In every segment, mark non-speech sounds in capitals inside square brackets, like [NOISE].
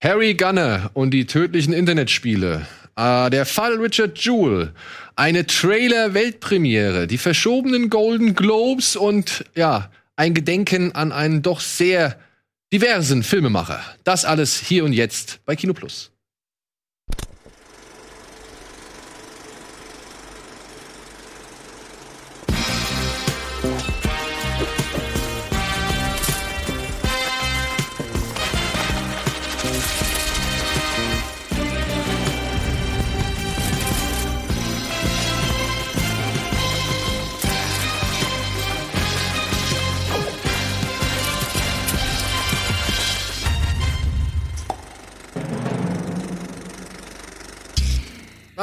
Harry Gunner und die tödlichen Internetspiele. Äh, der Fall Richard Jewell. Eine Trailer-Weltpremiere. Die verschobenen Golden Globes und ja, ein Gedenken an einen doch sehr diversen Filmemacher. Das alles hier und jetzt bei Kino Plus.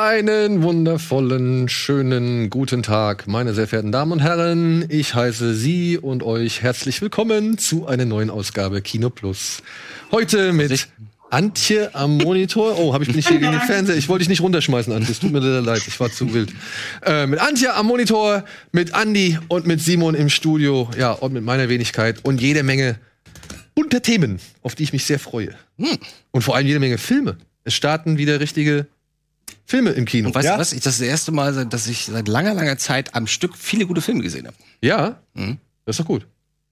Einen wundervollen, schönen guten Tag, meine sehr verehrten Damen und Herren. Ich heiße Sie und euch herzlich willkommen zu einer neuen Ausgabe Kino Plus. Heute mit Antje am Monitor. Oh, habe ich nicht hier gegen den [LAUGHS] Fernseher. Ich wollte dich nicht runterschmeißen, Antje. Es tut mir leid, ich war zu wild. Äh, mit Antje am Monitor, mit Andi und mit Simon im Studio. Ja, und mit meiner Wenigkeit und jede Menge bunter Themen, auf die ich mich sehr freue. Hm. Und vor allem jede Menge Filme. Es starten wieder richtige Filme im Kino. Und weißt ja? du was? Ich, das ist das erste Mal, dass ich seit langer, langer Zeit am Stück viele gute Filme gesehen habe. Ja? Mhm. Das ist doch gut.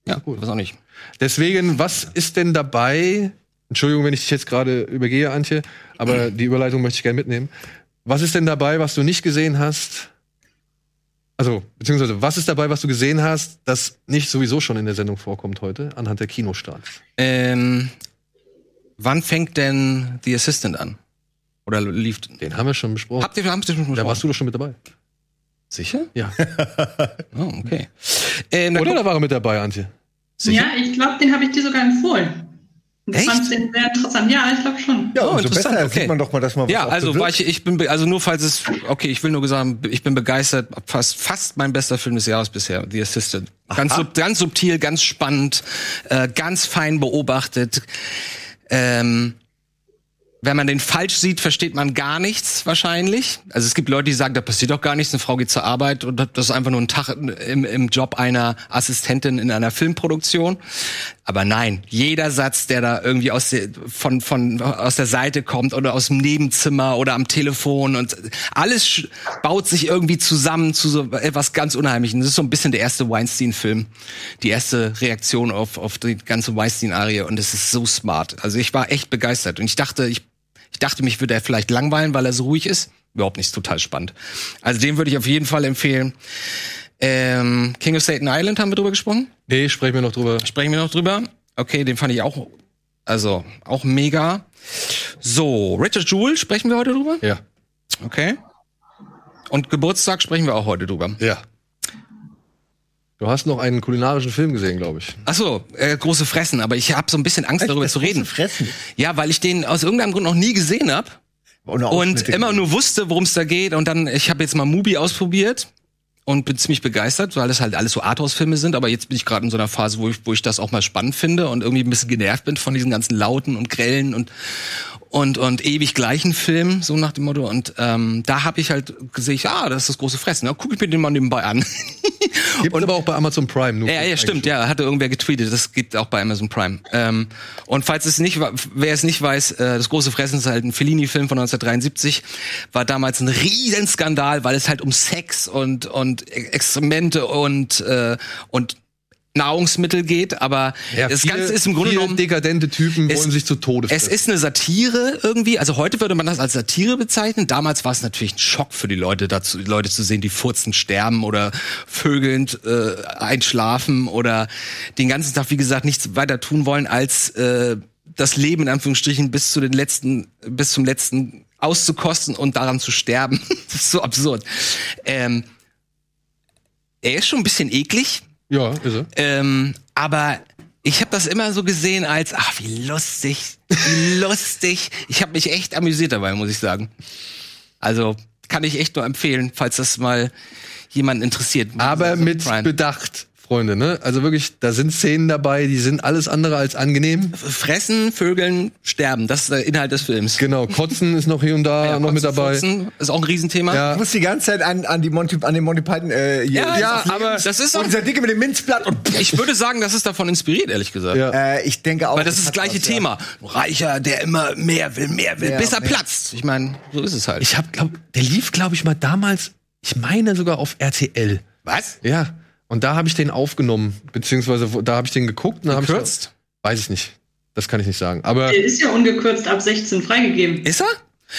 Ja, gut. Was auch nicht. Deswegen, was ist denn dabei? Entschuldigung, wenn ich dich jetzt gerade übergehe, Antje, aber [CLEARS THROAT] die Überleitung möchte ich gerne mitnehmen. Was ist denn dabei, was du nicht gesehen hast? Also, beziehungsweise, was ist dabei, was du gesehen hast, das nicht sowieso schon in der Sendung vorkommt heute, anhand der Kinostarts? Ähm, wann fängt denn The Assistant an? Oder lief. Den haben wir schon besprochen. Habt ihr, habt ihr schon besprochen? Da warst du doch schon mit dabei. Sicher? Ja. [LAUGHS] oh, okay. Ähm, Oder da war er mit dabei, Antje? Sicher? Ja, ich glaube, den habe ich dir sogar empfohlen. Ich Echt? fand den sehr interessant. Ja, ich glaube schon. Ja, oh, interessant. Besser okay. sieht man doch mal, dass man Ja, also war ich, ich bin, also nur falls es, okay, ich will nur sagen, ich bin begeistert. Fast, fast mein bester Film des Jahres bisher, The Assistant. Ganz, sub, ganz subtil, ganz spannend, äh, ganz fein beobachtet. Ähm, wenn man den falsch sieht, versteht man gar nichts wahrscheinlich. Also es gibt Leute, die sagen, da passiert doch gar nichts, eine Frau geht zur Arbeit und das ist einfach nur ein Tag im, im Job einer Assistentin in einer Filmproduktion. Aber nein, jeder Satz, der da irgendwie aus der, von, von, aus der Seite kommt oder aus dem Nebenzimmer oder am Telefon und alles baut sich irgendwie zusammen zu so etwas ganz Unheimlichen. Das ist so ein bisschen der erste Weinstein-Film, die erste Reaktion auf, auf die ganze Weinstein-Arie und es ist so smart. Also ich war echt begeistert und ich dachte, ich ich dachte, mich würde er vielleicht langweilen, weil er so ruhig ist. Überhaupt nicht total spannend. Also den würde ich auf jeden Fall empfehlen. Ähm, King of Staten Island haben wir drüber gesprochen? Nee, sprechen wir noch drüber. Sprechen wir noch drüber? Okay, den fand ich auch, also auch mega. So, Richard Jewell, sprechen wir heute drüber? Ja. Okay. Und Geburtstag sprechen wir auch heute drüber. Ja. Du hast noch einen kulinarischen Film gesehen, glaube ich. Ach so, äh, große Fressen, aber ich habe so ein bisschen Angst darüber zu reden. Fressen? Ja, weil ich den aus irgendeinem Grund noch nie gesehen habe. Und immer nur wusste, worum es da geht. Und dann, ich habe jetzt mal Mubi ausprobiert und bin ziemlich begeistert, weil es halt alles so Arthouse-Filme sind. Aber jetzt bin ich gerade in so einer Phase, wo ich, wo ich das auch mal spannend finde und irgendwie ein bisschen genervt bin von diesen ganzen Lauten und Grellen und und und ewig gleichen Film, so nach dem Motto. Und ähm, da habe ich halt gesehen, ah, das ist das große Fressen. Ja, gucke ich mir den mal nebenbei an. [LAUGHS] [LAUGHS] Gibt aber auch bei Amazon Prime. Nur ja, ja, stimmt. Ja, hatte irgendwer getweetet. Das gibt auch bei Amazon Prime. Ähm, und falls es nicht, wer es nicht weiß, äh, das große Fressen ist halt ein Fellini-Film von 1973. War damals ein Riesenskandal, weil es halt um Sex und und Experimente und äh, und Nahrungsmittel geht, aber ja, das Ganze ist im Grunde genommen dekadente Typen es, wollen sich zu Tode fressen. Es ist eine Satire irgendwie, also heute würde man das als Satire bezeichnen. Damals war es natürlich ein Schock für die Leute dazu, die Leute zu sehen, die furzend sterben oder vögelnd äh, einschlafen oder den ganzen Tag wie gesagt nichts weiter tun wollen als äh, das Leben in Anführungsstrichen bis zu den letzten bis zum letzten auszukosten und daran zu sterben. das [LAUGHS] ist so absurd. Ähm, er ist schon ein bisschen eklig ja, ist er. Ähm, aber ich habe das immer so gesehen als, ach, wie lustig, wie [LAUGHS] lustig. Ich habe mich echt amüsiert dabei, muss ich sagen. Also kann ich echt nur empfehlen, falls das mal jemanden interessiert. Aber mit Prime. Bedacht. Freunde, ne? Also wirklich, da sind Szenen dabei, die sind alles andere als angenehm. Fressen, Vögeln, sterben. Das ist der Inhalt des Films. Genau, Kotzen ist noch hier und da [LAUGHS] Ja, noch mit Kotzen, dabei. Furzen ist auch ein Riesenthema. Ja. Ich muss die ganze Zeit an, an, die Monty, an den Monty Python. Äh, Ja, Ja, aber das ist und auch, dieser Dicke mit dem Minzblatt und. ich würde sagen, das ist davon inspiriert, ehrlich gesagt. Ja. Äh, ich denke auch. Weil das ist das gleiche was. Thema. Reicher, der immer mehr will, mehr will, Ja, bis er mehr. platzt. Ich meine, so ist es halt. Ich hab, glaub, der lief, glaube ich, mal damals, ich meine sogar auf RTL. Was? Ja. Und da habe ich den aufgenommen, beziehungsweise da habe ich den geguckt. und hab ich, Gekürzt? weiß ich nicht. Das kann ich nicht sagen. Aber Der ist ja ungekürzt ab 16 freigegeben. Ist er?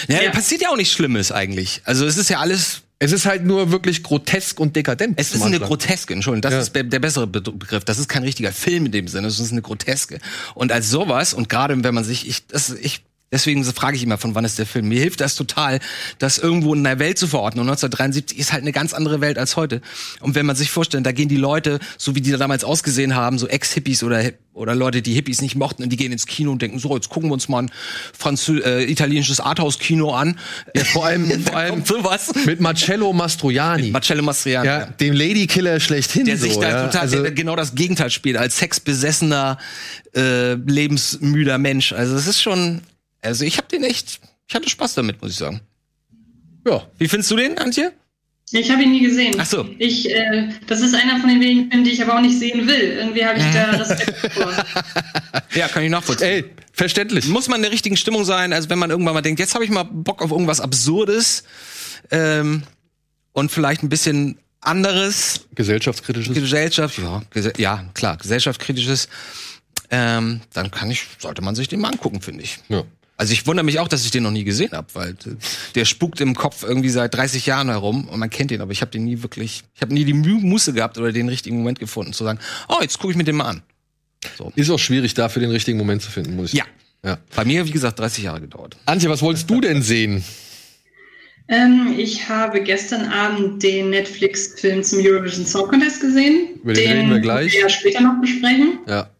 Ja, Ja. passiert ja auch nichts Schlimmes eigentlich. Also es ist ja alles es ist halt nur wirklich grotesk und dekadent. Es ist eine. Groteske, Entschuldigung, das Ja. ist be- der bessere Be Begriff. Das ist kein richtiger Film in dem Sinne, es ist eine Groteske. Und als sowas, und gerade wenn man sich, ich, das, ich, deswegen frage ich immer, von wann ist der Film? Mir hilft das total, das irgendwo in der Welt zu verorten. Und 1973 ist halt eine ganz andere Welt als heute. Und wenn man sich vorstellt, da gehen die Leute, so wie die da damals ausgesehen haben, so Ex-Hippies oder, oder Leute, die Hippies nicht mochten, und die gehen ins Kino und denken, so, jetzt gucken wir uns mal ein Franzö äh, italienisches Arthouse-Kino an. Ja, vor allem, [LAUGHS] vor allem sowas. mit Marcello Mastroianni. Marcello Mastroianni. ja, dem Ladykiller schlechthin. der so, sich da ja. total also, der genau das Gegenteil spielt, als sexbesessener, äh, lebensmüder Mensch. Also es ist schon, also ich habe den echt, ich hatte Spaß damit, muss ich sagen. ja. Wie findest du den, Antje? Ich habe ihn nie gesehen. Ach so. Ich, äh, das ist einer von den wenigen Filmen, die ich aber auch nicht sehen will. Irgendwie habe ich da [LAUGHS] Respekt vor. Ja, kann ich nachvollziehen. Ey, verständlich. Muss man in der richtigen Stimmung sein, also wenn man irgendwann mal denkt, jetzt habe ich mal Bock auf irgendwas Absurdes ähm, und vielleicht ein bisschen anderes, Gesellschaftskritisches. Gesellschaft, ja, gese ja, klar, gesellschaftskritisches, ähm, dann kann ich, sollte man sich den mal angucken, finde ich. Ja. Also ich wundere mich auch, dass ich den noch nie gesehen habe, weil der spukt im Kopf irgendwie seit 30 Jahren herum und man kennt den, aber ich habe den nie wirklich, ich habe nie die Mu Muße gehabt oder den richtigen Moment gefunden zu sagen, oh, jetzt gucke ich mir den mal an. Ist auch schwierig, dafür den richtigen Moment zu finden, muss ich Ja. Ja. Bei mir, wie gesagt, 30 Jahre gedauert. Antje, was wolltest du denn sehen? Ähm, ich habe gestern Abend den Netflix-Film zum Eurovision Song Contest gesehen. Über den reden wir gleich. wir später noch besprechen. Ja.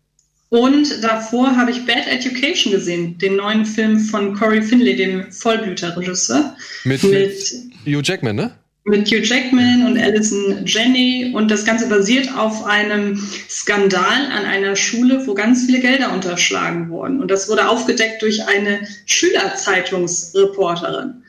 Und davor habe ich Bad Education gesehen, den neuen Film von Corey Finley, dem Vollblüter-Regisseur. Mit, Mit, Hugh Jackman, ne? mit Hugh Jackman und Alison Janney. Und das Ganze basiert auf einem Skandal an einer Schule, wo ganz viele Gelder unterschlagen wurden. Und das wurde aufgedeckt durch eine Schülerzeitungsreporterin.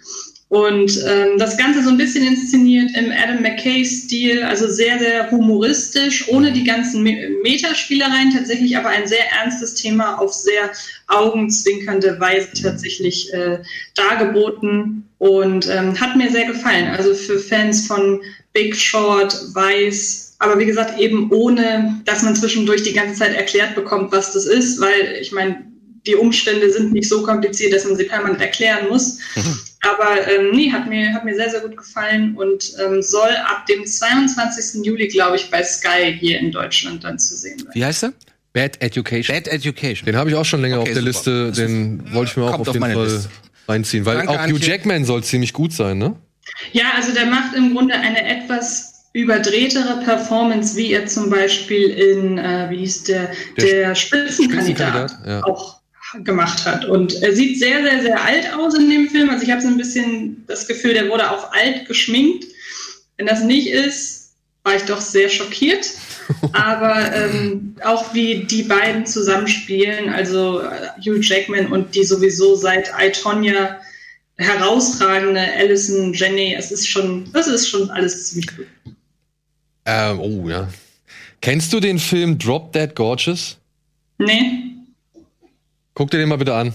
Und ähm, das Ganze so ein bisschen inszeniert im Adam McKay-Stil, also sehr, sehr humoristisch, ohne die ganzen Me Metaspielereien, tatsächlich aber ein sehr ernstes Thema auf sehr augenzwinkernde Weise tatsächlich äh, dargeboten und ähm, hat mir sehr gefallen. Also für Fans von Big Short, Weiß, aber wie gesagt, eben ohne, dass man zwischendurch die ganze Zeit erklärt bekommt, was das ist, weil ich meine, die Umstände sind nicht so kompliziert, dass man sie permanent erklären muss. Aber ähm, nee, hat mir, hat mir sehr, sehr gut gefallen und ähm, soll ab dem 22. Juli, glaube ich, bei Sky hier in Deutschland dann zu sehen sein. Wie heißt er? Bad Education. Bad Education. Den habe ich auch schon länger Okay, auf der super. Liste. Den wollte ich mir auch auf auf Fall Liste. reinziehen. Weil Danke, auch Hugh. Jackman soll ziemlich gut sein, ne? Ja, also der macht im Grunde eine etwas überdrehtere Performance, wie er zum Beispiel in, äh, wie hieß der, Der der, Spitzenkandidat, Spitzenkandidat, ja. auch gemacht hat. Und er sieht sehr, sehr, sehr alt aus in dem Film. Also ich habe so ein bisschen das Gefühl, der wurde auf alt geschminkt. Wenn das nicht ist, war ich doch sehr schockiert. [LAUGHS] Aber ähm, auch wie die beiden zusammenspielen, also äh, Hugh Jackman und die sowieso seit I, Tonya herausragende Alison Janney, es ist schon, das ist schon alles ziemlich gut. Ähm, oh, ja. Kennst du den Film Drop Dead Gorgeous? Nee? Guck dir den mal bitte an.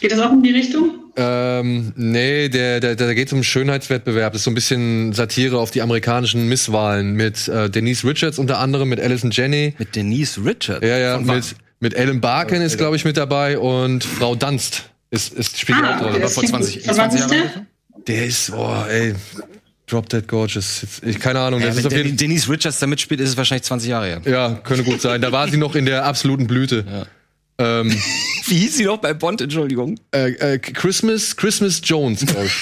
Geht das auch in die Richtung? Ähm, nee, der, der, der geht um Schönheitswettbewerb. Das ist so ein bisschen Satire auf die amerikanischen Misswahlen mit äh, Denise Richards unter anderem, mit Alison Janney. Mit Denise Richards. Ja, ja, mit, mit Ellen Barkin ist, glaube ich, mit dabei und Frau Dunst ist, ist spielt die Ah, Hauptrolle. okay. Aber vor klingt 20, gut. Aber wann 20 ist Jahren. der? Der ist, oh, ey, Drop Dead Gorgeous. Jetzt, ich, keine Ahnung, Ja, das ist wenn auf jeden Den- Denise Richards da mitspielt, ist es wahrscheinlich 20 Jahre her. Ja, könnte gut sein. Da war sie noch in der absoluten Blüte. Ähm, [LAUGHS] Wie hieß sie noch bei Bond, Entschuldigung? äh, äh, Christmas, Christmas Jones, ich.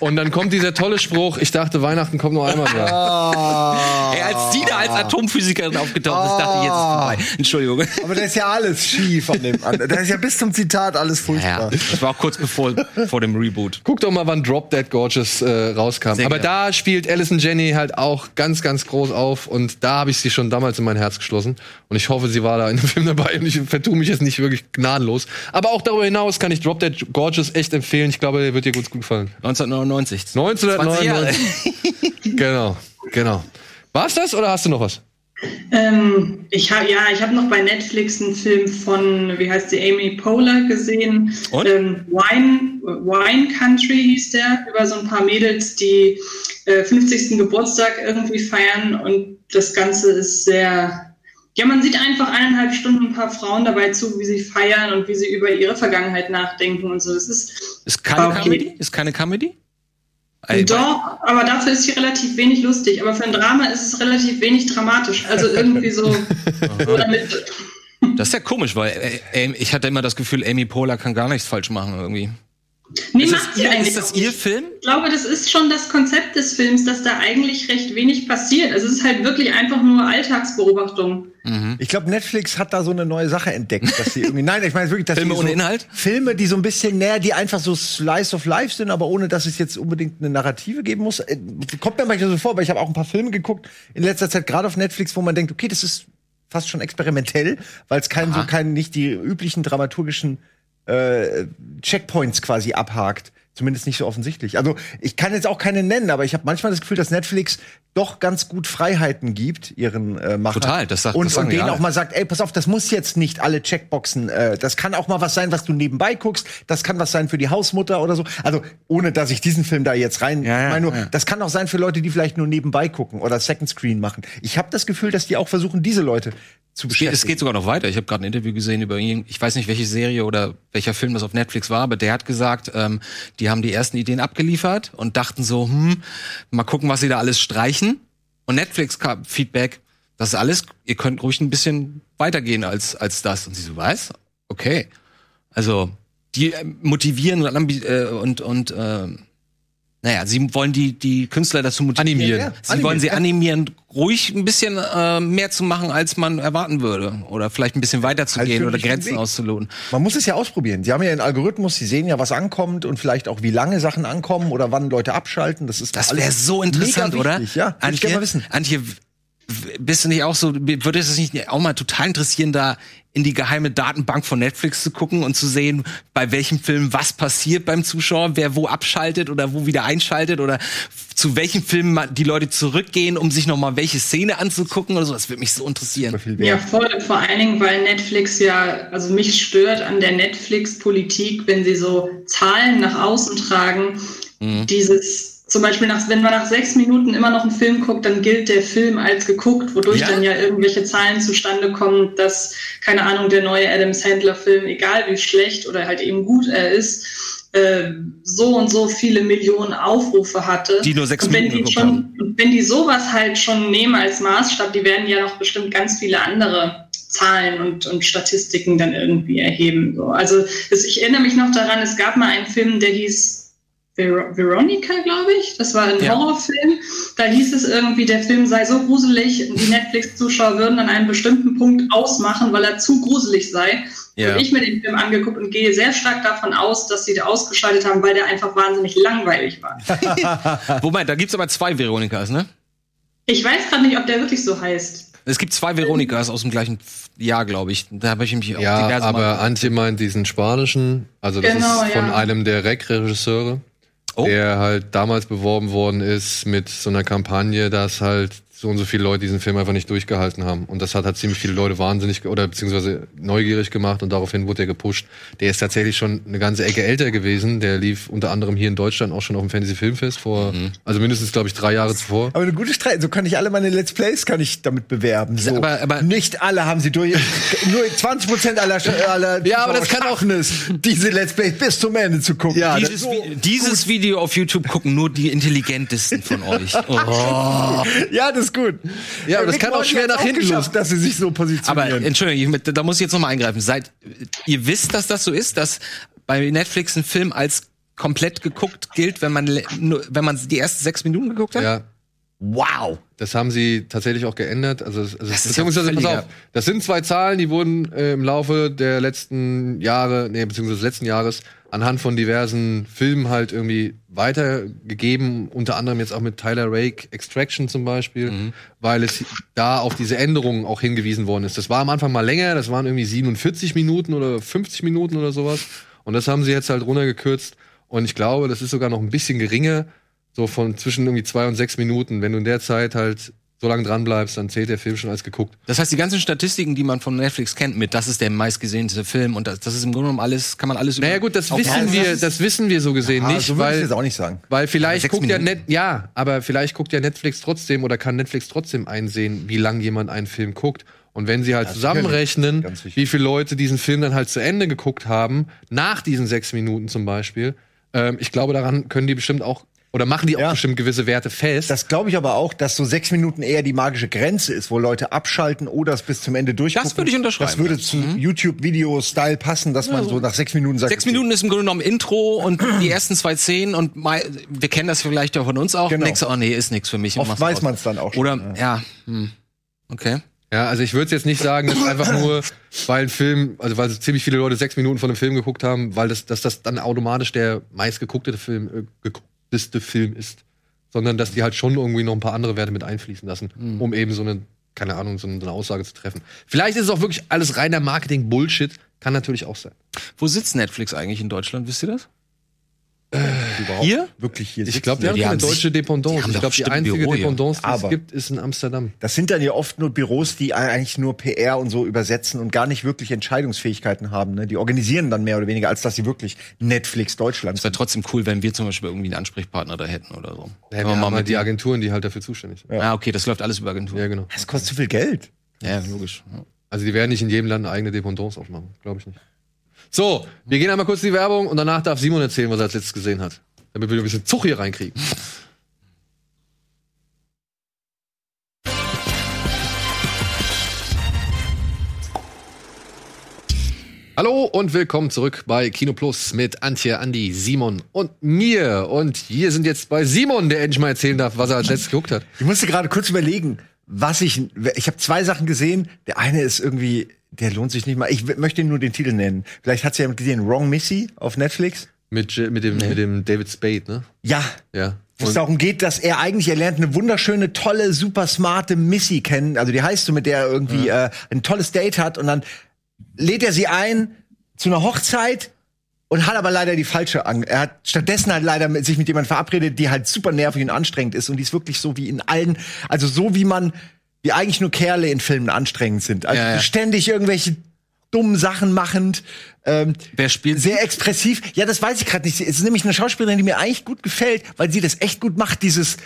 Und dann kommt dieser tolle Spruch, ich dachte, Weihnachten kommt nur einmal im Jahr. Ey, als die da als Atomphysikerin aufgetaucht ist, dachte ich, jetzt ist vorbei. Entschuldigung. Aber da ist ja alles schief an dem. Da ist ja bis zum Zitat alles Ja, furchtbar. das war auch kurz bevor vor dem Reboot. Guck doch mal, wann Drop Dead Gorgeous äh, rauskam. Sehr Aber gerne. da spielt Alison Jenny halt auch ganz, ganz groß auf und da habe ich sie schon damals in mein Herz geschlossen. Und ich hoffe, sie war da in dem Film dabei und ich vertue mich jetzt nicht wirklich gnadenlos. Aber auch darüber hinaus kann ich Drop Dead Gorgeous echt empfehlen. Ich glaube, der wird dir gut gefallen. 1999. 1999. [LAUGHS] [LAUGHS] genau, genau. War's das oder hast du noch was? Ähm, ich habe ja, ich habe noch bei Netflix einen Film von, wie heißt die, Amy Poehler gesehen. Und? Ähm, Wine, Wine Country hieß der, über so ein paar Mädels, die äh, 50. Geburtstag irgendwie feiern und das Ganze ist sehr, ja, man sieht einfach eineinhalb Stunden ein paar Frauen dabei zu, wie sie feiern und wie sie über ihre Vergangenheit nachdenken und so. Das ist Ist keine Okay. Comedy? Ist keine Comedy? Doch, aber dafür ist sie relativ wenig lustig. Aber für ein Drama ist es relativ wenig dramatisch. Also irgendwie so. [LAUGHS] so damit, Das ist ja komisch, weil äh, äh, ich hatte immer das Gefühl, Amy Poehler kann gar nichts falsch machen irgendwie. nee, Ist macht das, sie ihr, eigentlich ist das ihr. Film? Ich glaube, das ist schon das Konzept des Films, dass da eigentlich recht wenig passiert. Also es ist halt wirklich einfach nur Alltagsbeobachtung. Ich glaube, Netflix hat da so eine neue Sache entdeckt, dass sie irgendwie. Nein, ich meine wirklich, dass Filme die so ohne Inhalt? Filme, die so ein bisschen näher, die einfach so Slice of Life sind, aber ohne, dass es jetzt unbedingt eine Narrative geben muss. Äh, Kommt mir manchmal so vor, weil ich habe auch ein paar Filme geguckt in letzter Zeit, gerade auf Netflix, wo man denkt, okay, das ist fast schon experimentell, weil es keinen so keinen nicht die üblichen dramaturgischen äh, Checkpoints quasi abhakt. Zumindest nicht so offensichtlich. Also ich kann jetzt auch keine nennen, aber ich habe manchmal das Gefühl, dass Netflix doch ganz gut Freiheiten gibt ihren äh, Machern. Total, das sagt- und, das und denen alle. auch mal sagt, ey, pass auf, das muss jetzt nicht alle Checkboxen. Äh, das kann auch mal was sein, was du nebenbei guckst. Das kann was sein für die Hausmutter oder so. Also ohne, dass ich diesen Film da jetzt rein. Ja, ja, meine nur, ja. das kann auch sein für Leute, die vielleicht nur nebenbei gucken oder Second Screen machen. Ich habe das Gefühl, dass die auch versuchen, diese Leute zu Es geht, beschäftigen. es geht sogar noch weiter. Ich habe gerade ein Interview gesehen über ihn. Ich weiß nicht, welche Serie oder welcher Film das auf Netflix war, aber der hat gesagt, ähm, die haben die ersten Ideen abgeliefert und dachten so, hm, mal gucken, was sie da alles streichen. Und Netflix kam Feedback, das ist alles, ihr könnt ruhig ein bisschen weitergehen als, als das. Und sie so, was? Okay. Also, die äh, motivieren und, äh, und, und äh, naja, sie wollen die, die Künstler dazu motivieren. Animieren. Ja, Sie animieren, wollen sie animieren, ruhig ein bisschen äh, mehr zu machen, als man erwarten würde. Oder vielleicht ein bisschen weiter zu Halt gehen für oder Grenzen auszuloten. Man muss es ja ausprobieren. Sie haben ja einen Algorithmus, sie sehen ja, was ankommt und vielleicht auch, wie lange Sachen ankommen oder wann Leute abschalten. Das ist Das wäre so interessant, oder? Ja, Würde ich gerne mal wissen. Antje, w- bist du nicht auch so, würde es nicht auch mal total interessieren, da in die geheime Datenbank von Netflix zu gucken und zu sehen, bei welchem Film was passiert beim Zuschauer, wer wo abschaltet oder wo wieder einschaltet oder zu welchem Film ma- die Leute zurückgehen, um sich noch mal welche Szene anzugucken oder so. Das würde mich so interessieren. Ja, voll. Vor allen Dingen, weil Netflix ja, also mich stört an der Netflix-Politik, wenn sie so Zahlen nach außen tragen. Dieses, zum Beispiel, nach, wenn man nach sechs Minuten immer noch einen Film guckt, dann gilt der Film als geguckt, wodurch Ja. dann ja irgendwelche Zahlen zustande kommen, dass, keine Ahnung, der neue Adam Sandler-Film, egal wie schlecht oder halt eben gut er ist, äh, so und so viele Millionen Aufrufe hatte. Die nur sechs und wenn Minuten die haben. schon, wenn die sowas halt schon nehmen als Maßstab, die werden ja noch bestimmt ganz viele andere Zahlen und, und Statistiken dann irgendwie erheben. So. Also es, ich erinnere mich noch daran, es gab mal einen Film, der hieß Ver Veronica, glaube ich. Das war ein Ja. Horrorfilm. Da hieß es irgendwie, der Film sei so gruselig, die Netflix-Zuschauer würden an einem bestimmten Punkt ausmachen, weil er zu gruselig sei. Ja. Und ich mir den Film angeguckt und gehe sehr stark davon aus, dass sie den ausgeschaltet haben, weil der einfach wahnsinnig langweilig war. [LAUGHS] Wobei, da gibt's aber zwei Veronikas, ne? Ich weiß gerade nicht, ob der wirklich so heißt. Es gibt zwei Veronikas aus dem gleichen Jahr, glaube ich. Da habe ich mich auch Ja, aber Antje meint diesen spanischen, also das Genau, ist von ja. einem der Rec-Regisseure, Oh. der halt damals beworben worden ist mit so einer Kampagne, dass halt so und so viele Leute diesen Film einfach nicht durchgehalten haben. Und das hat halt ziemlich viele Leute wahnsinnig oder beziehungsweise neugierig gemacht und daraufhin wurde er gepusht. Der ist tatsächlich schon eine ganze Ecke älter gewesen. Der lief unter anderem hier in Deutschland auch schon auf dem Fantasy Filmfest vor, Mhm. also mindestens, glaube ich, drei Jahre zuvor. Aber eine gute Streit. So kann ich alle meine Let's Plays kann ich damit bewerben. So. Aber- aber- nicht alle haben sie durch. [LAUGHS] Nur 20 Prozent aller, aller Ja, aber das kann auch- es, diese Let's Plays bis zum Ende zu gucken. Ja, Dieses, so dieses Video auf YouTube gucken nur die intelligentesten von euch. [LAUGHS] Oh. Ja, das ist gut. Ja, aber das Rick kann auch schwer nach hinten geschafft, dass sie sich so Aber positionieren. Entschuldigung, ich- da muss ich jetzt noch mal eingreifen. Seid, ihr wisst, dass das so ist, dass bei Netflix ein Film als komplett geguckt gilt, wenn man wenn man die ersten sechs Minuten geguckt hat? Ja, wow. das haben sie tatsächlich auch geändert. Also, also Das beziehungsweise, pass auf, das sind zwei Zahlen, die wurden äh, im Laufe der letzten Jahre, nee, beziehungsweise des letzten Jahres anhand von diversen Filmen halt irgendwie weitergegeben, unter anderem jetzt auch mit Tyler Rake Extraction zum Beispiel, Mhm. weil es da auf diese Änderungen auch hingewiesen worden ist. Das war am Anfang mal länger, das waren irgendwie 47 Minuten oder 50 Minuten oder sowas. Und das haben sie jetzt halt runtergekürzt. Und ich glaube, das ist sogar noch ein bisschen geringer, so von zwischen irgendwie zwei und sechs Minuten. Wenn du in der Zeit halt so lange dran bleibst, dann zählt der Film schon als geguckt. Das heißt, die ganzen Statistiken, die man von Netflix kennt, mit das ist der meistgesehenste Film und das, das ist im Grunde genommen alles, kann man alles Naja gut, das wissen das wir, das wissen wir so gesehen Ah, nicht, so weil jetzt auch nicht sagen. Weil vielleicht guckt ja Minuten. Net, ja, aber vielleicht guckt ja Netflix trotzdem oder kann Netflix trotzdem einsehen, wie lang jemand einen Film guckt. Und wenn sie halt zusammenrechnen, Ganz wichtig. wie viele Leute diesen Film dann halt zu Ende geguckt haben, nach diesen sechs Minuten zum Beispiel, ähm, ich glaube, daran können die bestimmt auch, oder machen die auch Ja. bestimmt gewisse Werte fest. Das glaube ich aber auch, dass so sechs Minuten eher die magische Grenze ist, wo Leute abschalten oder es bis zum Ende durchgucken. Das würde ich unterschreiben. Das würde zu YouTube-Video-Style passen, dass man so nach sechs Minuten sagt. Sechs Minuten ist im Grunde genommen Intro und die [CLEARS THROAT] ersten zwei Szenen und mei- wir kennen das vielleicht ja von uns auch. Genau. Nix, oh nee, ist nix für mich. ich Oft weiß aus. man's dann auch schon, Oder, ja, hm. okay. Ja, also ich würde jetzt nicht sagen, dass einfach nur, weil ein Film, also weil ziemlich viele Leute sechs Minuten von einem Film geguckt haben, weil das, dass das dann automatisch der meistgeguckte Film, äh, geguckteste Film ist. Sondern dass die halt schon irgendwie noch ein paar andere Werte mit einfließen lassen, um eben so eine, keine Ahnung, so eine, so eine Aussage zu treffen. Vielleicht ist es auch wirklich alles reiner Marketing-Bullshit, kann natürlich auch sein. Wo sitzt Netflix eigentlich in Deutschland? Wisst ihr das? Überhaupt Hier? Wirklich hier. Ich glaube, Ja, haben keine deutsche Dependance. haben Ich glaube, die einzige Büro. Dependance, die es gibt, ist in Amsterdam. Das sind dann ja oft nur Büros, die eigentlich nur PR und so übersetzen und gar nicht wirklich Entscheidungsfähigkeiten haben. Ne? Die organisieren dann mehr oder weniger, als dass sie wirklich Netflix Deutschland Es wäre trotzdem cool, wenn wir zum Beispiel irgendwie einen Ansprechpartner da hätten oder so. Ja, wir wir haben mal halt mit die Agenturen, die halt dafür zuständig sind. Ah, okay, das läuft alles über Agentur. Ja, genau. Das kostet zu viel Geld. Ja, logisch. Also die werden nicht in jedem Land eine eigene Dependance aufmachen, glaube ich nicht. So, wir gehen einmal kurz in die Werbung und danach darf Simon erzählen, was er als letztes gesehen hat. Damit wir ein bisschen Zug hier reinkriegen. Hallo und willkommen zurück bei Kino Plus mit Antje, Andi, Simon und mir. Und hier sind jetzt bei Simon, der endlich mal erzählen darf, was er als letztes geguckt hat. Ich musste gerade kurz überlegen, was ich. Ich habe zwei Sachen gesehen. Der eine ist irgendwie, der lohnt sich nicht mal. Ich möchte nur den Titel nennen. Vielleicht hat ja jemand gesehen, Wrong Missy auf Netflix. Mit, mit, dem, mit dem David Spade, ne? Ja. Ja. Wo es darum geht, dass er eigentlich, er lernt eine wunderschöne, tolle, super smarte Missy kennen. Also die heißt so, mit der er irgendwie äh, ein tolles Date hat und dann lädt er sie ein zu einer Hochzeit und hat aber leider die falsche an. Er hat stattdessen halt leider mit, sich mit jemandem verabredet, die halt super nervig und anstrengend ist und die ist wirklich so wie in allen, also so wie man, wie eigentlich nur Kerle in Filmen anstrengend sind. Also Ja, ja. ständig irgendwelche dummen Sachen machend. Ähm, Wer spielt sehr expressiv. Ja, das weiß ich gerade nicht. Es ist nämlich eine Schauspielerin, die mir eigentlich gut gefällt, weil sie das echt gut macht, dieses,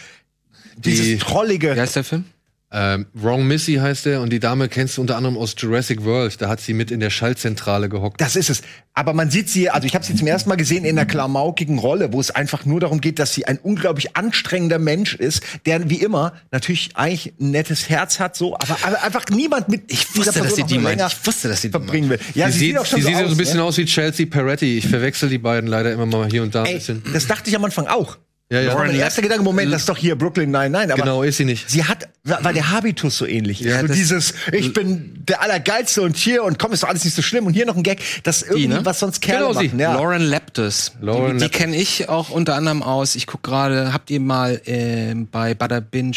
dieses Die- trollige. Wie heißt der Film? Ähm, Wrong Missy heißt er und die Dame kennst du unter anderem aus Jurassic World. Da hat sie mit in der Schaltzentrale gehockt. Das ist es. Aber man sieht sie, also ich habe sie zum ersten Mal gesehen in einer klamaukigen Rolle, wo es einfach nur darum geht, dass sie ein unglaublich anstrengender Mensch ist, der wie immer natürlich eigentlich ein nettes Herz hat, so, aber, aber einfach niemand mit. Ich wusste, dass sie die meint. Ich wusste, dass sie die verbringen will. Ja, sie, sie, sieht, sieht auch schon sie so sieht so aus, ein bisschen ne? aus wie Chelsea Peretti. Ich verwechsel die beiden leider immer mal hier und da ein Ey, bisschen. das dachte ich am Anfang auch. Ja, ja. War mein erster Gedanke, Moment, das ist doch hier Brooklyn Nein, nein, aber Genau, ist sie nicht. Sie hat, weil der Habitus so ähnlich ist. Ja, so das- dieses, ich bin der Allergeilste und hier und komm, ist doch alles nicht so schlimm und hier noch ein Gag, das irgendwie, ne? was sonst Kerle Genau sie. machen. Ja. Lauren Laptus. Lauren die die kenne ich auch unter anderem aus. Ich guck gerade, habt ihr mal ähm, bei Butter Binge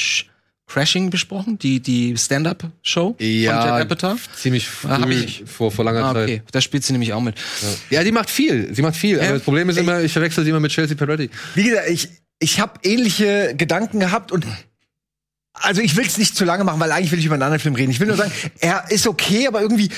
Crashing besprochen? Die, die Stand-Up-Show von Ja, Jack Apatow? ziemlich früh, Ah, ich. vor, vor langer Ah, Zeit. okay. Da spielt sie nämlich auch mit. Ja, die macht viel. Sie macht viel. Ja. Aber das Problem ist immer, ich verwechsel sie immer mit Chelsea Peretti. Wie gesagt, ich, ich habe ähnliche Gedanken gehabt und also ich will es nicht zu lange machen, weil eigentlich will ich über einen anderen Film reden. Ich will nur sagen, er ist okay, aber irgendwie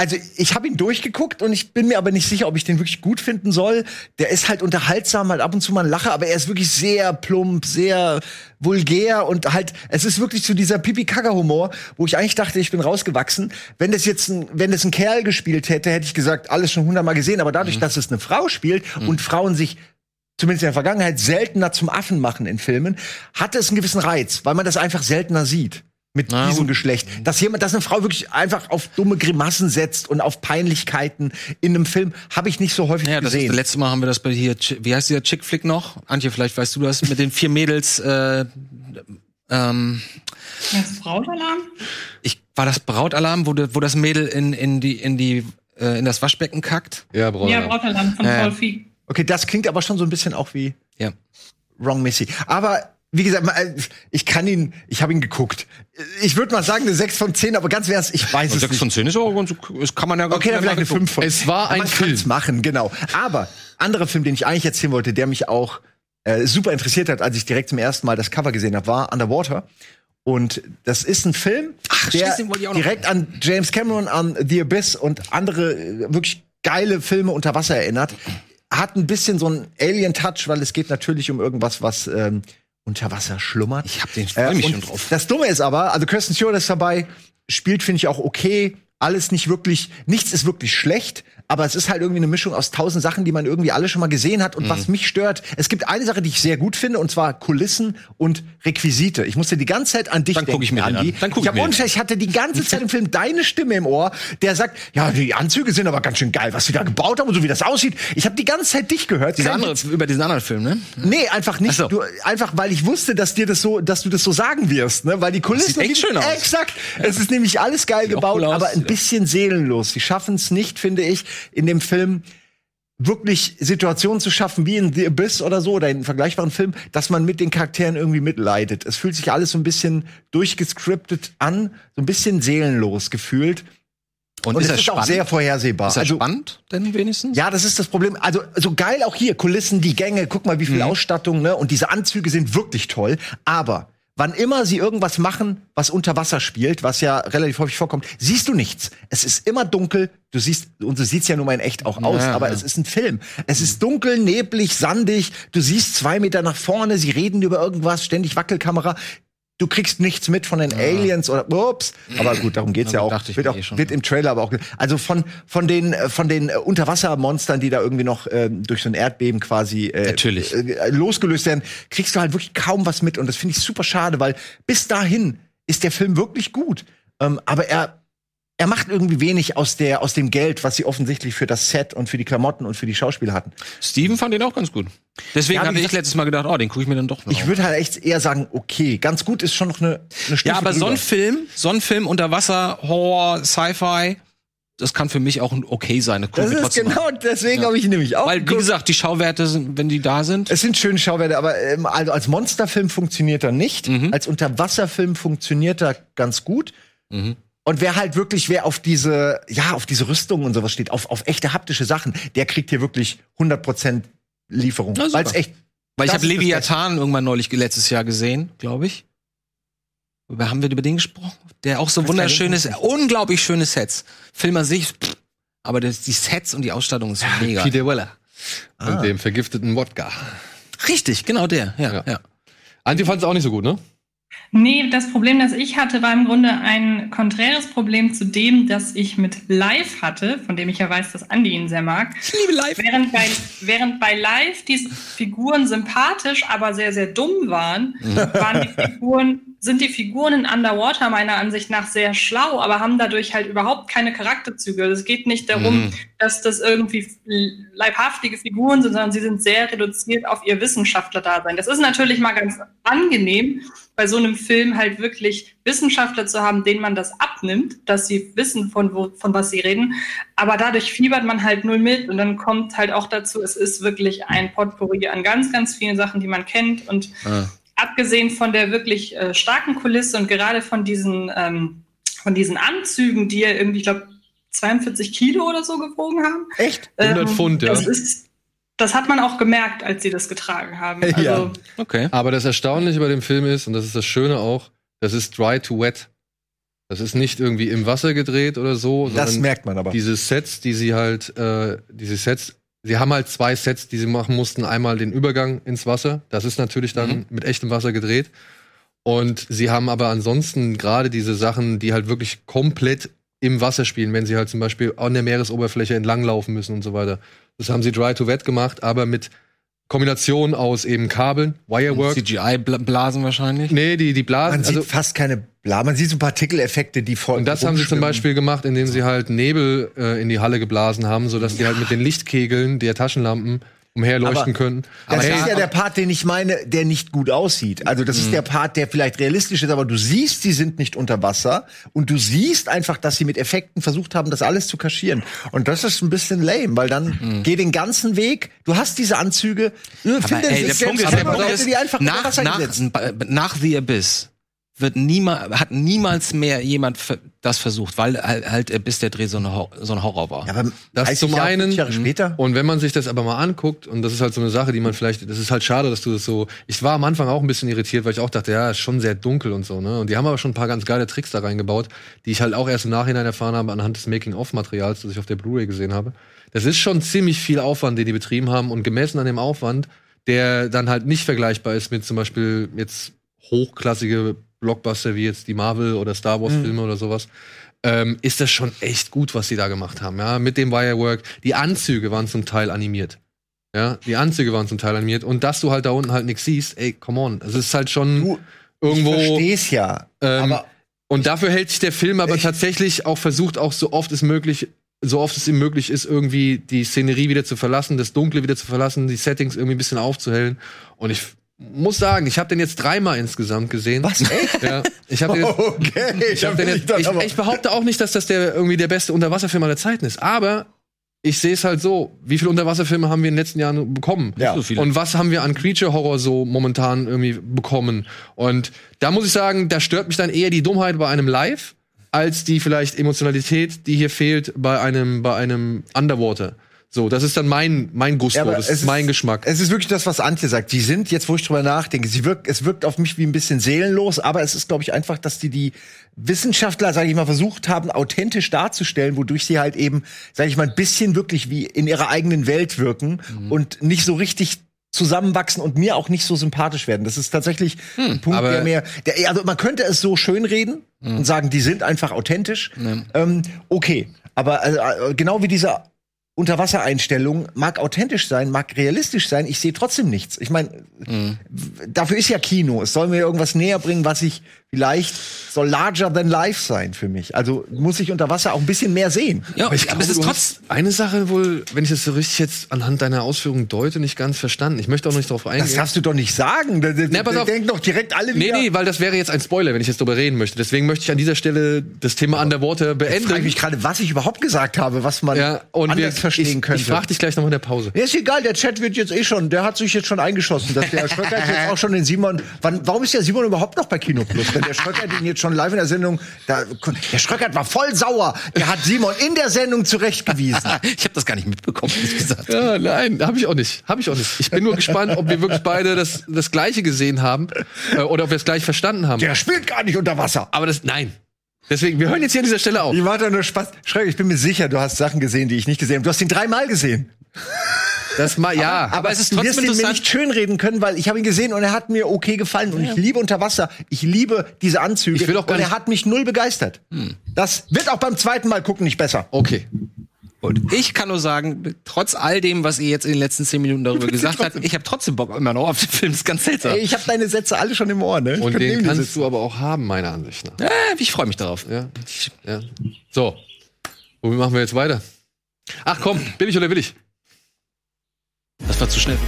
also ich habe ihn durchgeguckt und ich bin mir aber nicht sicher, ob ich den wirklich gut finden soll. Der ist halt unterhaltsam, halt ab und zu mal ein Lacher, aber er ist wirklich sehr plump, sehr vulgär und halt, es ist wirklich zu dieser Pipi-Kaka-Humor, wo ich eigentlich dachte, ich bin rausgewachsen. Wenn das jetzt ein, wenn das ein Kerl gespielt hätte, hätte ich gesagt, alles schon hundertmal gesehen, aber dadurch, dass es eine Frau spielt und Frauen sich zumindest in der Vergangenheit, seltener zum Affen machen in Filmen, hatte es einen gewissen Reiz, weil man das einfach seltener sieht. Mit Na, diesem gut. Geschlecht. Dass jemand, dass eine Frau wirklich einfach auf dumme Grimassen setzt und auf Peinlichkeiten in einem Film, habe ich nicht so häufig Ja, das, gesehen. letzte Mal haben wir das bei hier, wie heißt dieser Chick-Flick noch? Antje, vielleicht weißt du das, mit den vier Mädels, äh, ähm, Das Brautalarm? ich, war das Brautalarm, wo, de, wo das Mädel in, in die, in die, äh, in das Waschbecken kackt? Ja, Bruder. Ja, Brautalarm von Ja. Paul Feig. Okay, das klingt aber schon so ein bisschen auch wie Ja. Wrong Missy. Aber wie gesagt, mal, ich kann ihn, ich habe ihn geguckt. Ich würde mal sagen, eine 6 von 10, aber ganz ernst, ich weiß es Sechs nicht. von zehn ist auch ganz, das kann man ja ganz Okay, dann vielleicht eine nachgucken. 5 von Es war ein Man Film. machen, genau. Aber anderer Film, den ich eigentlich erzählen wollte, der mich auch äh, super interessiert hat, als ich direkt zum ersten Mal das Cover gesehen habe, war Underwater. Und das ist ein Film, Ach, der direkt an James Cameron, an The Abyss und andere äh, wirklich geile Filme unter Wasser erinnert. Hat ein bisschen so einen Alien-Touch, weil es geht natürlich um irgendwas, was ähm, unter Wasser schlummert. Ich hab den, freu mich und schon drauf. Das Dumme ist aber, also Kirsten Stewart ist dabei, spielt, finde ich, auch okay. Alles nicht wirklich, nichts ist wirklich schlecht, aber es ist halt irgendwie eine Mischung aus tausend Sachen, die man irgendwie alle schon mal gesehen hat. Und was Mhm. mich stört, es gibt eine Sache, die ich sehr gut finde, und zwar Kulissen und Requisite. Ich musste die ganze Zeit an dich Dann guck denken, ich mir Andi. an. Dann guck ich ich mir unscheiß, ich hatte die ganze Zeit im Film deine Stimme im Ohr, der sagt, ja, die Anzüge sind aber ganz schön geil, was sie da gebaut haben und so wie das aussieht. Ich habe die ganze Zeit dich gehört. Dieser Kein andere, über diesen anderen Film, ne? Nee, einfach nicht. So. Du, einfach, weil ich wusste, dass dir das so, dass du das so sagen wirst, ne? Weil die Kulissen sieht echt die- schön aus. Exakt. Es ist nämlich alles geil Sieht gebaut, cool aber ein bisschen seelenlos. Sie schaffen es nicht, finde ich, in dem Film wirklich Situationen zu schaffen, wie in The Abyss oder so, oder in einem vergleichbaren Film, dass man mit den Charakteren irgendwie mitleidet. Es fühlt sich alles so ein bisschen durchgescriptet an, so ein bisschen seelenlos gefühlt. Und, Und, ist es ist auch spannend? sehr vorhersehbar. ist er Also- spannend denn wenigstens? ja, das ist das Problem. Also so geil auch hier Kulissen, die Gänge, guck mal, wie viel Ausstattung, ne? Und diese Anzüge sind wirklich toll. Aber wann immer sie irgendwas machen, was unter Wasser spielt, was ja relativ häufig vorkommt, siehst du nichts. Es ist immer dunkel. Du siehst, und so sieht's ja nun mal in echt auch aus, Ja, aber ja. es ist ein Film. Es ist dunkel, neblig, sandig. Du siehst zwei Meter nach vorne, sie reden über irgendwas, ständig Wackelkamera. Du kriegst nichts mit von den Aliens oder ups. Aber gut, darum geht's ja gut, auch. Wird, auch eh schon. wird im Trailer aber auch. Also von von den von den äh, Unterwassermonstern, die da irgendwie noch äh, durch so ein Erdbeben quasi äh, Natürlich. äh, losgelöst werden, kriegst du halt wirklich kaum was mit und das finde ich super schade, weil bis dahin ist der Film wirklich gut, ähm, aber er er macht irgendwie wenig aus der aus dem Geld, was sie offensichtlich für das Set und für die Klamotten und für die Schauspieler hatten. Steven fand den auch ganz gut. Deswegen Ja, hatte ich letztes Mal gedacht, oh, den gucke ich mir dann doch noch. Ich würde halt echt eher sagen, okay, ganz gut ist schon noch eine, eine Stufe ja, aber so ein Film, so ein Film unter Wasser, Horror, Sci-Fi, das kann für mich auch ein okay sein. Das, das ist genau deswegen habe ich ihn nämlich auch Weil, wie gesagt, die Schauwerte sind, wenn die da sind. Es sind schöne Schauwerte, aber ähm, also als Monsterfilm funktioniert er nicht. Mhm. Als Unterwasserfilm funktioniert er ganz gut. Mhm. Und wer halt wirklich, wer auf diese, ja, auf diese Rüstung und sowas steht, auf, auf echte haptische Sachen, der kriegt hier wirklich 100% Lieferung. Weil es echt. Weil ich habe Leviathan irgendwann neulich letztes Jahr gesehen, glaube ich. Über, haben wir über den gesprochen? Der auch so wunderschönes, unglaublich schöne Sets. Film an sich, pff, aber das, die Sets und die Ausstattung ist mega. Peter Weller. Ah. Und dem vergifteten Wodka. Richtig, genau der. Ja, Ja. ja. Antje fand es auch nicht so gut, ne? Nee, das Problem, das ich hatte, war im Grunde ein konträres Problem zu dem, das ich mit Live hatte, von dem ich ja weiß, dass Andi ihn sehr mag. Ich liebe live. Während bei, während bei Live die Figuren sympathisch, aber sehr, sehr dumm waren, waren die Figuren, sind die Figuren in Underwater meiner Ansicht nach sehr schlau, aber haben dadurch halt überhaupt keine Charakterzüge. Es geht nicht darum, Mhm. dass das irgendwie leibhaftige Figuren sind, sondern sie sind sehr reduziert auf ihr Wissenschaftler-Dasein. Das ist natürlich mal ganz angenehm, bei so einem Film halt wirklich Wissenschaftler zu haben, denen man das abnimmt, dass sie wissen, von, wo, von was sie reden. Aber dadurch fiebert man halt null mit und dann kommt halt auch dazu, es ist wirklich ein Potpourri an ganz, ganz vielen Sachen, die man kennt. Und Ah. abgesehen von der wirklich äh, starken Kulisse und gerade von diesen, ähm, von diesen Anzügen, die ja irgendwie, ich glaube, 42 Kilo oder so gewogen haben. Echt? 100 Pfund, ja. Das, ist, das hat man auch gemerkt, als sie das getragen haben. [LAUGHS] Also, Ja. Okay. Aber das Erstaunliche bei dem Film ist, und das ist das Schöne auch, das ist dry to wet. Das ist nicht irgendwie im Wasser gedreht oder so, Das sondern merkt man aber. diese Sets, die sie halt, äh, diese Sets, sie haben halt zwei Sets, die sie machen mussten. Einmal den Übergang ins Wasser, das ist natürlich dann Mhm. mit echtem Wasser gedreht. Und sie haben aber ansonsten gerade diese Sachen, die halt wirklich komplett im Wasser spielen, wenn sie halt zum Beispiel an der Meeresoberfläche entlanglaufen müssen und so weiter. Das haben sie dry to wet gemacht, aber mit Kombination aus eben Kabeln, Wirework. CGI-Blasen wahrscheinlich. Nee, die, die Blasen. Man sieht also, fast keine Bla, man sieht so Partikeleffekte, die voll. und das haben sie zum Beispiel gemacht, indem sie halt Nebel äh, in die Halle geblasen haben, sodass die halt mit den Lichtkegeln der Taschenlampen umherleuchten Aber können. Das Aber ist ja, der Part, den ich meine, der nicht gut aussieht. Also das ist der Part, der vielleicht realistisch ist, aber du siehst, sie sind nicht unter Wasser und du siehst einfach, dass sie mit Effekten versucht haben, das alles zu kaschieren. Und das ist ein bisschen lame, weil dann geh den ganzen Weg. Du hast diese Anzüge. Finde ey, der sich Punkt ist, der Punkt ist die einfach unter nach, Wasser nach, nach The Abyss wird niemals, hat niemals mehr jemand das versucht, weil halt, halt Abyss der Dreh so, eine so ein Horror war. Ja, aber Das 30 zum Jahre, einen- 50 Jahre später. Und wenn man sich das aber mal anguckt, und das ist halt so eine Sache, die man vielleicht, das ist halt schade, dass du das so. Ich war am Anfang auch ein bisschen irritiert, weil ich auch dachte, ja, ist schon sehr dunkel und so, ne? Und die haben aber schon ein paar ganz geile Tricks da reingebaut, die ich halt auch erst im Nachhinein erfahren habe anhand des Making-of-Materials, das ich auf der Blu-ray gesehen habe. Das ist schon ziemlich viel Aufwand, den die betrieben haben und gemessen an dem Aufwand, der dann halt nicht vergleichbar ist mit zum Beispiel jetzt hochklassige Blockbuster wie jetzt die Marvel oder Star Wars Filme oder sowas ähm, ist das schon echt gut, was sie da gemacht haben. Ja, mit dem Wirework. Die Anzüge waren zum Teil animiert. Ja, die Anzüge waren zum Teil animiert. Und dass du halt da unten halt nichts siehst, ey, come on. Es ist halt schon Du, irgendwo. Ich versteh's ja. Ähm, und dafür hält sich der Film aber Ich- tatsächlich auch versucht, auch so oft es möglich, so oft es ihm möglich ist, irgendwie die Szenerie wieder zu verlassen, das Dunkle wieder zu verlassen, die Settings irgendwie ein bisschen aufzuhellen. Und ich muss sagen, ich habe den jetzt dreimal insgesamt gesehen. was, echt? Ja, ich habe den jetzt Okay, ich, hab den jetzt, ich, ich behaupte auch nicht, dass das der irgendwie der beste Unterwasserfilm aller Zeiten ist, aber ich sehe es halt so, wie viele Unterwasserfilme haben wir in den letzten Jahren bekommen? Ja. so viele. Und was haben wir an Creature Horror so momentan irgendwie bekommen? Und da muss ich sagen, da stört mich dann eher die Dummheit bei einem Live als die vielleicht Emotionalität, die hier fehlt bei einem bei einem Underwater. So, das ist dann mein mein Gusto, Ja, das ist mein Geschmack. Es ist wirklich das, was Antje sagt. Die sind, jetzt wo ich drüber nachdenke, sie wirkt, es wirkt auf mich wie ein bisschen seelenlos, aber es ist, glaube ich, einfach, dass die die Wissenschaftler, sage ich mal, versucht haben, authentisch darzustellen, wodurch sie halt eben, sage ich mal, ein bisschen wirklich wie in ihrer eigenen Welt wirken und nicht so richtig zusammenwachsen und mir auch nicht so sympathisch werden. Das ist tatsächlich ein Punkt, der mir, der, also man könnte es so schönreden und sagen, die sind einfach authentisch. Ähm, okay, aber äh, genau wie dieser Unterwassereinstellung mag authentisch sein, mag realistisch sein, ich sehe trotzdem nichts. Ich meine, dafür ist ja Kino. Es soll mir irgendwas näher bringen, was ich vielleicht soll larger than life sein für mich. Also muss ich unter Wasser auch ein bisschen mehr sehen. Ja, aber, ich glaube, es ist trotz, eine Sache wohl, wenn ich das so richtig jetzt anhand deiner Ausführungen deute, nicht ganz verstanden. Ich möchte auch nicht darauf eingehen. Das darfst du doch nicht sagen. Da, da, Na, pass auf. denken doch direkt alle Nee, wieder. nee, weil das wäre jetzt ein Spoiler, wenn ich jetzt darüber reden möchte. Deswegen möchte ich an dieser Stelle das Thema Underwater Ich frage beenden. mich gerade, was ich überhaupt gesagt habe, was man Ja, und wir, anders verstehen ich, könnte. ich frage dich gleich noch in der Pause. Ja, ist egal, der Chat wird jetzt eh schon, der hat sich jetzt schon eingeschossen, dass der [LAUGHS] Schröckert jetzt auch schon den Simon. Wann, warum ist der Simon überhaupt noch bei Kino Plus? Wenn der Schröckert ihn jetzt schon live in der Sendung, da, der Schröckert war voll sauer. Der hat Simon in der Sendung zurechtgewiesen. [LAUGHS] ich habe das gar nicht mitbekommen, ehrlich gesagt. Ja, nein, habe ich auch nicht. Habe ich auch nicht. Ich bin nur gespannt, ob wir wirklich beide das, das Gleiche gesehen haben äh, oder ob wir es gleich verstanden haben. Der spielt gar nicht unter Wasser. Aber das, nein. Deswegen, wir hören jetzt hier an dieser Stelle auf. Ich mache da nur Spaß. Schröckert, ich bin mir sicher, du hast Sachen gesehen, die ich nicht gesehen habe. Du hast ihn dreimal gesehen. Das mal, ja. Aber es ist trotzdem ihn mir interessant. nicht schönreden können, weil ich habe ihn gesehen und er hat mir okay gefallen und ich liebe unter Wasser. Ich liebe diese Anzüge Ich will auch gar und er hat mich null begeistert. Das wird auch beim zweiten Mal gucken nicht besser. Okay. Und ich kann nur sagen, trotz all dem, was ihr jetzt in den letzten zehn Minuten darüber [LAUGHS] gesagt habt, ich habe trotzdem Bock immer noch auf den Film. Das ist ganz seltsam. Ey, ich habe deine Sätze alle schon im Ohr, ne? Ich Und den kannst du aber auch haben, meiner Ansicht nach. Äh, ich freue mich darauf. Ja, ja. So. Womit machen wir jetzt weiter? Ach komm, billig oder willig? Das war zu schnell.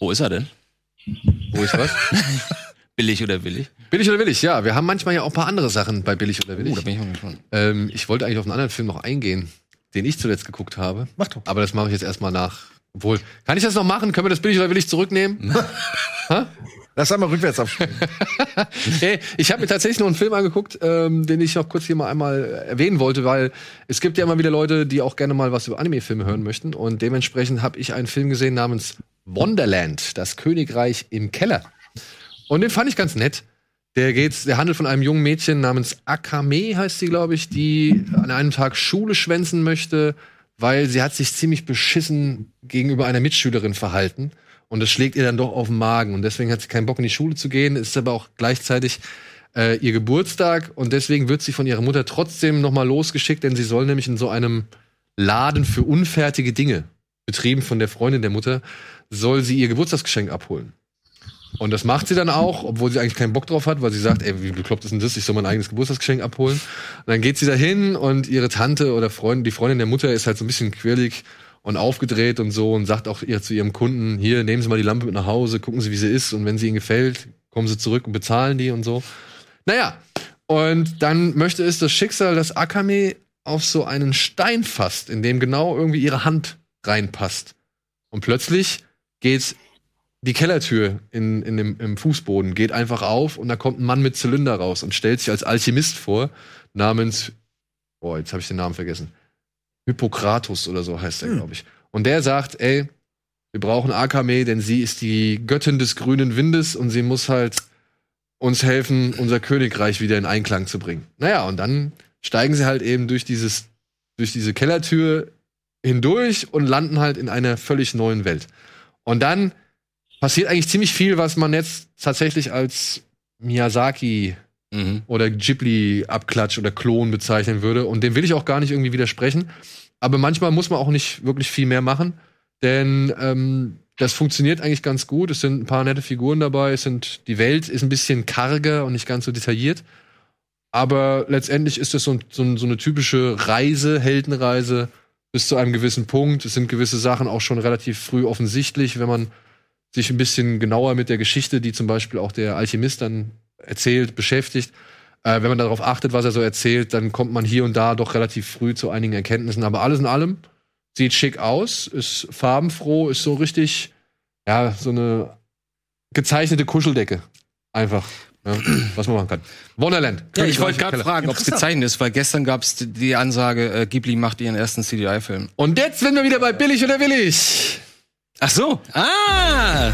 Wo ist er denn? Wo ist was? [LAUGHS] Billig oder willig? billig oder willig, ja. Wir haben manchmal ja auch ein paar andere Sachen bei billig oder willig. Oh, da bin ich mal gespannt. Ähm, ich wollte eigentlich auf einen anderen Film noch eingehen, den ich zuletzt geguckt habe. Mach doch. Aber das mache ich jetzt erstmal nach. Obwohl, kann ich das noch machen? Können wir das billig oder willig zurücknehmen? [LAUGHS] Lass einmal rückwärts abspielen. hey, [LAUGHS] ich habe mir tatsächlich noch einen Film angeguckt, ähm, den ich noch kurz hier mal einmal erwähnen wollte, weil es gibt ja immer wieder Leute, die auch gerne mal was über Anime-Filme hören möchten. Und dementsprechend habe ich einen Film gesehen namens Wonderland, das Königreich im Keller. Und den fand ich ganz nett. Der geht's, der handelt von einem jungen Mädchen namens Akame, heißt sie, glaube ich, die an einem Tag Schule schwänzen möchte, weil sie hat sich ziemlich beschissen gegenüber einer Mitschülerin verhalten. Und das schlägt ihr dann doch auf den Magen. Und deswegen hat sie keinen Bock, in die Schule zu gehen, ist aber auch gleichzeitig äh, ihr Geburtstag und deswegen wird sie von ihrer Mutter trotzdem noch mal losgeschickt, denn sie soll nämlich in so einem Laden für unfertige Dinge, betrieben von der Freundin der Mutter, soll sie ihr Geburtstagsgeschenk abholen. Und das macht sie dann auch, obwohl sie eigentlich keinen Bock drauf hat, weil sie sagt, ey, wie bekloppt ist denn das? Ich soll mein eigenes Geburtstagsgeschenk abholen. Und dann geht sie da hin und ihre Tante oder Freundin, die Freundin der Mutter ist halt so ein bisschen quirlig und aufgedreht und so und sagt auch ihr zu ihrem Kunden, hier, nehmen Sie mal die Lampe mit nach Hause, gucken Sie, wie sie ist und wenn sie Ihnen gefällt, kommen Sie zurück und bezahlen die und so. Naja, und dann möchte es das Schicksal, dass Akame auf so einen Stein fasst, in dem genau irgendwie ihre Hand reinpasst. Und plötzlich geht die Kellertür in, in dem, im Fußboden geht einfach auf und da kommt ein Mann mit Zylinder raus und stellt sich als Alchemist vor, namens, boah, jetzt habe ich den Namen vergessen. Hippokratus oder so heißt er, Hm. glaube ich. Und der sagt, ey, wir brauchen Akame, denn sie ist die Göttin des grünen Windes und sie muss halt uns helfen, unser Königreich wieder in Einklang zu bringen. Naja, und dann steigen sie halt eben durch dieses, durch diese Kellertür hindurch und landen halt in einer völlig neuen Welt. Und dann passiert eigentlich ziemlich viel, was man jetzt tatsächlich als Miyazaki Mhm. oder Ghibli-Abklatsch oder Klon bezeichnen würde. Und dem will ich auch gar nicht irgendwie widersprechen. Aber manchmal muss man auch nicht wirklich viel mehr machen, denn ähm, das funktioniert eigentlich ganz gut. Es sind ein paar nette Figuren dabei. Es sind, die Welt ist ein bisschen karger und nicht ganz so detailliert. Aber letztendlich ist das so, so, so eine typische Reise, Heldenreise bis zu einem gewissen Punkt. Es sind gewisse Sachen auch schon relativ früh offensichtlich, wenn man sich ein bisschen genauer mit der Geschichte, die zum Beispiel auch der Alchemist dann erzählt, beschäftigt. Äh, wenn man darauf achtet, was er so erzählt, dann kommt man hier und da doch relativ früh zu einigen Erkenntnissen. Aber alles in allem sieht schick aus, ist farbenfroh, ist so richtig, ja, so eine gezeichnete Kuscheldecke. Einfach. Ja, was man machen kann. Wonderland. Ja, ich wollte gerade fragen, ob es gezeichnet ist, weil gestern gab es die Ansage, äh, Ghibli macht ihren ersten CGI-Film. Und jetzt sind wir wieder bei billig oder willig. Ach so. Ah!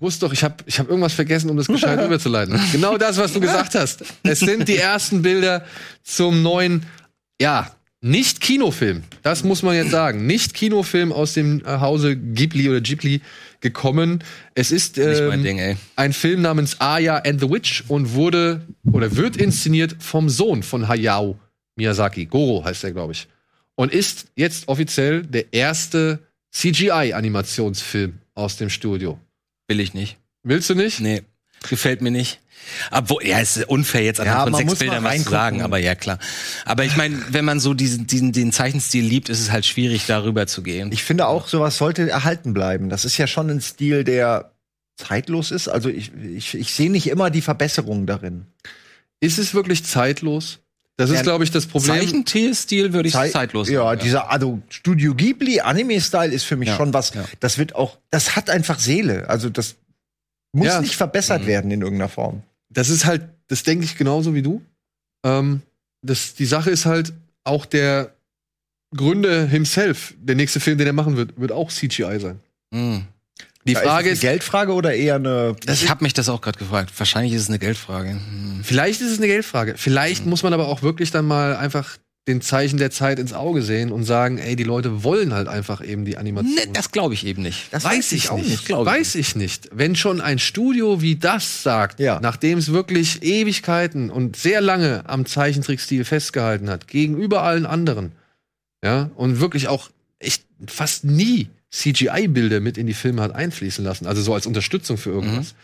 Wusste doch, ich habe ich hab irgendwas vergessen, um das gescheit [LAUGHS] rüberzuleiten. Genau das, was du gesagt hast. Es sind die ersten Bilder zum neuen, ja, nicht Kinofilm. Das muss man jetzt sagen. Nicht Kinofilm aus dem äh, Hause Ghibli oder Ghibli gekommen. Es ist ähm, Ding, ein Film namens Aya and the Witch und wurde oder wird inszeniert vom Sohn von Hayao Miyazaki. Goro heißt er, glaube ich. Und ist jetzt offiziell der erste CGI-Animationsfilm aus dem Studio. Will ich nicht. Willst du nicht? Nee. Gefällt mir nicht. Obwohl, ja, es ist unfair jetzt Ja, anhand von man sechs muss mal Bildern was zu sagen, aber ja, klar. Aber ich meine, wenn man so diesen, diesen, den Zeichenstil liebt, ist es halt schwierig, darüber zu gehen. Ich finde auch, sowas sollte erhalten bleiben. Das ist ja schon ein Stil, der zeitlos ist. Also ich, ich, ich sehe nicht immer die Verbesserungen darin. Ist es wirklich zeitlos? Das ist, Ja, glaube ich, das Problem. Zeichenstil würde ich Zei- zeitlos Ja, sagen, dieser also Studio Ghibli Anime-Style ist für mich Ja, schon was. ja. Das wird auch, das hat einfach Seele. Also das muss Ja. nicht verbessert Mhm. werden in irgendeiner Form. Das ist halt, das denke ich genauso wie du. Ähm, das, die Sache ist halt, auch der Gründer himself, der nächste Film, den er machen wird, wird auch CGI sein. Mhm. Die Ja, Frage ist eine Geldfrage oder eher eine. Ich habe mich das auch gerade gefragt. Wahrscheinlich ist es eine Geldfrage. Hm. vielleicht ist es eine Geldfrage. Vielleicht muss man aber auch wirklich dann mal einfach den Zeichen der Zeit ins Auge sehen und sagen, ey, die Leute wollen halt einfach eben die Animation. Nee, das glaube ich eben nicht. Das weiß ich auch nicht. ich weiß ich nicht. Wenn schon ein Studio wie das sagt, Ja. nachdem es wirklich Ewigkeiten und sehr lange am Zeichentrickstil festgehalten hat, gegenüber allen anderen, ja, und wirklich auch echt fast nie CGI-Bilder mit in die Filme hat einfließen lassen, also so als Unterstützung für irgendwas.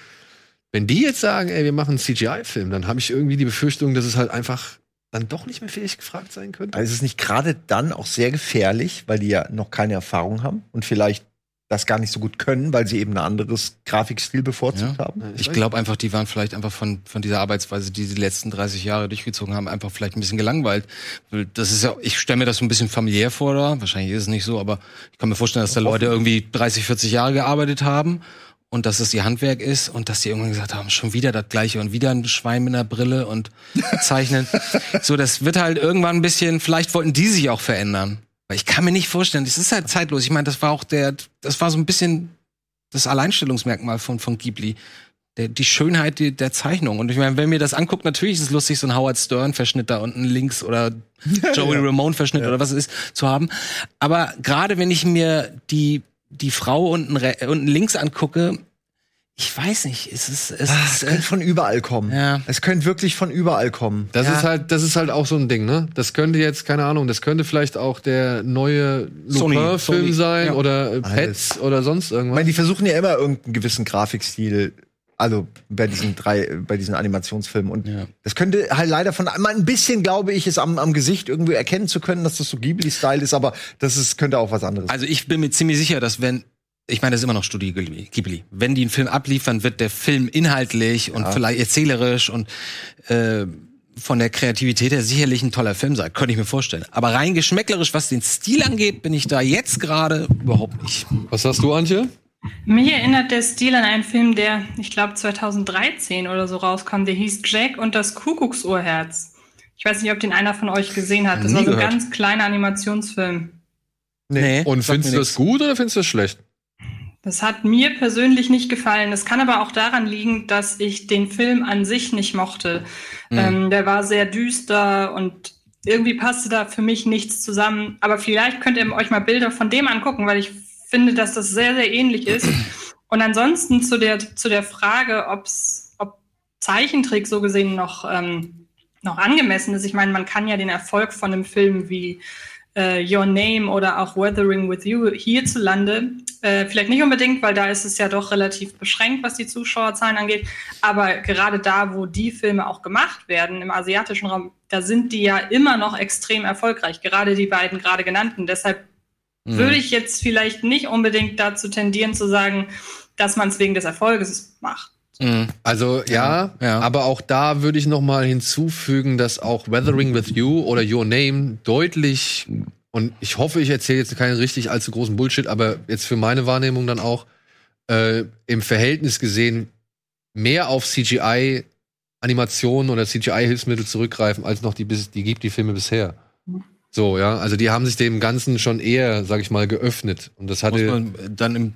Wenn die jetzt sagen, ey, wir machen einen CGI-Film, dann habe ich irgendwie die Befürchtung, dass es halt einfach dann doch nicht mehr fähig gefragt sein könnte. Also ist es nicht gerade dann auch sehr gefährlich, weil die ja noch keine Erfahrung haben und vielleicht das gar nicht so gut können, weil sie eben ein anderes Grafikstil bevorzugt Ja. haben? Ich glaube einfach, die waren vielleicht einfach von, von dieser Arbeitsweise, die sie die letzten 30 Jahre durchgezogen haben, einfach vielleicht ein bisschen gelangweilt. Weil Das ist ja, ich stelle mir das so ein bisschen familiär vor, da. Wahrscheinlich ist es nicht so, aber ich kann mir vorstellen, dass da Leute irgendwie 30, 40 Jahre gearbeitet haben und dass es ihr Handwerk ist und dass die irgendwann gesagt haben, schon wieder das gleiche und wieder ein Schwein mit einer Brille und zeichnen. [LAUGHS] so, das wird halt irgendwann ein bisschen, vielleicht wollten die sich auch verändern. Weil ich kann mir nicht vorstellen, das ist halt zeitlos. Ich meine, das war auch der, das war so ein bisschen das Alleinstellungsmerkmal von, von Ghibli. Der, die Schönheit die, der Zeichnung. Und ich meine, wenn mir das anguckt, natürlich ist es lustig, so ein Howard Stern-Verschnitt da unten links oder [LAUGHS] Joey Ramone-Verschnitt oder was es ist, zu haben. Aber gerade wenn ich mir die, die Frau unten, unten links angucke, Ich weiß nicht, es ist, es Ah, ist, es äh, könnte von überall kommen. Ja. Es könnte wirklich von überall kommen. Das Ja. ist halt, das ist halt auch so ein Ding, ne? Das könnte jetzt, keine Ahnung, das könnte vielleicht auch der neue Lupin-Film sein ja. oder äh, Alles. Pets oder sonst Ich irgendwas. meine, die versuchen ja immer irgendeinen gewissen Grafikstil, also bei diesen drei, bei diesen Animationsfilmen. Und Ja. das könnte halt leider von mal ein bisschen, glaube ich, ist am, am Gesicht irgendwie erkennen zu können, dass das so Ghibli-Style ist, aber das ist, könnte auch was anderes. Also ich bin mir ziemlich sicher, dass wenn ich meine, das ist immer noch Studio Ghibli. Wenn die einen Film abliefern, wird der Film inhaltlich und vielleicht erzählerisch und äh, von der Kreativität her sicherlich ein toller Film sein, könnte ich mir vorstellen. Aber rein geschmäcklerisch, was den Stil angeht, bin ich da jetzt gerade überhaupt nicht. Was hast du, Antje? Mich erinnert der Stil an einen Film, der, ich glaube, 2013 oder so rauskam. Der hieß Jack und das Kuckucksuhrherz. Ich weiß nicht, ob den einer von euch gesehen hat. Das Nie war so ein ganz kleiner Animationsfilm. Nee. Und sagt findest du das gut oder findest du das schlecht? Das hat mir persönlich nicht gefallen. Das kann aber auch daran liegen, dass ich den Film an sich nicht mochte. Ähm, der war sehr düster und irgendwie passte da für mich nichts zusammen. Aber vielleicht könnt ihr euch mal Bilder von dem angucken, weil ich finde, dass das sehr, sehr ähnlich ist. [CLEARS THROAT] Und ansonsten zu der, zu der Frage, ob's, ob Zeichentrick so gesehen noch, ähm, noch angemessen ist. Ich meine, man kann ja den Erfolg von einem Film wie äh, Your Name oder auch Weathering with You hierzulande. Äh, vielleicht nicht unbedingt, weil da ist es ja doch relativ beschränkt, was die Zuschauerzahlen angeht. Aber gerade da, wo die Filme auch gemacht werden, im asiatischen Raum, da sind die ja immer noch extrem erfolgreich. Gerade die beiden gerade genannten. Deshalb würde ich jetzt vielleicht nicht unbedingt dazu tendieren zu sagen, dass man es wegen des Erfolges macht. Mhm. Also ja, ja. aber auch da würde ich noch mal hinzufügen, dass auch Weathering with You oder Your Name deutlich und ich hoffe, ich erzähle jetzt keinen richtig allzu großen Bullshit, aber jetzt für meine Wahrnehmung dann auch äh, im Verhältnis gesehen mehr auf CGI Animationen oder CGI Hilfsmittel zurückgreifen als noch die bis die gibt die Filme bisher. So, ja, also die haben sich dem Ganzen schon eher, sag ich mal, geöffnet und das Muss hatte man dann im,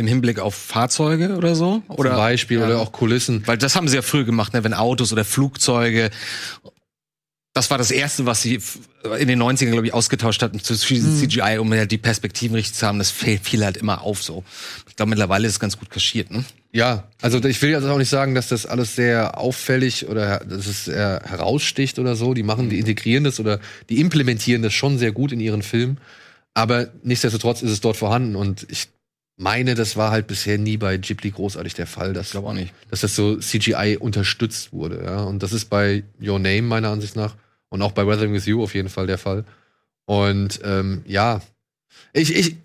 im Hinblick auf Fahrzeuge oder so? Oder zum Beispiel ja. oder auch Kulissen. Weil das haben sie ja früher gemacht, ne? wenn Autos oder Flugzeuge. Das war das erste, was sie in den 90ern, glaube ich, ausgetauscht hatten zu CGI, um halt die Perspektiven richtig zu haben. Das fiel, halt immer auf so. Ich glaube, mittlerweile ist es ganz gut kaschiert, ne? Ja, also ich will jetzt auch nicht sagen, dass das alles sehr auffällig oder dass es sehr heraussticht oder so. Die machen, die integrieren das oder die implementieren das schon sehr gut in ihren Filmen. Aber nichtsdestotrotz ist es dort vorhanden und ich meine, das war halt bisher nie bei Ghibli großartig der Fall, dass, auch nicht. dass das so CGI unterstützt wurde. Ja? Und das ist bei Your Name meiner Ansicht nach und auch bei Weathering with You auf jeden Fall der Fall. Und ähm, ja, ich, ich,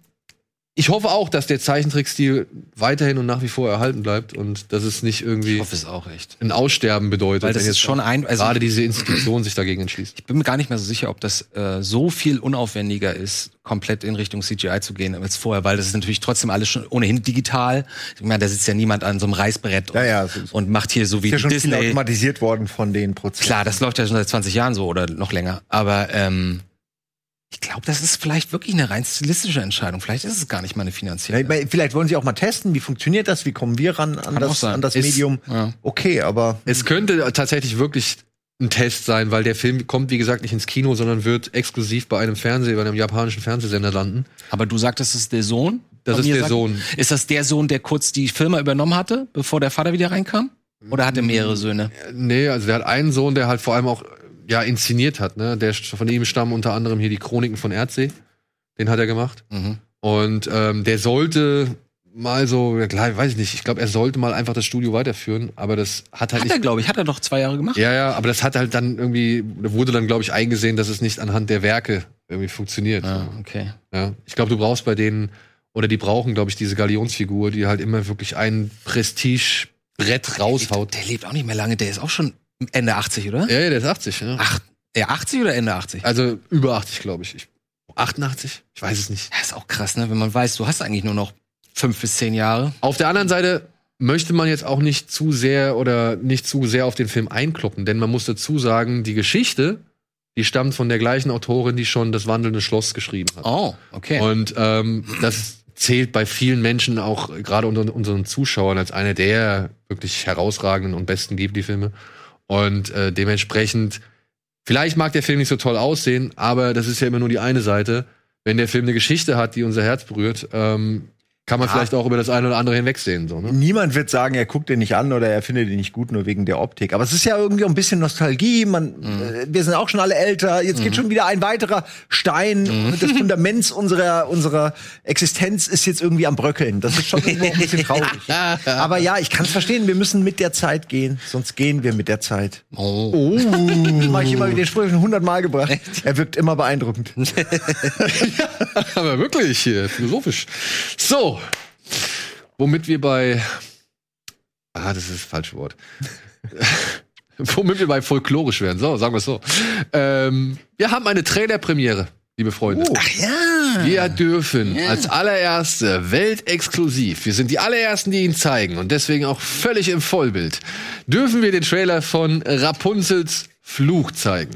ich hoffe auch, dass der Zeichentrickstil weiterhin und nach wie vor erhalten bleibt und dass es nicht irgendwie Ich hoffe es auch echt. ein Aussterben bedeutet. Weil das wenn ist jetzt schon ein, also gerade diese Institution sich dagegen entschließt. ich bin mir gar nicht mehr so sicher, ob das äh, so viel unaufwendiger ist, komplett in Richtung CGI zu gehen als vorher, weil das ist natürlich trotzdem alles schon ohnehin digital. Ich meine, da sitzt ja niemand an so einem Reißbrett Ja, und, ja, so ist- und macht hier so wie ist ja schon viel Disney. automatisiert worden von den Prozessen. Klar, das läuft ja schon seit 20 Jahren so oder noch länger. Aber ähm, ich glaube, das ist vielleicht wirklich eine rein stilistische Entscheidung. Vielleicht ist es gar nicht mal eine finanzielle. ich meine, Vielleicht wollen sie auch mal testen, wie funktioniert das, wie kommen wir ran an Kann das, an das Ist- Medium. ja. Okay, aber Es könnte tatsächlich wirklich ein Test sein, weil der Film kommt, wie gesagt, nicht ins Kino, sondern wird exklusiv bei einem Fernseh, bei einem japanischen Fernsehsender landen. Aber du sagtest, das ist der Sohn? Das ist der sagt- Sohn. Ist das der Sohn, der kurz die Firma übernommen hatte, bevor der Vater wieder reinkam? Oder hat er mehrere Söhne? Nee, also der hat einen Sohn, der halt vor allem auch ja inszeniert hat. Ne? Der von ihm stammen unter anderem hier die Chroniken von Erdsee. Den hat er gemacht. Mhm. Und ähm, der sollte mal so, ja, klar, weiß ich nicht, ich glaube, er sollte mal einfach das Studio weiterführen, aber das hat halt Hat er, nicht. glaube ich, hat er doch zwei Jahre gemacht. Ja, ja, aber das hat halt dann irgendwie, wurde dann, glaube ich, eingesehen, dass es nicht anhand der Werke irgendwie funktioniert. Ah, okay. Ja. Ich glaube, du brauchst bei denen, oder die brauchen, glaube ich, diese Galionsfigur, die halt immer wirklich ein Prestigebrett raushaut. Der lebt auch nicht mehr lange, der ist auch schon Ende 80, oder? Ja, ja, der ist 80, ja. Ach, er 80 oder Ende 80? Also über 80, glaube ich. ich. 88? Ich weiß es nicht. Das ist auch krass, ne? Wenn man weiß, du hast eigentlich nur noch fünf bis zehn Jahre. Auf der anderen Seite möchte man jetzt auch nicht zu sehr oder nicht zu sehr auf den Film einkloppen, denn man muss dazu sagen, die Geschichte, die stammt von der gleichen Autorin, die schon das wandelnde Schloss geschrieben hat. Oh, okay. Und ähm, das zählt bei vielen Menschen auch gerade unter unseren Zuschauern als eine der wirklich herausragenden und besten Ghibli-Filme. Und äh, dementsprechend, vielleicht mag der Film nicht so toll aussehen, aber das ist ja immer nur die eine Seite. Wenn der Film eine Geschichte hat, die unser Herz berührt, ähm, kann man vielleicht auch über das eine oder andere hinwegsehen. So, ne? Niemand wird sagen, er guckt den nicht an oder er findet ihn nicht gut, nur wegen der Optik. Aber es ist ja irgendwie auch ein bisschen Nostalgie. Man, äh, wir sind auch schon alle älter. Jetzt geht schon wieder ein weiterer Stein des [LAUGHS] Fundaments unserer, unserer Existenz ist jetzt irgendwie am Bröckeln. Das ist schon [LAUGHS] irgendwo ein bisschen traurig. Aber ja, ich kann es verstehen. Wir müssen mit der Zeit gehen. Sonst gehen wir mit der Zeit. Oh. Das mache ich immer wieder den Spruch schon hundertmal gebracht. Er wirkt immer beeindruckend. [LAUGHS] Aber wirklich hier, philosophisch. So. Womit wir bei. Ah, das ist das falsche Wort. [LAUGHS] Womit wir bei folklorisch werden. So, sagen wir es so. Ähm, wir haben eine Trailerpremiere, liebe Freunde. Oh. Ja. Wir dürfen als allererste weltexklusiv, wir sind die allerersten, die ihn zeigen und deswegen auch völlig im Vollbild, dürfen wir den Trailer von Rapunzels Fluch zeigen.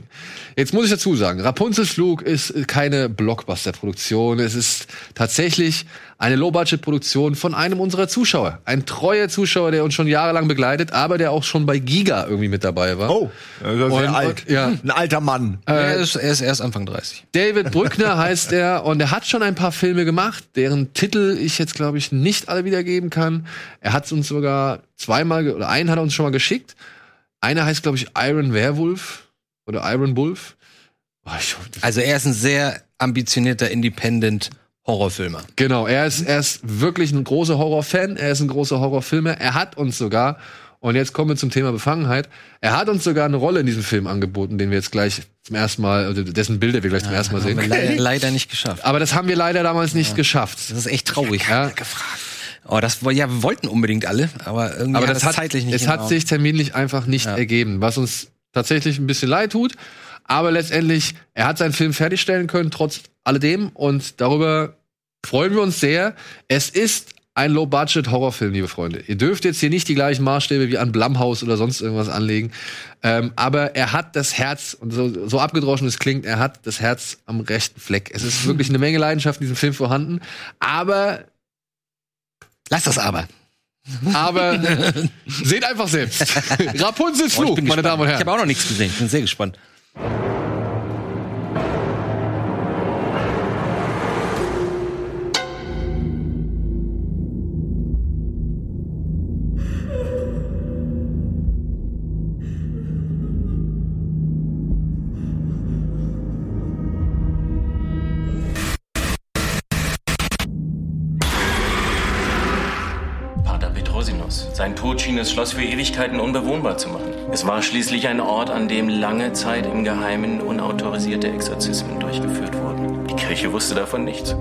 Jetzt muss ich dazu sagen, Rapunzels Flug ist keine Blockbuster-Produktion. Es ist tatsächlich eine Low-Budget-Produktion von einem unserer Zuschauer. Ein treuer Zuschauer, der uns schon jahrelang begleitet, aber der auch schon bei Giga irgendwie mit dabei war. Oh, sehr Und- alt. und- ja. Ein alter Mann. er, ist, er ist erst Anfang 30. David Brückner heißt er und er hat schon ein paar Filme gemacht, deren Titel ich jetzt glaube ich nicht alle wiedergeben kann. Er hat uns sogar zweimal oder einen hat er uns schon mal geschickt. Einer heißt glaube ich Iron Werewolf oder Iron Wolf. Also er ist ein sehr ambitionierter Independent Horrorfilmer. genau, er ist er ist wirklich ein großer Horrorfan, er ist ein großer Horrorfilmer. Er hat uns sogar und jetzt kommen wir zum Thema Befangenheit. Er hat uns sogar eine Rolle in diesem Film angeboten, den wir jetzt gleich zum ersten Mal, also dessen Bilder wir gleich zum ersten Mal Haben wir sehen. leider, leider nicht geschafft. Aber das haben wir leider damals nicht geschafft. Das ist echt traurig. Ja. Oh, das ja, wir wollten unbedingt alle, aber irgendwie Aber hat das hat, zeitlich nicht es hat sich terminlich einfach nicht Ja. ergeben, was uns tatsächlich ein bisschen leid tut. Aber letztendlich, er hat seinen Film fertigstellen können, trotz alledem. Und darüber freuen wir uns sehr. Es ist ein Low-Budget-Horrorfilm, liebe Freunde. Ihr dürft jetzt hier nicht die gleichen Maßstäbe wie an Blumhouse oder sonst irgendwas anlegen. Ähm, aber er hat das Herz, und so, so abgedroschen es klingt, er hat das Herz am rechten Fleck. Es ist [LAUGHS] wirklich eine Menge Leidenschaft in diesem Film vorhanden. Aber Lass das aber. Aber seht einfach selbst. [LAUGHS] Rapunzels Oh, ich Flug, bin meine. Damen und Ich Herren. habe auch noch nichts gesehen. Ich bin sehr gespannt. Das Schloss für Ewigkeiten unbewohnbar zu machen. Es war schließlich ein Ort, an dem lange Zeit im Geheimen unautorisierte Exorzismen durchgeführt wurden. Die Kirche wusste davon nichts.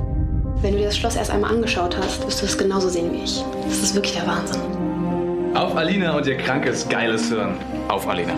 Wenn du dir das Schloss erst einmal angeschaut hast, wirst du es genauso sehen wie ich. Das ist wirklich der Wahnsinn. Auf Alina und ihr krankes, geiles Hirn. Auf Alina.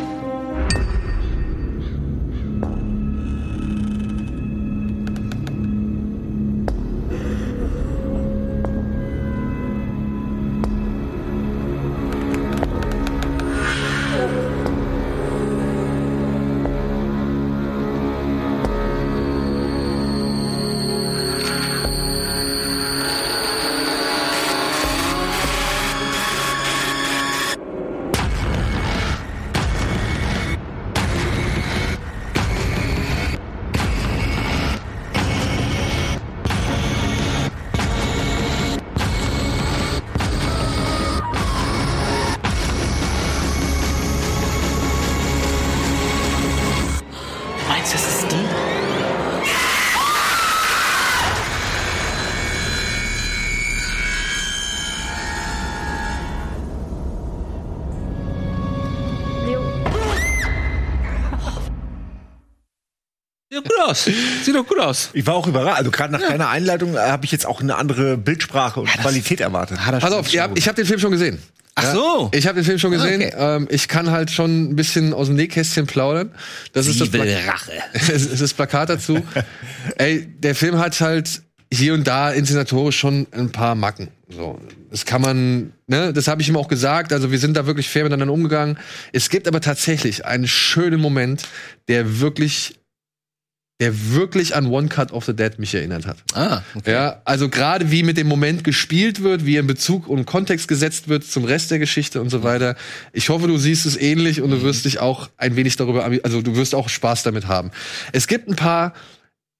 Aus. Sieht doch gut aus. Ich war auch überrascht. Also gerade nach deiner Einleitung äh, habe ich jetzt auch eine andere Bildsprache und Qualität erwartet. Pass auf, habt, ich habe den Film schon gesehen. Ach so. Ich habe den Film schon gesehen. Okay. Ähm, ich kann halt schon ein bisschen aus dem Nähkästchen plaudern. Das ist das, Sie will Pla Rache. [LAUGHS] es ist das Plakat dazu. [LAUGHS] Ey, der Film hat halt hier und da inszenatorisch schon ein paar Macken. So, das kann man, ne, das habe ich ihm auch gesagt. Also wir sind da wirklich fair miteinander umgegangen. Es gibt aber tatsächlich einen schönen Moment, der wirklich, der wirklich an One Cut of the Dead mich erinnert hat. Ah, okay. Ja, also gerade wie mit dem Moment gespielt wird, wie er in Bezug und Kontext gesetzt wird zum Rest der Geschichte und so weiter. Ich hoffe, du siehst es ähnlich und du wirst dich auch ein wenig darüber, also du wirst auch Spaß damit haben. Es gibt ein paar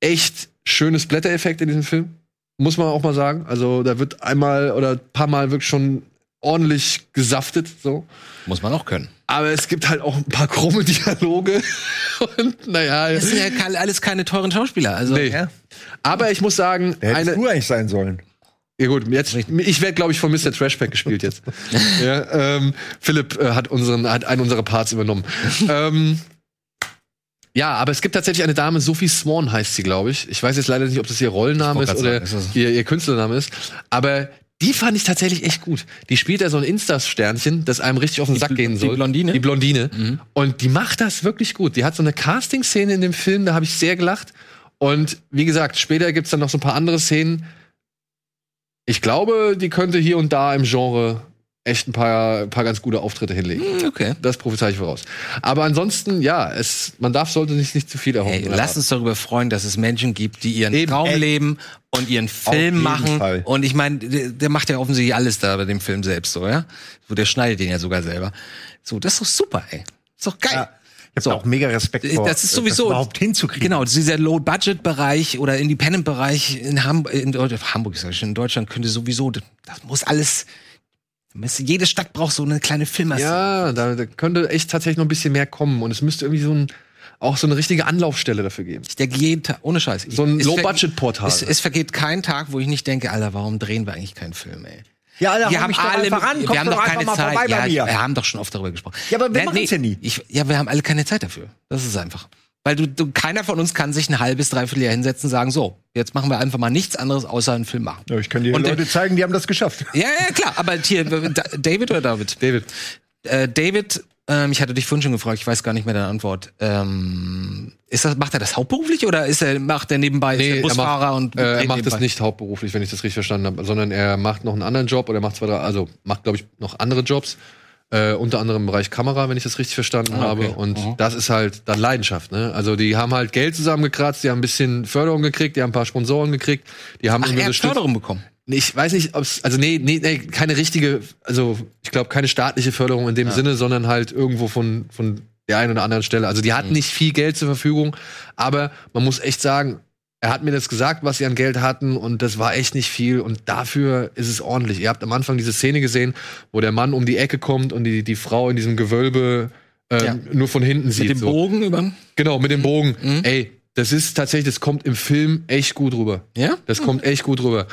echt schöne Splatter-Effekte in diesem Film. muss man auch mal sagen. Also da wird einmal oder ein paar Mal wirklich schon ordentlich gesaftet. So. Muss man auch können. Aber es gibt halt auch ein paar krumme [LAUGHS] Dialoge. Und naja. Das sind ja alles keine teuren Schauspieler. Also, Nee. Ja. Aber ich muss sagen, Der hätte eine, du eigentlich sein sollen. Ja gut, jetzt ich werde glaube ich von Mr. Trashpack gespielt jetzt. [LAUGHS] ja, ähm, Philipp äh, hat unseren hat einen unserer Parts übernommen. ähm, ja, aber es gibt tatsächlich eine Dame, Sophie Swan heißt sie, glaube ich. Ich weiß jetzt leider nicht, ob das ihr Rollenname ist oder ihr, ihr Künstlername ist, aber die fand ich tatsächlich echt gut. Die spielt ja so ein Insta-Sternchen, das einem richtig auf den Sack Bl- gehen die soll. Blondine? Die Blondine. Und die macht das wirklich gut. Die hat so eine Casting-Szene in dem Film, da habe ich sehr gelacht. Und wie gesagt, später gibt's dann noch so ein paar andere Szenen. Ich glaube, die könnte hier und da im Genre echt ein paar, paar ganz gute Auftritte hinlegen. okay. Das prophezei ich voraus. Aber ansonsten, ja, es, man darf, sollte sich nicht zu viel erhoffen. Hey, lass uns darüber freuen, dass es Menschen gibt, die ihren Eben, Traum ey. leben und ihren Film machen. Fall. Und ich meine, der, der macht ja offensichtlich alles da bei dem Film selbst, so, ja? So, der schneidet den ja sogar selber. So, das ist doch super, ey. Ist doch geil. Ja. Ich habe auch mega Respekt vor, das ist sowieso überhaupt hinzukriegen. Genau, dieser Low-Budget-Bereich oder Independent-Bereich in, Ham in Deu- Hamburg, sag ich schon, in Deutschland könnte sowieso, das muss alles. Jede Stadt braucht so eine kleine Filmmasse. Ja, da, da könnte echt tatsächlich noch ein bisschen mehr kommen. Und es müsste irgendwie so ein, auch so eine richtige Anlaufstelle dafür geben. Der jeden Tag, ohne Scheiß. So ein Es Low-Budget-Portal. Es, es vergeht kein Tag, wo ich nicht denke, Alter, warum drehen wir eigentlich keinen Film, ey? Ja, Alter, wir haben alle, einfach an, wir haben doch keine mal Zeit. Ja, mir. wir haben doch schon oft darüber gesprochen. Ja, aber wir Nee, machen's ja nie. Ich, ja, wir haben alle keine Zeit dafür. Das ist einfach. Weil du, du, keiner von uns kann sich ein halbes, dreiviertel Jahr hinsetzen und sagen, so, jetzt machen wir einfach mal nichts anderes außer einen Film machen. Ja, ich kann dir Und, äh, Leute zeigen, die haben das geschafft. Ja, ja, klar. Aber hier, Da- David oder David? David. Äh, David, ähm, ich hatte dich vorhin schon gefragt, ich weiß gar nicht mehr deine Antwort. Ähm, ist das, macht er das hauptberuflich oder ist er, macht er nebenbei ist er er Busfahrer macht, und äh, er macht das nicht hauptberuflich, wenn ich das richtig verstanden habe, sondern er macht noch einen anderen Job oder macht zwei, drei, also macht, glaube ich, noch andere Jobs. Äh, unter anderem im Bereich Kamera, wenn ich das richtig verstanden Ah, okay. habe. Und Mhm. das ist halt dann Leidenschaft. Ne? Also die haben halt Geld zusammengekratzt, die haben ein bisschen Förderung gekriegt, die haben ein paar Sponsoren gekriegt, die haben Ach, irgendwie er hat unterstützt- Förderung bekommen. Ich weiß nicht, ob's, also nee, nee, nee, keine richtige, also ich glaube keine staatliche Förderung in dem Sinne, sondern halt irgendwo von, von der einen oder anderen Stelle. Also die hatten nicht viel Geld zur Verfügung, aber man muss echt sagen, er hat mir das gesagt, was sie an Geld hatten und das war echt nicht viel und dafür ist es ordentlich. Ihr habt am Anfang diese Szene gesehen, wo der Mann um die Ecke kommt und die, die Frau in diesem Gewölbe ähm, Ja. nur von hinten sieht. Mit dem so. Bogen über. Genau, mit dem Bogen. Mhm. Ey, das ist tatsächlich, das kommt im Film echt gut rüber. Ja? Das kommt echt gut rüber.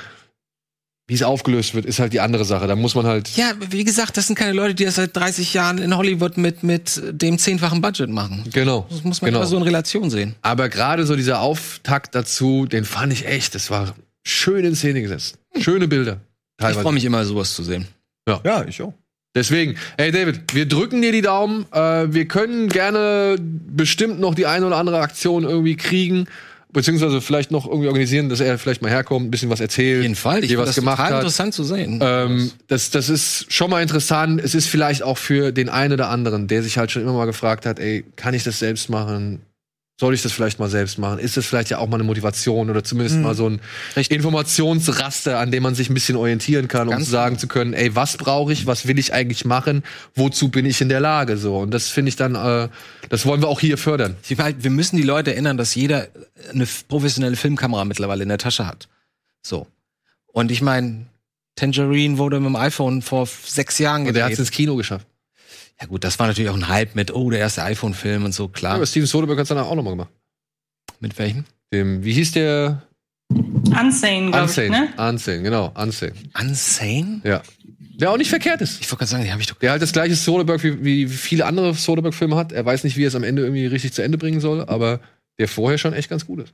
Wie es aufgelöst wird, ist halt die andere Sache. Da muss man halt. Ja, wie gesagt, das sind keine Leute, die das seit 30 Jahren in Hollywood mit, mit dem zehnfachen Budget machen. Genau. Das muss man genau. immer so in Relation sehen. Aber gerade so dieser Auftakt dazu, den fand ich echt, das war schön in Szene gesetzt. Schöne Bilder. Ich freue Teilweise. mich immer, sowas zu sehen. Ja, ich auch. Deswegen, hey David, wir drücken dir die Daumen. Äh, wir können gerne bestimmt noch die eine oder andere Aktion irgendwie kriegen. Beziehungsweise vielleicht noch irgendwie organisieren, dass er vielleicht mal herkommt, ein bisschen was erzählt. Auf jeden Fall. Ich was das gemacht total hat. interessant zu sehen. Ähm, das, das ist schon mal interessant. Es ist vielleicht auch für den einen oder anderen, der sich halt schon immer mal gefragt hat, ey, kann ich das selbst machen? Soll ich das vielleicht mal selbst machen? Ist das vielleicht ja auch mal eine Motivation oder zumindest mal so ein Informationsraster, an dem man sich ein bisschen orientieren kann, um zu sagen zu können, ey, was brauche ich, was will ich eigentlich machen, wozu bin ich in der Lage? So. Und das finde ich dann, äh, das wollen wir auch hier fördern. Halt, wir müssen die Leute erinnern, dass jeder eine professionelle Filmkamera mittlerweile in der Tasche hat. So. Und ich meine, Tangerine wurde mit dem iPhone vor sechs Jahren Und der hat es gedreht. ins Kino geschafft. Ja gut, das war natürlich auch ein Hype mit, oh, der erste iPhone-Film und so, Ja, klar. aber Steven Soderbergh hat es danach auch nochmal gemacht. mit welchem? Dem, wie hieß der? Unsane, glaube ich, Unsane. ne? Unsane, genau, Unsane. Unsane? Ja. Der auch nicht verkehrt ist. Ich wollte gerade sagen, die habe ich doch. Der halt das gleiche Soderbergh wie, wie viele andere Soderbergh-Filme hat. Er weiß nicht, wie er es am Ende irgendwie richtig zu Ende bringen soll, aber der vorher schon echt ganz gut ist.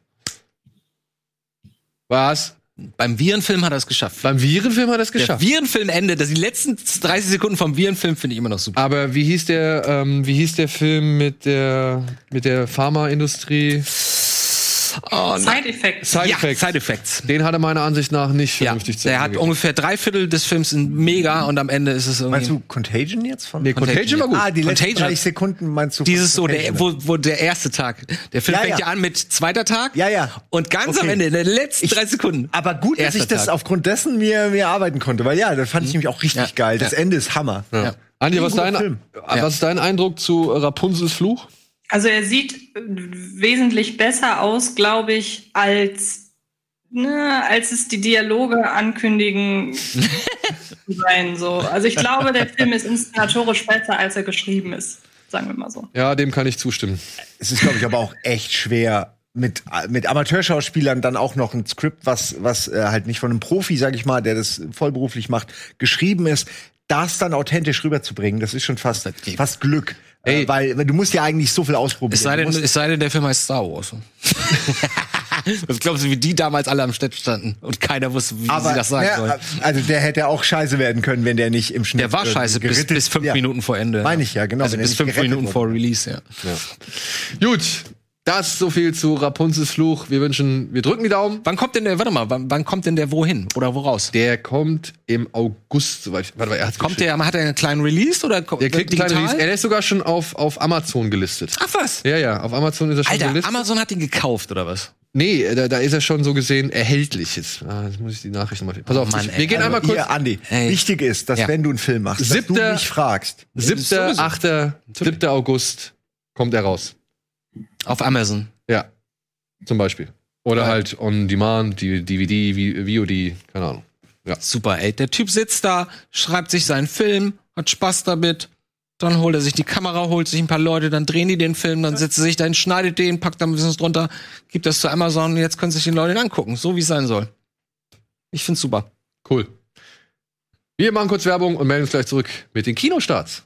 Was? Beim Virenfilm hat er es geschafft. Beim Virenfilm hat er es Der geschafft. Virenfilm endet, das die letzten 30 Sekunden vom Virenfilm finde ich immer noch super. Aber wie hieß der, ähm, wie hieß der Film mit der, mit der Pharmaindustrie? Oh, Side Effects. Side ja, Effects. Side Effects. Den hat er meiner Ansicht nach nicht Ja, vernünftig zu der Ende hat ungefähr drei Viertel des Films sind mega und am Ende ist es irgendwie. Meinst du Contagion jetzt von? Nee, Contagion war gut. Ah, die letzten Contagion. 30 Sekunden meinst du? Dieses so, der, Contagion? wo, wo der erste Tag. Der Film Ja, fängt ja. ja an mit zweiter Tag. Ja, ja. Und ganz am Okay. Ende, in den letzten Ich- drei Sekunden. Aber gut, dass ich das Tag. aufgrund dessen mir, mir arbeiten konnte, weil ja, das fand ich nämlich auch richtig Ja. geil. Das Ja. Ende ist Hammer. Ja. Andi, was, dein, was ist dein Eindruck zu Rapunzels Fluch? Also er sieht äh, wesentlich besser aus, glaube ich, als ne, als es die Dialoge ankündigen [LAUGHS] zu sein. So. Also ich glaube, der Film ist inszenatorisch besser, als er geschrieben ist. Sagen wir mal so. Ja, dem kann ich zustimmen. Es ist, glaube ich, aber auch echt schwer, mit, mit Amateurschauspielern dann auch noch ein Skript, was, was äh, halt nicht von einem Profi, sag ich mal, der das vollberuflich macht, geschrieben ist, das dann authentisch rüberzubringen. Das ist schon fast, fast Glück. Ey. Äh, weil weil du musst ja eigentlich so viel ausprobieren. Es sei, denn, es sei denn, der Film heißt Star Wars. [LAUGHS] Was glaubst du, wie die damals alle am Stett standen und keiner wusste, wie sie das sagen ja, sollen? Also der hätte auch scheiße werden können, wenn der nicht im Schnitt. Der war äh, scheiße bis, bis fünf ja. Minuten vor Ende. Meine ich ja, genau, Also bis fünf Minuten vor worden Release, ja. Gut, das so viel zu Rapunzels Fluch. Wir wünschen, wir drücken die Daumen. Wann kommt denn der, warte mal, wann, wann kommt denn der wohin? Oder woraus? Der kommt im August, soweit ich, warte mal, er hat Kommt der, hat er einen kleinen Release oder kommt Der kriegt einen kleinen Release. Er ist sogar schon auf, auf Amazon gelistet. Ach was? Ja, ja, auf Amazon ist er schon Alter, gelistet. Amazon hat ihn gekauft, oder was? nee, da, da ist er schon so gesehen erhältlich. Jetzt, ah, jetzt muss ich die Nachricht nochmal. Pass auf, Mann, ich, ey. wir gehen Also einmal kurz. Hier, Andi, Ey. wichtig ist, dass Ja. wenn du einen Film machst, dass Siebter- du mich fragst. 7. sowieso. 8. 7. August kommt er raus. Auf Amazon. Ja, zum Beispiel. Oder Ja. halt on demand, die DVD, VOD, keine Ahnung. Super, ey. Der Typ sitzt da, schreibt sich seinen Film, hat Spaß damit. Dann holt er sich die Kamera, holt sich ein paar Leute, dann drehen die den Film, dann setzt er sich dahin, schneidet den, packt da ein bisschen was drunter, gibt das zu Amazon und jetzt können sich die Leute angucken, so wie es sein soll. Ich find's super. Cool. Wir machen kurz Werbung und melden uns gleich zurück mit den Kinostarts.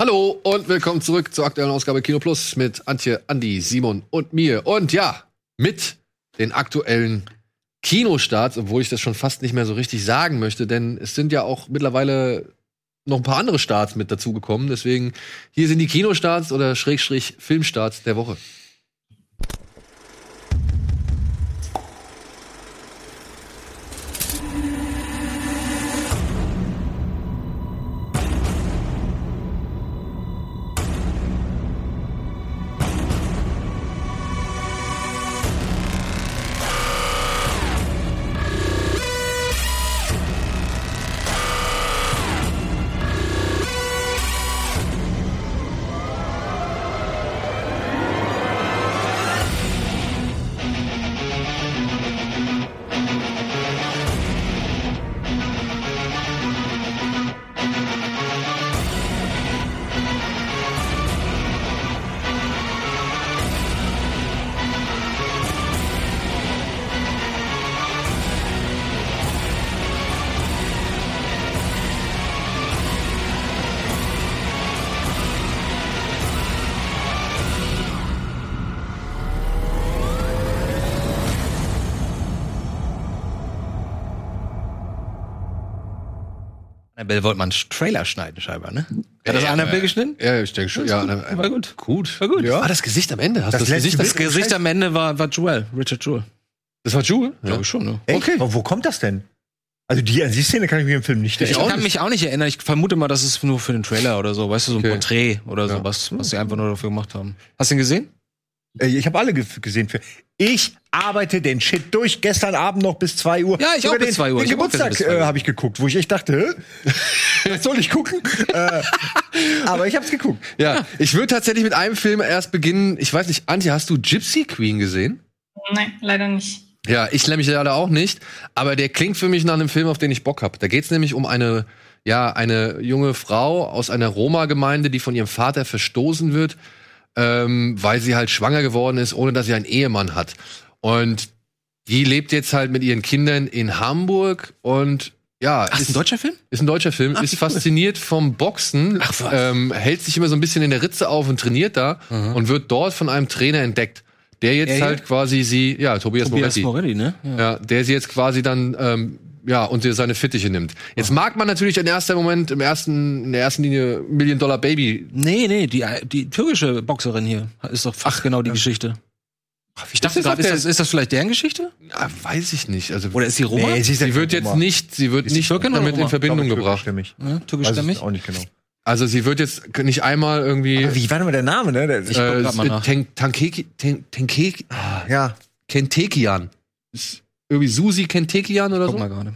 Hallo und willkommen zurück zur aktuellen Ausgabe Kino Plus mit Antje, Andi, Simon und mir. Und ja, mit den aktuellen Kinostarts, obwohl ich das schon fast nicht mehr so richtig sagen möchte, denn es sind ja auch mittlerweile noch ein paar andere Starts mit dazugekommen. Deswegen, hier sind die Kinostarts oder Schrägstrich Filmstarts der Woche. Annabelle wollte mal einen Trailer schneiden, scheinbar, ne? Hat das Annabelle geschnitten? Ja, ich denke schon. Ja, War gut. gut. War gut. Ja. Ah, das Gesicht am Ende. Hast Das du das Gesicht? Das Gesicht am Ende war, war Joel, Richard Joel. Das war Jewel? Ja. Glaube ich schon, ne? Echt? Aber wo kommt das denn? Also die, an die Szene kann ich mir im Film nicht Ich erinnern. kann mich auch nicht erinnern. Ich vermute mal, das ist nur für den Trailer oder so. Weißt du, so ein Okay. Porträt oder Ja. sowas, was sie einfach nur dafür gemacht haben. Hast du ihn gesehen? Äh, Ich habe alle ge gesehen. Für ich arbeite den Shit durch. Gestern Abend noch bis 2 Uhr. Ja, ich auch Sogar bis den, 2 Uhr. Den Ich auch Geburtstag gestern bis 2 Uhr. äh, habe ich geguckt, wo ich echt dachte, [LAUGHS] was soll ich gucken? äh, aber ich habe es geguckt. Ja, ich würde tatsächlich mit einem Film erst beginnen. Ich weiß nicht, Antje, hast du Gypsy Queen gesehen? Nein, leider nicht. Ja, ich nämlich leider auch nicht. Aber der klingt für mich nach einem Film, auf den ich Bock hab. Da geht's nämlich um eine, ja, eine junge Frau aus einer Roma-Gemeinde, die von ihrem Vater verstoßen wird, ähm, weil sie halt schwanger geworden ist, ohne dass sie einen Ehemann hat. Und die lebt jetzt halt mit ihren Kindern in Hamburg und ja, Ach, ist ein deutscher Film? Ist ein deutscher Film, Ach, ist cool. fasziniert vom Boxen, Ach, was. ähm, hält sich immer so ein bisschen in der Ritze auf und trainiert da und wird dort von einem Trainer entdeckt, der jetzt hier? halt quasi sie, ja, Tobias, Tobias Moretti, Moretti, ne? ja, der sie jetzt quasi dann, ähm, ja, und ihr seine Fittiche nimmt. Jetzt mag man natürlich im ersten Moment, im ersten, in der ersten Linie Million Dollar Baby. Nee, nee, die, die türkische Boxerin hier ist doch fast genau die Geschichte. Ich dachte Ist das gerade, ist das, ist das vielleicht deren Geschichte? Ja, weiß ich nicht. Also, Oder ist sie Roma? Nee, sie ist sie ja wird jetzt nicht, sie wird Ist nicht Türkin damit in? Verbindung Ich gebracht. türkischstämmig. ja, Weiß türkischstämmig? auch nicht genau. Also sie wird jetzt nicht einmal irgendwie, Aber wie war denn mal der Name, ne? Der, Ich guck grad mal nach. Ten- Tankeki, Ten- Tenkeki, ja. Kentekian. Ist irgendwie Susi Kentekian oder Guck so? mal gerade.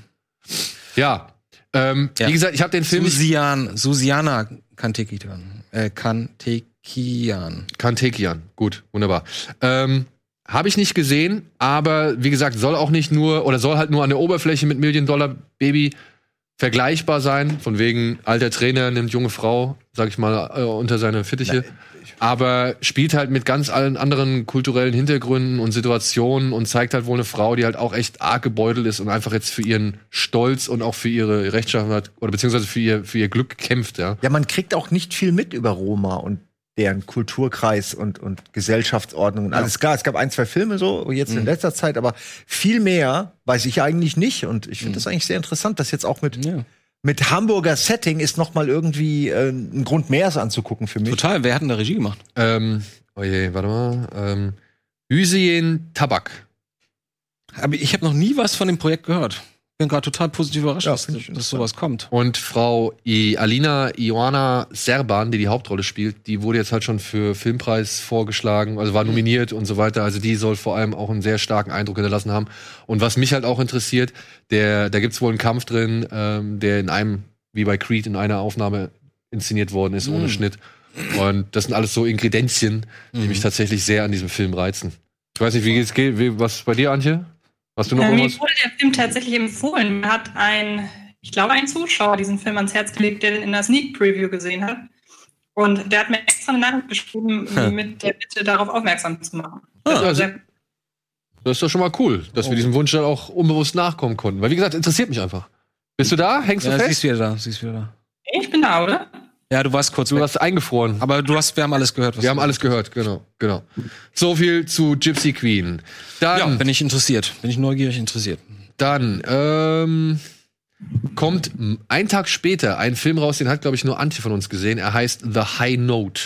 Ja. Ähm, Ja. Wie gesagt, ich habe den Film Susian, Susiana Kantekian. Äh, Kantekian. Kantekian. Gut, wunderbar. Ähm, Habe ich nicht gesehen, aber wie gesagt, soll auch nicht nur oder soll halt nur an der Oberfläche mit Million Dollar Baby vergleichbar sein. Von wegen alter Trainer nimmt junge Frau, sag ich mal, äh, unter seine Fittiche. Aber spielt halt mit ganz allen anderen kulturellen Hintergründen und Situationen und zeigt halt wohl eine Frau, die halt auch echt arg gebeutelt ist und einfach jetzt für ihren Stolz und auch für ihre Rechtschaffenheit oder beziehungsweise für ihr, für ihr Glück kämpft, ja. Ja, man kriegt auch nicht viel mit über Roma und deren Kulturkreis und, und Gesellschaftsordnung und alles klar. Es gab ein, zwei Filme so, jetzt in letzter Zeit, aber viel mehr weiß ich eigentlich nicht. Und ich finde das eigentlich sehr interessant, dass jetzt auch mit, Ja. mit Hamburger Setting ist noch mal irgendwie äh, ein Grund mehr, es anzugucken für mich. Total, wer hat denn da Regie gemacht? Ähm, oh je, warte mal. Ähm, Hüseyin Tabak. Aber ich habe noch nie was von dem Projekt gehört. Bin gerade total positiv überrascht, Ja, dass, dass sowas kommt. Und Frau I Alina Ioana Serban, die die Hauptrolle spielt, die wurde jetzt halt schon für Filmpreis vorgeschlagen, also war nominiert und so weiter. Also die soll vor allem auch einen sehr starken Eindruck hinterlassen haben. Und was mich halt auch interessiert, der, da gibt's wohl einen Kampf drin, ähm, der in einem, wie bei Creed, in einer Aufnahme inszeniert worden ist, ohne Schnitt. Und das sind alles so Ingredienzien, die mich tatsächlich sehr an diesem Film reizen. Ich weiß nicht, wie geht's geht, wie, was bei dir, Antje? Hast du noch Äh, mir wurde der Film tatsächlich empfohlen. Mir hat ein, ich glaube, ein Zuschauer diesen Film ans Herz gelegt, der den in der Sneak Preview gesehen hat. Und der hat mir extra eine Nachricht geschrieben, mit der Bitte darauf aufmerksam zu machen. Das war also- Das ist doch schon mal cool, dass wir diesem Wunsch dann auch unbewusst nachkommen konnten. Weil, wie gesagt, interessiert mich einfach. Bist du da? Hängst du Ja, fest? siehst wieder da, siehst wieder da. ich bin da, oder? Ja, du warst kurz Du weg. hast eingefroren. Aber du hast, wir haben alles gehört. Was Wir haben alles gehört, genau, genau. So viel zu Gypsy Queen. Ja, Dann, bin ich interessiert. Bin ich neugierig interessiert. dann ähm, kommt ein Tag später ein Film raus, den hat, glaube ich, nur Antje von uns gesehen. Er heißt The High Note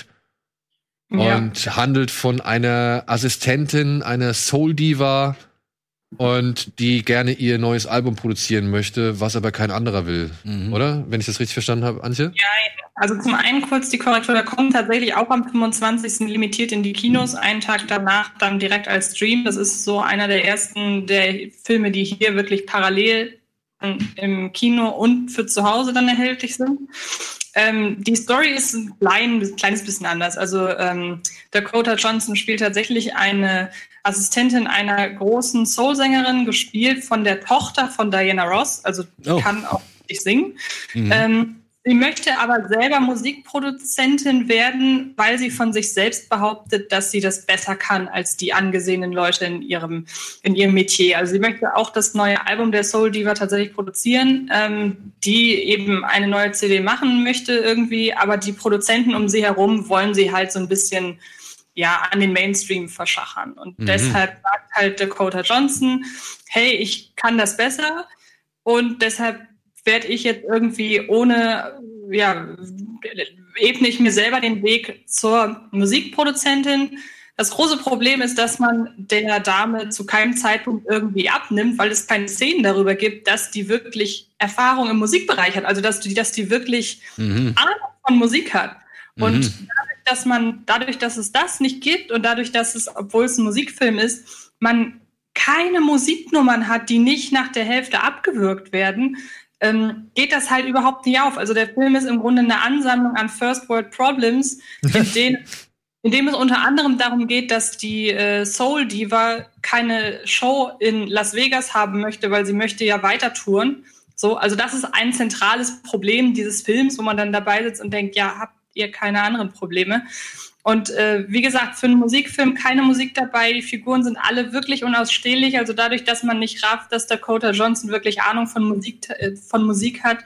Ja. und handelt von einer Assistentin, einer Soul Diva und die gerne ihr neues Album produzieren möchte, was aber kein anderer will, Mhm. oder? Wenn ich das richtig verstanden habe, Antje? Also zum einen kurz die Korrektur, der kommt tatsächlich auch am 25. limitiert in die Kinos, einen Tag danach dann direkt als Stream. Das ist so einer der ersten der Filme, die hier wirklich parallel im Kino und für zu Hause dann erhältlich sind. Ähm, die Story ist ein klein, kleines bisschen anders. Also ähm, Dakota Johnson spielt tatsächlich eine Assistentin einer großen Soul-Sängerin, gespielt von der Tochter von Diana Ross, also die Oh. kann auch nicht singen. Mhm. Ähm, sie möchte aber selber Musikproduzentin werden, weil sie von sich selbst behauptet, dass sie das besser kann als die angesehenen Leute in ihrem, in ihrem Metier. Also sie möchte auch das neue Album der Soul Diva tatsächlich produzieren, ähm, die eben eine neue CD machen möchte irgendwie, aber die Produzenten um sie herum wollen sie halt so ein bisschen ja, an den Mainstream verschachern. Und Mhm. deshalb sagt halt Dakota Johnson, hey, ich kann das besser und deshalb werde ich jetzt irgendwie ohne, ja, ebne ich mir selber den Weg zur Musikproduzentin. Das große Problem ist, dass man der Dame zu keinem Zeitpunkt irgendwie abnimmt, weil es keine Szenen darüber gibt, dass die wirklich Erfahrung im Musikbereich hat, also dass die, dass die wirklich Mhm. Ahnung von Musik hat. Und Mhm. dadurch, dass man, dadurch, dass es das nicht gibt und dadurch, dass es, obwohl es ein Musikfilm ist, man keine Musiknummern hat, die nicht nach der Hälfte abgewürgt werden, ähm, geht das halt überhaupt nicht auf. Also der Film ist im Grunde eine Ansammlung an First World Problems, in [LAUGHS] denen in dem es unter anderem darum geht, dass die äh, Soul Diva keine Show in Las Vegas haben möchte, weil sie möchte ja weiter touren. So, also das ist ein zentrales Problem dieses Films, wo man dann dabei sitzt und denkt, ja, habt ihr keine anderen Probleme? Und äh, wie gesagt, für einen Musikfilm keine Musik dabei. Die Figuren sind alle wirklich unausstehlich. Also dadurch, dass man nicht rafft, dass Dakota Johnson wirklich Ahnung von Musik, äh, von Musik hat,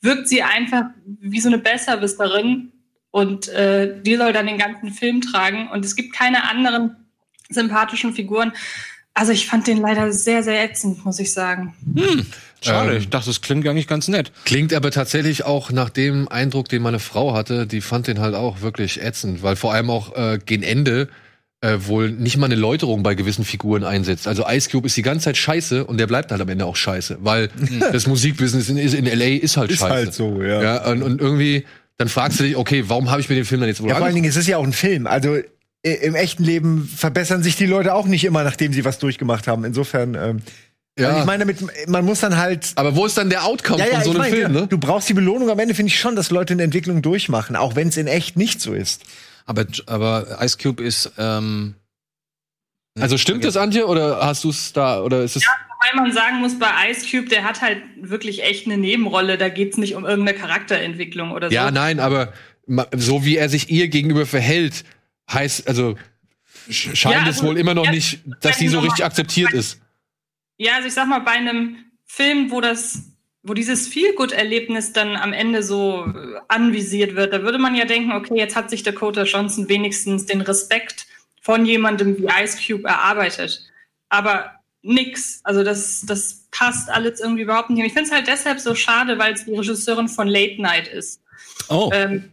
wirkt sie einfach wie so eine Besserwisserin. Und äh, die soll dann den ganzen Film tragen. Und es gibt keine anderen sympathischen Figuren. Also ich fand den leider sehr, sehr ätzend, muss ich sagen. Schade, Ähm, ich dachte, das klingt eigentlich ganz nett. Klingt aber tatsächlich auch nach dem Eindruck, den meine Frau hatte, die fand den halt auch wirklich ätzend, weil vor allem auch äh, gegen Ende äh, wohl nicht mal eine Läuterung bei gewissen Figuren einsetzt. Also Ice Cube ist die ganze Zeit scheiße und der bleibt halt am Ende auch scheiße, weil [LAUGHS] das Musikbusiness in, in LA ist halt Ist scheiße. halt so, ja. Ja, und, und irgendwie, dann fragst du dich, okay, warum habe ich mir den Film dann jetzt wohl Ja, vor allen? Dingen, es ist ja auch ein Film. Also im echten Leben verbessern sich die Leute auch nicht immer, nachdem sie was durchgemacht haben. Insofern, ähm, Ja. Also ich meine, damit, man muss dann halt. Aber wo ist dann der Outcome Ja, ja, von so einem meine, Film, ne? du brauchst die Belohnung. Am Ende finde ich schon, dass Leute eine Entwicklung durchmachen, auch wenn es in echt nicht so ist. Aber, aber Ice Cube ist. Ähm, Also stimmt das, Antje, oder hast du es da, oder ist es. Weil man sagen muss, bei Ice Cube, der hat halt wirklich echt eine Nebenrolle. Da geht's nicht um irgendeine Charakterentwicklung oder so. Ja, nein, aber so wie er sich ihr gegenüber verhält, heißt, also sch- scheint Ja, es also, wohl immer noch ja, nicht, dass sie so richtig akzeptiert ist. Ja, also ich sag mal, bei einem Film, wo das, wo dieses Feelgood-Erlebnis dann am Ende so äh, anvisiert wird, da würde man ja denken, okay, jetzt hat sich Dakota Johnson wenigstens den Respekt von jemandem wie Ice Cube erarbeitet. Aber nix. Also das, das passt alles irgendwie überhaupt nicht. Und ich finde es halt deshalb so schade, weil es die Regisseurin von Late Night ist. oh. Ähm,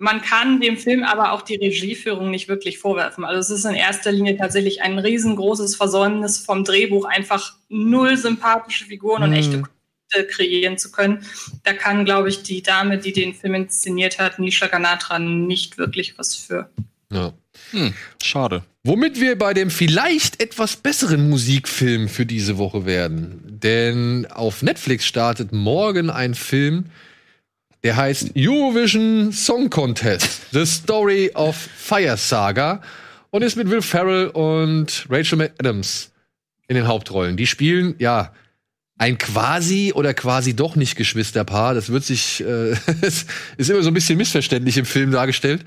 man kann dem Film aber auch die Regieführung nicht wirklich vorwerfen. Also es ist in erster Linie tatsächlich ein riesengroßes Versäumnis vom Drehbuch, einfach null sympathische Figuren und echte Konflikte kreieren zu können. Da kann, glaube ich, die Dame, die den Film inszeniert hat, Nisha Ganatra, nicht wirklich was für. Ja. Hm, schade. Womit wir bei dem vielleicht etwas besseren Musikfilm für diese Woche werden. Denn auf Netflix startet morgen ein Film, der heißt Eurovision Song Contest: The Story of Fire Saga und ist mit Will Ferrell und Rachel McAdams in den Hauptrollen. Die spielen, ja, ein quasi oder quasi doch nicht Geschwisterpaar. Das wird sich, äh, [LAUGHS] es ist immer so ein bisschen missverständlich im Film dargestellt,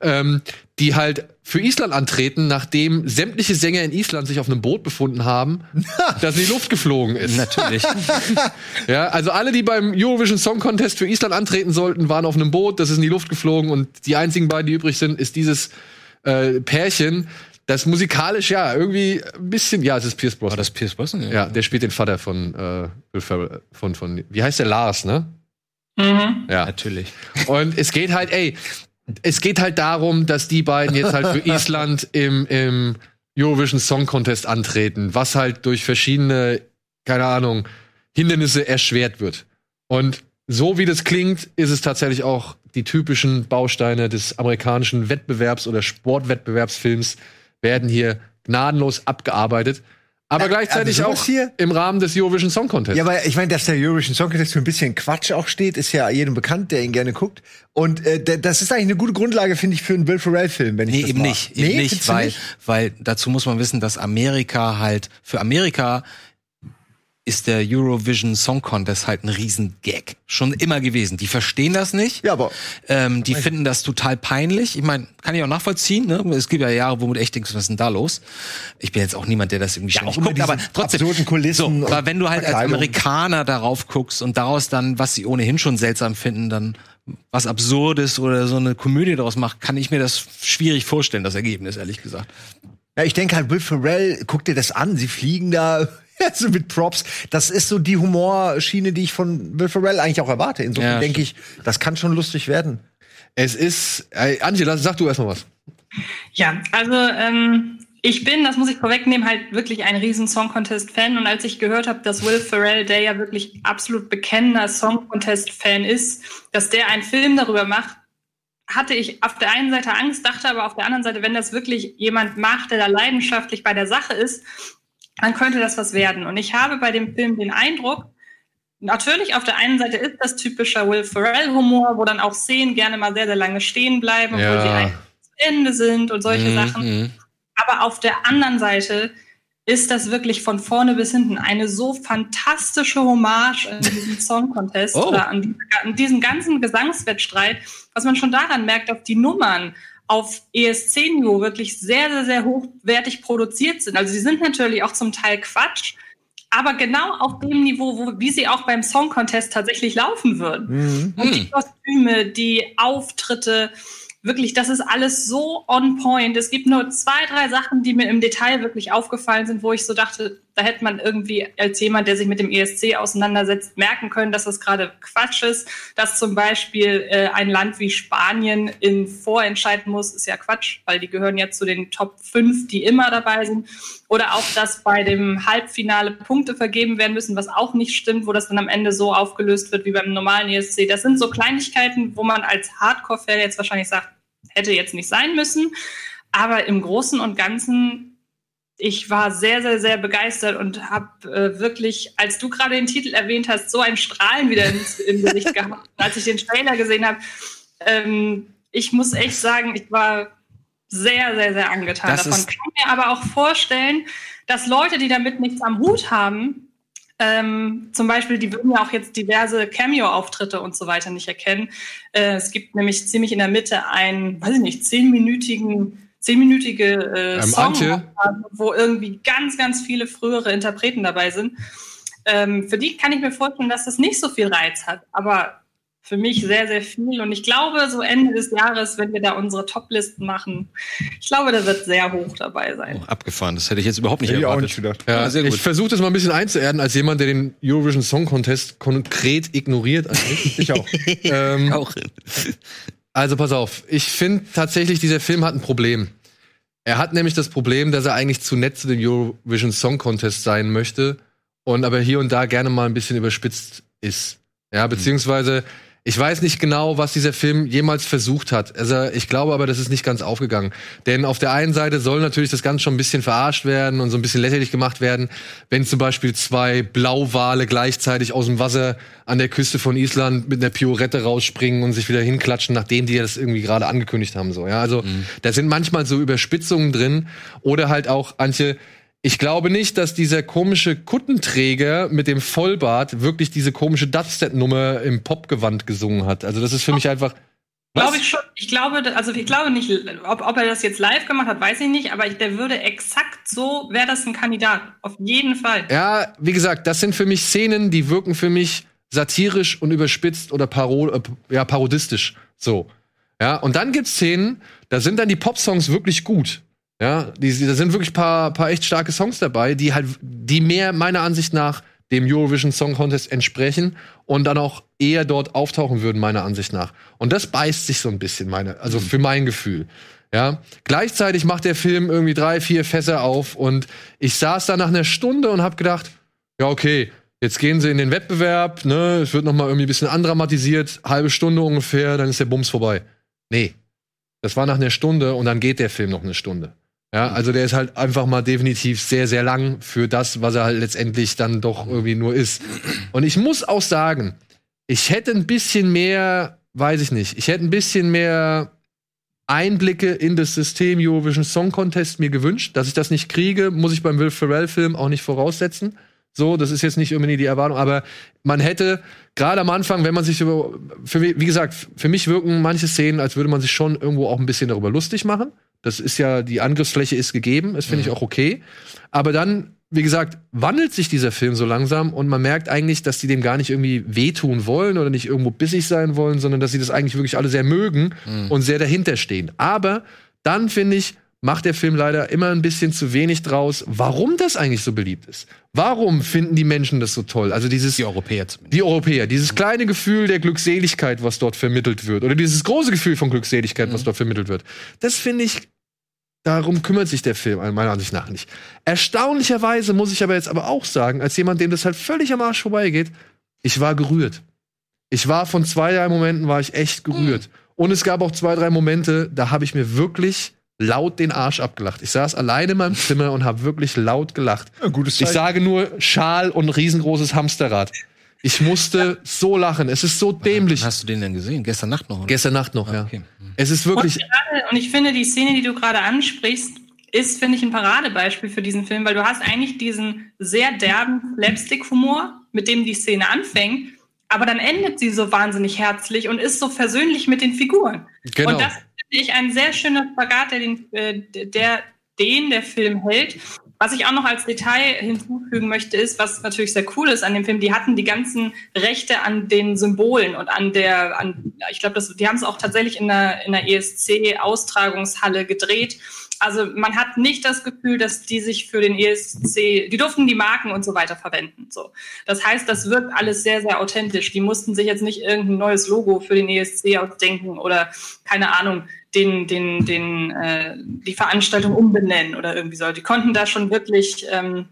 ähm, die halt für Island antreten, nachdem sämtliche Sänger in Island sich auf einem Boot befunden haben, [LAUGHS] das in die Luft geflogen ist. Natürlich. [LAUGHS] Ja, also alle, die beim Eurovision Song Contest für Island antreten sollten, waren auf einem Boot, das ist in die Luft geflogen und die einzigen beiden, die übrig sind, ist dieses äh, Pärchen, das musikalisch ja irgendwie ein bisschen, ja, es ist Pierce Brosnan. War das Pierce Brosnan? Ja, der spielt den Vater von äh, Will Ferrell, von, von, wie heißt der Lars, ne? Mhm. Ja. Natürlich. Und es geht halt, ey, es geht halt darum, dass die beiden jetzt halt für [LAUGHS] Island im, im Eurovision Song Contest antreten, was halt durch verschiedene, keine Ahnung, Hindernisse erschwert wird. Und so wie das klingt, ist es tatsächlich auch die typischen Bausteine des amerikanischen Wettbewerbs oder Sportwettbewerbsfilms werden hier gnadenlos abgearbeitet. Aber Äh, gleichzeitig also auch hier? im Rahmen des Eurovision Song Contest. Ja, aber ich meine, dass der Eurovision Song Contest für ein bisschen Quatsch auch steht, ist ja jedem bekannt, der ihn gerne guckt. Und äh, das ist eigentlich eine gute Grundlage, finde ich, für einen Will Ferrell-Film, wenn ich Nee, das eben mag. nicht. Eben nicht, weil, weil dazu muss man wissen, dass Amerika halt, für Amerika ist der Eurovision Song Contest halt ein Riesengag. Schon immer gewesen. Die verstehen das nicht. Ja, aber Ähm, die finden das total peinlich. Ich meine, kann ich auch nachvollziehen. Ne? Es gibt ja Jahre, wo du echt denkst, was ist denn da los? Ich bin jetzt auch niemand, der das irgendwie Ja, ständig guckt, aber trotzdem. absurden Kulissen so, aber wenn du halt als. Amerikaner darauf guckst und daraus dann, was sie ohnehin schon seltsam finden, dann was Absurdes oder so eine Komödie daraus macht, kann ich mir das schwierig vorstellen, das Ergebnis, ehrlich gesagt. Ja, ich denke halt, Will Ferrell, guck dir das an, sie fliegen da [LAUGHS] so mit Props. Das ist so die Humorschiene, die ich von Will Ferrell eigentlich auch erwarte. Insofern Ja, denke ich, das kann schon lustig werden. Es ist, äh, Angela, sag du erstmal was. Ja, also ähm, ich bin, das muss ich vorwegnehmen, halt wirklich ein riesen Song Contest-Fan. Und als ich gehört habe, dass Will Ferrell, der ja wirklich absolut bekennender Song Contest-Fan ist, dass der einen Film darüber macht, hatte ich auf der einen Seite Angst, dachte aber auf der anderen Seite, wenn das wirklich jemand macht, der da leidenschaftlich bei der Sache ist, dann könnte das was werden. Und ich habe bei dem Film den Eindruck, natürlich auf der einen Seite ist das typischer Will Ferrell-Humor, wo dann auch Szenen gerne mal sehr, sehr lange stehen bleiben, obwohl Ja. sie eigentlich zu Ende sind und solche Sachen. Mhm. Aber auf der anderen Seite ist das wirklich von vorne bis hinten eine so fantastische Hommage in diesem [LAUGHS] Song Contest Oh. oder an, an diesem ganzen Gesangswettstreit, was man schon daran merkt, dass die Nummern auf ESC-Niveau wirklich sehr, sehr, sehr hochwertig produziert sind. Also sie sind natürlich auch zum Teil Quatsch, aber genau auf dem Niveau, wo, wie sie auch beim Song Contest tatsächlich laufen würden. Und die Kostüme, die Auftritte, wirklich, das ist alles so on point. Es gibt nur zwei, drei Sachen, die mir im Detail wirklich aufgefallen sind, wo ich so dachte, da hätte man irgendwie als jemand, der sich mit dem ESC auseinandersetzt, merken können, dass das gerade Quatsch ist. Dass zum Beispiel äh, ein Land wie Spanien in vorentscheiden muss, ist ja Quatsch, weil die gehören ja zu den Top 5, die immer dabei sind. Oder auch, dass bei dem Halbfinale Punkte vergeben werden müssen, was auch nicht stimmt, wo das dann am Ende so aufgelöst wird wie beim normalen ESC. Das sind so Kleinigkeiten, wo man als Hardcore-Fan jetzt wahrscheinlich sagt, hätte jetzt nicht sein müssen. Aber im Großen und Ganzen ich war sehr, sehr, sehr begeistert und habe äh, wirklich, als du gerade den Titel erwähnt hast, so ein Strahlen wieder ins, im Gesicht gehabt, [LAUGHS] als ich den Trailer gesehen habe. Ähm, ich muss echt sagen, ich war sehr, sehr, sehr angetan Das davon. Kann mir aber auch vorstellen, dass Leute, die damit nichts am Hut haben, ähm, zum Beispiel, die würden ja auch jetzt diverse Cameo-Auftritte und so weiter nicht erkennen. Äh, es gibt nämlich ziemlich in der Mitte einen, weiß ich nicht, zehnminütigen, zehnminütige äh, Ähm, Song, wo irgendwie ganz, ganz viele frühere Interpreten dabei sind. Ähm, für die kann ich mir vorstellen, dass das nicht so viel Reiz hat, aber für mich sehr, sehr viel. Und ich glaube, so Ende des Jahres, wenn wir da unsere Top-Listen machen, ich glaube, da wird sehr hoch dabei sein. Oh, abgefahren. Das hätte ich jetzt überhaupt nicht Hätte ich auch erwartet. nicht gedacht. Ja, Ja, sehr gut. Ich versuche das mal ein bisschen einzuerden als jemand, der den Eurovision Song Contest konkret ignoriert. Eigentlich. Ich auch. [LAUGHS] ähm, Auch. Also pass auf, ich finde tatsächlich, dieser Film hat ein Problem. Er hat nämlich das Problem, dass er eigentlich zu nett zu dem Eurovision Song Contest sein möchte und aber hier und da gerne mal ein bisschen überspitzt ist. Ja, beziehungsweise ich weiß nicht genau, was dieser Film jemals versucht hat. Also ich glaube aber, das ist nicht ganz aufgegangen. Denn auf der einen Seite soll natürlich das Ganze schon ein bisschen verarscht werden und so ein bisschen lächerlich gemacht werden, wenn zum Beispiel zwei Blauwale gleichzeitig aus dem Wasser an der Küste von Island mit einer Piorette rausspringen und sich wieder hinklatschen, nachdem die das irgendwie gerade angekündigt haben. So, ja, also da sind manchmal so Überspitzungen drin oder halt auch Antje. Ich glaube nicht, dass dieser komische Kuttenträger mit dem Vollbart wirklich diese komische Dubstep-Nummer im Popgewand gesungen hat. Also das ist für mich einfach. Glaube ich schon. Ich glaube, also ich glaube nicht, ob, ob er das jetzt live gemacht hat, weiß ich nicht, aber ich, der würde exakt so, wäre das ein Kandidat. Auf jeden Fall. Ja, wie gesagt, das sind für mich Szenen, die wirken für mich satirisch und überspitzt oder paro äh, ja, parodistisch. So. Ja, und dann gibt's Szenen, da sind dann die Popsongs wirklich gut. Ja, die, da sind wirklich paar, paar echt starke Songs dabei, die halt, die mehr meiner Ansicht nach dem Eurovision Song Contest entsprechen und dann auch eher dort auftauchen würden, meiner Ansicht nach. Und das beißt sich so ein bisschen, meine, also für mein Gefühl. Ja, gleichzeitig macht der Film irgendwie drei, vier Fässer auf und ich saß da nach einer Stunde und habe gedacht, ja, okay, jetzt gehen sie in den Wettbewerb, ne, es wird noch mal irgendwie ein bisschen andramatisiert, halbe Stunde ungefähr, dann ist der Bums vorbei. Nee. Das war nach einer Stunde und dann geht der Film noch eine Stunde. Ja, also der ist halt einfach mal definitiv sehr, sehr lang für das, was er halt letztendlich dann doch irgendwie nur ist. Und ich muss auch sagen, ich hätte ein bisschen mehr, weiß ich nicht, ich hätte ein bisschen mehr Einblicke in das System Eurovision Song Contest mir gewünscht. Dass ich das nicht kriege, muss ich beim Will Ferrell-Film auch nicht voraussetzen. So, das ist jetzt nicht unbedingt die Erwartung, aber man hätte gerade am Anfang, wenn man sich über, für, wie gesagt, für mich wirken manche Szenen, als würde man sich schon irgendwo auch ein bisschen darüber lustig machen. Das ist ja, die Angriffsfläche ist gegeben, das finde ich auch okay. Aber dann, wie gesagt, wandelt sich dieser Film so langsam und man merkt eigentlich, dass die dem gar nicht irgendwie wehtun wollen oder nicht irgendwo bissig sein wollen, sondern dass sie das eigentlich wirklich alle sehr mögen und sehr dahinter stehen. Aber dann finde ich, macht der Film leider immer ein bisschen zu wenig draus, warum das eigentlich so beliebt ist. Warum finden die Menschen das so toll? Also dieses Die Europäer zumindest. die Europäer, dieses kleine Gefühl der Glückseligkeit, was dort vermittelt wird, oder dieses große Gefühl von Glückseligkeit, was dort vermittelt wird, das finde ich, darum kümmert sich der Film meiner Ansicht nach nicht. Erstaunlicherweise muss ich aber jetzt aber auch sagen, als jemand, dem das halt völlig am Arsch vorbeigeht, ich war gerührt. Ich war von zwei, drei Momenten war ich echt gerührt. Und es gab auch zwei, drei Momente, da habe ich mir wirklich laut den Arsch abgelacht. Ich saß alleine in meinem Zimmer und habe wirklich laut gelacht. Ja, Ich Zeichen. sage nur Schal und riesengroßes Hamsterrad. Ich musste so lachen. Es ist so dämlich. Hast du den denn gesehen? Gestern Nacht noch? Oder? Gestern Nacht noch, ja. Okay. Es ist wirklich. Und, gerade, und ich finde, die Szene, die du gerade ansprichst, ist, finde ich, ein Paradebeispiel für diesen Film, weil du hast eigentlich diesen sehr derben Slapstick-Humor, mit dem die Szene anfängt, aber dann endet sie so wahnsinnig herzlich und ist so versöhnlich mit den Figuren. Genau. Und das finde ich ein sehr schöner Spagat, der den, äh, der, den der Film hält. Was ich auch noch als Detail hinzufügen möchte, ist, was natürlich sehr cool ist an dem Film, die hatten die ganzen Rechte an den Symbolen und an der, an, ich glaube, die haben es auch tatsächlich in der, in der ESC-Austragungshalle gedreht. Also man hat nicht das Gefühl, dass die sich für den ESC, die durften die Marken und so weiter verwenden. So. Das heißt, das wirkt alles sehr, sehr authentisch. Die mussten sich jetzt nicht irgendein neues Logo für den ESC ausdenken oder keine Ahnung, den, den, den, äh, die Veranstaltung umbenennen oder irgendwie so. Die konnten da schon wirklich ähm,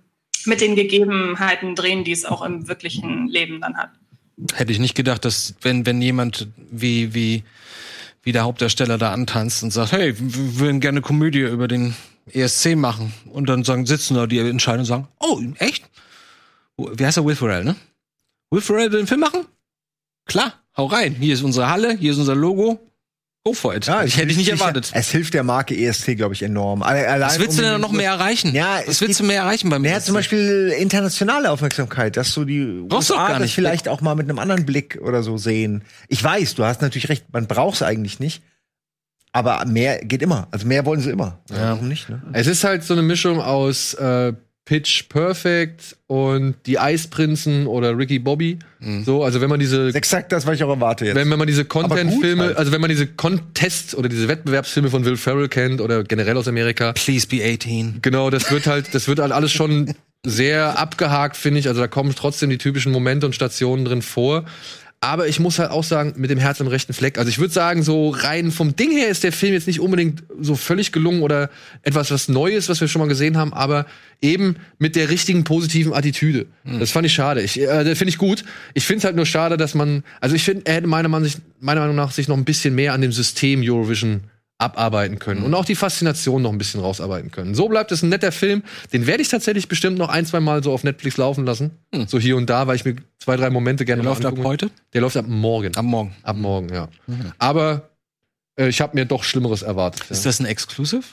mit den Gegebenheiten drehen, die es auch im wirklichen Leben dann hat. Hätte ich nicht gedacht, dass wenn, wenn jemand wie, wie, wie der Hauptdarsteller da antanzt und sagt, hey, wir würden gerne Komödie über den ESC machen. Und dann sagen, sitzen da die Entscheider und sagen, oh, echt? Wie heißt er? Will Ferrell, ne? Will Ferrell will den Film machen? Klar, hau rein. Hier ist unsere Halle, hier ist unser Logo. Go for it. Ja, ich es hätte ich nicht hilft erwartet. Es hilft der Marke ESC, glaube ich, enorm. Alle- Allein Was willst du um denn den- noch mehr erreichen? Ja, Was es willst du mehr erreichen beim Naja, ESC? zum Beispiel internationale Aufmerksamkeit, dass so die Brauchst du auch USA gar das nicht. vielleicht auch mal mit einem anderen Blick oder so sehen. Ich weiß, du hast natürlich recht, man braucht es eigentlich nicht. Aber mehr geht immer. Also mehr wollen sie immer. Ja. Warum nicht? Ne? Es ist halt so eine Mischung aus äh, Pitch Perfect und die Eisprinzen oder Ricky Bobby. So, also wenn man diese Exakt das, was ich auch erwarte jetzt. wenn, wenn man diese Content-Filme, halt. also wenn man diese Contest oder diese Wettbewerbsfilme von Will Ferrell kennt oder generell aus Amerika, Please be 18. genau, das wird halt, das wird halt alles schon sehr abgehakt, finde ich. Also da kommen trotzdem die typischen Momente und Stationen drin vor. Aber ich muss halt auch sagen, mit dem Herz am rechten Fleck. Also ich würde sagen, so rein vom Ding her ist der Film jetzt nicht unbedingt so völlig gelungen oder etwas was Neues, was wir schon mal gesehen haben, aber eben mit der richtigen positiven Attitüde. Das fand ich schade. Ich, äh, das finde ich gut. Ich finde es halt nur schade, dass man, also ich finde, er hätte meiner Meinung, meiner Meinung nach sich noch ein bisschen mehr an dem System Eurovision abarbeiten können und auch die Faszination noch ein bisschen rausarbeiten können. So bleibt es ein netter Film. Den werde ich tatsächlich bestimmt noch ein, zwei Mal so auf Netflix laufen lassen. So hier und da, weil ich mir zwei, drei Momente gerne Der läuft ab heute? Der läuft ab morgen. Am Morgen. Ab morgen, ja. Aber äh, ich habe mir doch Schlimmeres erwartet. Ist ja. das ein Exclusive?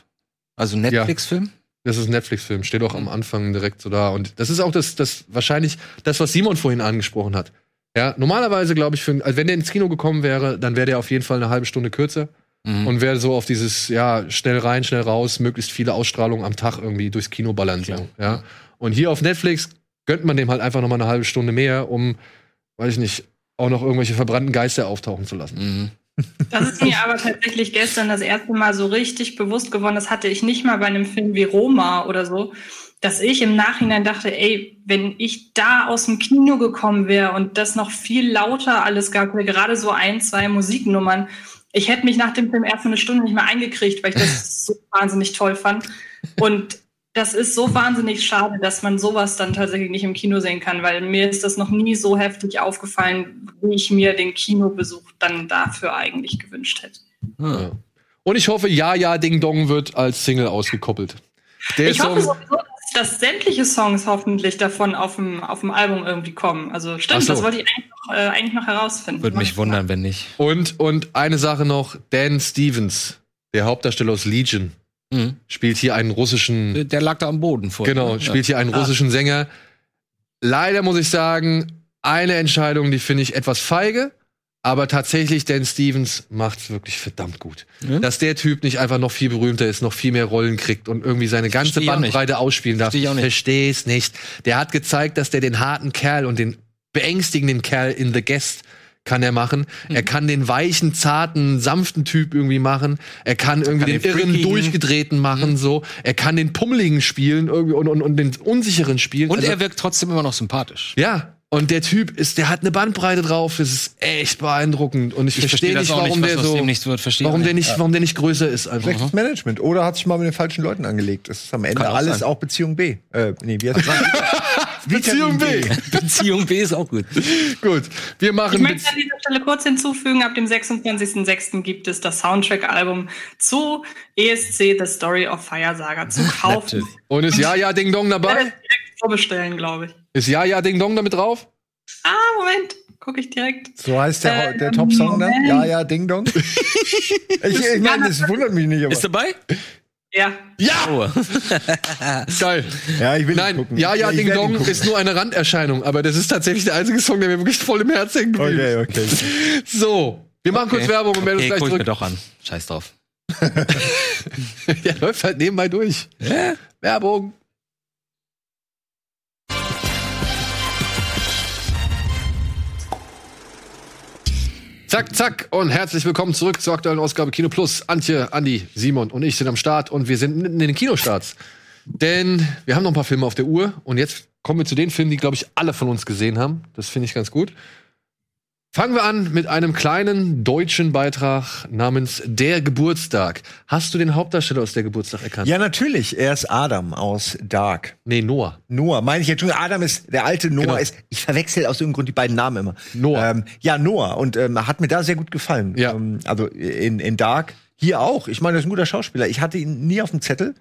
Also ein Netflix-Film? Das ist ein Netflix-Film, steht auch am Anfang direkt so da. Und das ist auch das, das wahrscheinlich das, was Simon vorhin angesprochen hat. Ja, normalerweise glaube ich, für, also wenn der ins Kino gekommen wäre, dann wäre der auf jeden Fall eine halbe Stunde kürzer Mhm. und wäre so auf dieses, ja, schnell rein, schnell raus, möglichst viele Ausstrahlungen am Tag irgendwie durchs Kino ballern. So, ja. Und hier auf Netflix gönnt man dem halt einfach noch mal eine halbe Stunde mehr, um, weiß ich nicht, auch noch irgendwelche verbrannten Geister auftauchen zu lassen. Mhm. Das ist mir aber tatsächlich gestern das erste Mal so richtig bewusst geworden. Das hatte ich nicht mal bei einem Film wie Roma oder so, dass ich im Nachhinein dachte, ey, wenn ich da aus dem Kino gekommen wäre und das noch viel lauter alles gab, gerade so ein, zwei Musiknummern, ich hätte mich nach dem Film erst eine Stunde nicht mehr eingekriegt, weil ich das [LAUGHS] so wahnsinnig toll fand. Und das ist so wahnsinnig schade, dass man sowas dann tatsächlich nicht im Kino sehen kann, weil mir ist das noch nie so heftig aufgefallen, wie ich mir den Kinobesuch dann dafür eigentlich gewünscht hätte. Ja. Und ich hoffe, Ja, Ja, Ding Dong wird als Single ausgekoppelt. Der Ich hoffe Song, sowieso, dass, sämtliche Songs hoffentlich davon auf dem, auf dem Album irgendwie kommen. Also stimmt, so. das wollte ich eigentlich noch, äh, eigentlich noch herausfinden. Würde mich wundern, wenn nicht. Und, und eine Sache noch, Dan Stevens, der Hauptdarsteller aus Legion, Mhm. spielt hier einen russischen, Der lag da am Boden vor. genau, spielt hier einen russischen Sänger. Leider muss ich sagen, eine Entscheidung, die finde ich etwas feige, aber tatsächlich Dan Stevens macht's wirklich verdammt gut. Ja. Dass der Typ nicht einfach noch viel berühmter ist, noch viel mehr Rollen kriegt und irgendwie seine ganze Versteh. Bandbreite ausspielen darf. Versteh ich auch nicht. versteh's nicht. Der hat gezeigt, dass der den harten Kerl und den beängstigenden Kerl in The Guest kann er machen. Mhm. Er kann den weichen, zarten, sanften Typ irgendwie machen. Er kann irgendwie Kann den, den irren, durchgedrehten machen, so. Er kann den pummeligen spielen irgendwie und, und, und den unsicheren spielen. Und Also- er wirkt trotzdem immer noch sympathisch. ja, und der Typ ist, der hat eine Bandbreite drauf. Das ist echt beeindruckend. Und ich, Ich verstehe verstehe das nicht, auch warum nicht, was der so, wird. Verstehe warum ich der nicht, warum der nicht größer ist einfach. Schlechtes Management. Oder hat sich mal mit den falschen Leuten angelegt. Das ist am Ende Kann auch alles sein. auch Beziehung B. Äh, nee, wie heißt das? Beziehung B. [LAUGHS] Beziehung B ist auch gut. Gut, wir Ich machen. möchte an dieser Stelle kurz hinzufügen, ab dem 26.06. gibt es das Soundtrack-Album zu ESC The Story of Fire Saga zu [LAUGHS] kaufen. Und ist Ja Ja Ding Dong Ich werde dabei? es [LAUGHS] direkt vorbestellen, glaube ich. Ist Ja Ja Ding Dong damit drauf? Ah, Moment, gucke ich direkt. So heißt der, Ähm, der Top-Song dann? Ja, ja, Ding Dong. [LAUGHS] ich ich meine, das wundert mich nicht, aber. Ist dabei? Ja. Ja! Oh. [LAUGHS] Geil. Ja, ich will nicht Nein, gucken. Ja Ja ich Ding Dong ist nur eine Randerscheinung, aber das ist tatsächlich der einzige Song, der mir wirklich voll im Herzen geblieben Okay, okay. So, wir machen kurz Werbung und melden Okay, uns guck ich gleich mir zurück. doch an. Scheiß drauf. [LAUGHS] Ja, läuft halt nebenbei durch. Werbung. Zack, zack und herzlich willkommen zurück zur aktuellen Ausgabe Kino Plus. Antje, Andi, Simon und ich sind am Start und wir sind mitten in den Kinostarts. Denn wir haben noch ein paar Filme auf der Uhr und jetzt kommen wir zu den Filmen, die, glaube ich, alle von uns gesehen haben. Das finde ich ganz gut. Fangen wir an mit einem kleinen deutschen Beitrag namens Der Geburtstag. Hast du den Hauptdarsteller aus Der Geburtstag erkannt? Ja, natürlich. Er ist Adam aus Dark. Nee, Noah. Noah, meine ich jetzt schon. Adam ist, der alte Noah Genau. ist, ich verwechsel aus irgendeinem Grund die beiden Namen immer. Noah. Ähm, ja, Noah. Und ähm, hat mir da sehr gut gefallen. Ja. Ähm, also in, in Dark. Hier auch. Ich meine, er ist ein guter Schauspieler. Ich hatte ihn nie auf dem Zettel.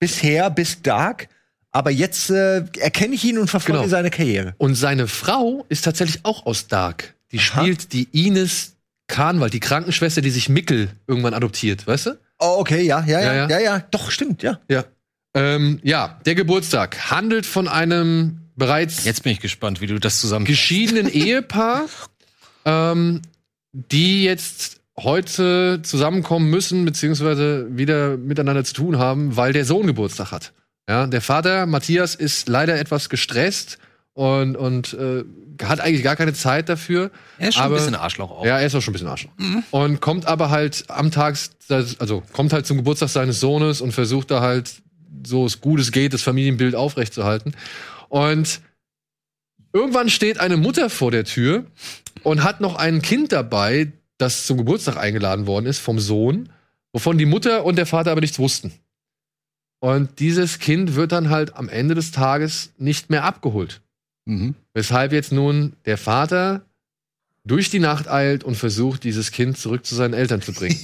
Bisher, bis Dark. Aber jetzt äh, erkenne ich ihn und verfolge Genau. seine Karriere. Und seine Frau ist tatsächlich auch aus Dark. Die Aha. spielt die Ines Kahnwald, die Krankenschwester, die sich Mickel irgendwann adoptiert, weißt du? Oh, okay, ja, ja, ja, Ja, ja, ja. Doch, stimmt, ja. Ja. Ähm, ja, der Geburtstag handelt von einem bereits Jetzt bin ich gespannt, wie du das zusammen. geschiedenen [LAUGHS] Ehepaar, ähm, die jetzt heute zusammenkommen müssen, beziehungsweise wieder miteinander zu tun haben, weil der Sohn Geburtstag hat. Ja, der Vater, Matthias, ist leider etwas gestresst und, und äh, hat eigentlich gar keine Zeit dafür. Er ist schon aber- ein bisschen Arschloch auch. Ja, er ist auch schon ein bisschen Arschloch. Mhm. Und kommt aber halt am Tag, also kommt halt zum Geburtstag seines Sohnes und versucht da halt so es gut es geht, das Familienbild aufrechtzuerhalten. Und irgendwann steht eine Mutter vor der Tür und hat noch ein Kind dabei, das zum Geburtstag eingeladen worden ist vom Sohn, wovon die Mutter und der Vater aber nichts wussten. Und dieses Kind wird dann halt am Ende des Tages nicht mehr abgeholt. Mhm. Weshalb jetzt nun der Vater durch die Nacht eilt und versucht, dieses Kind zurück zu seinen Eltern zu bringen.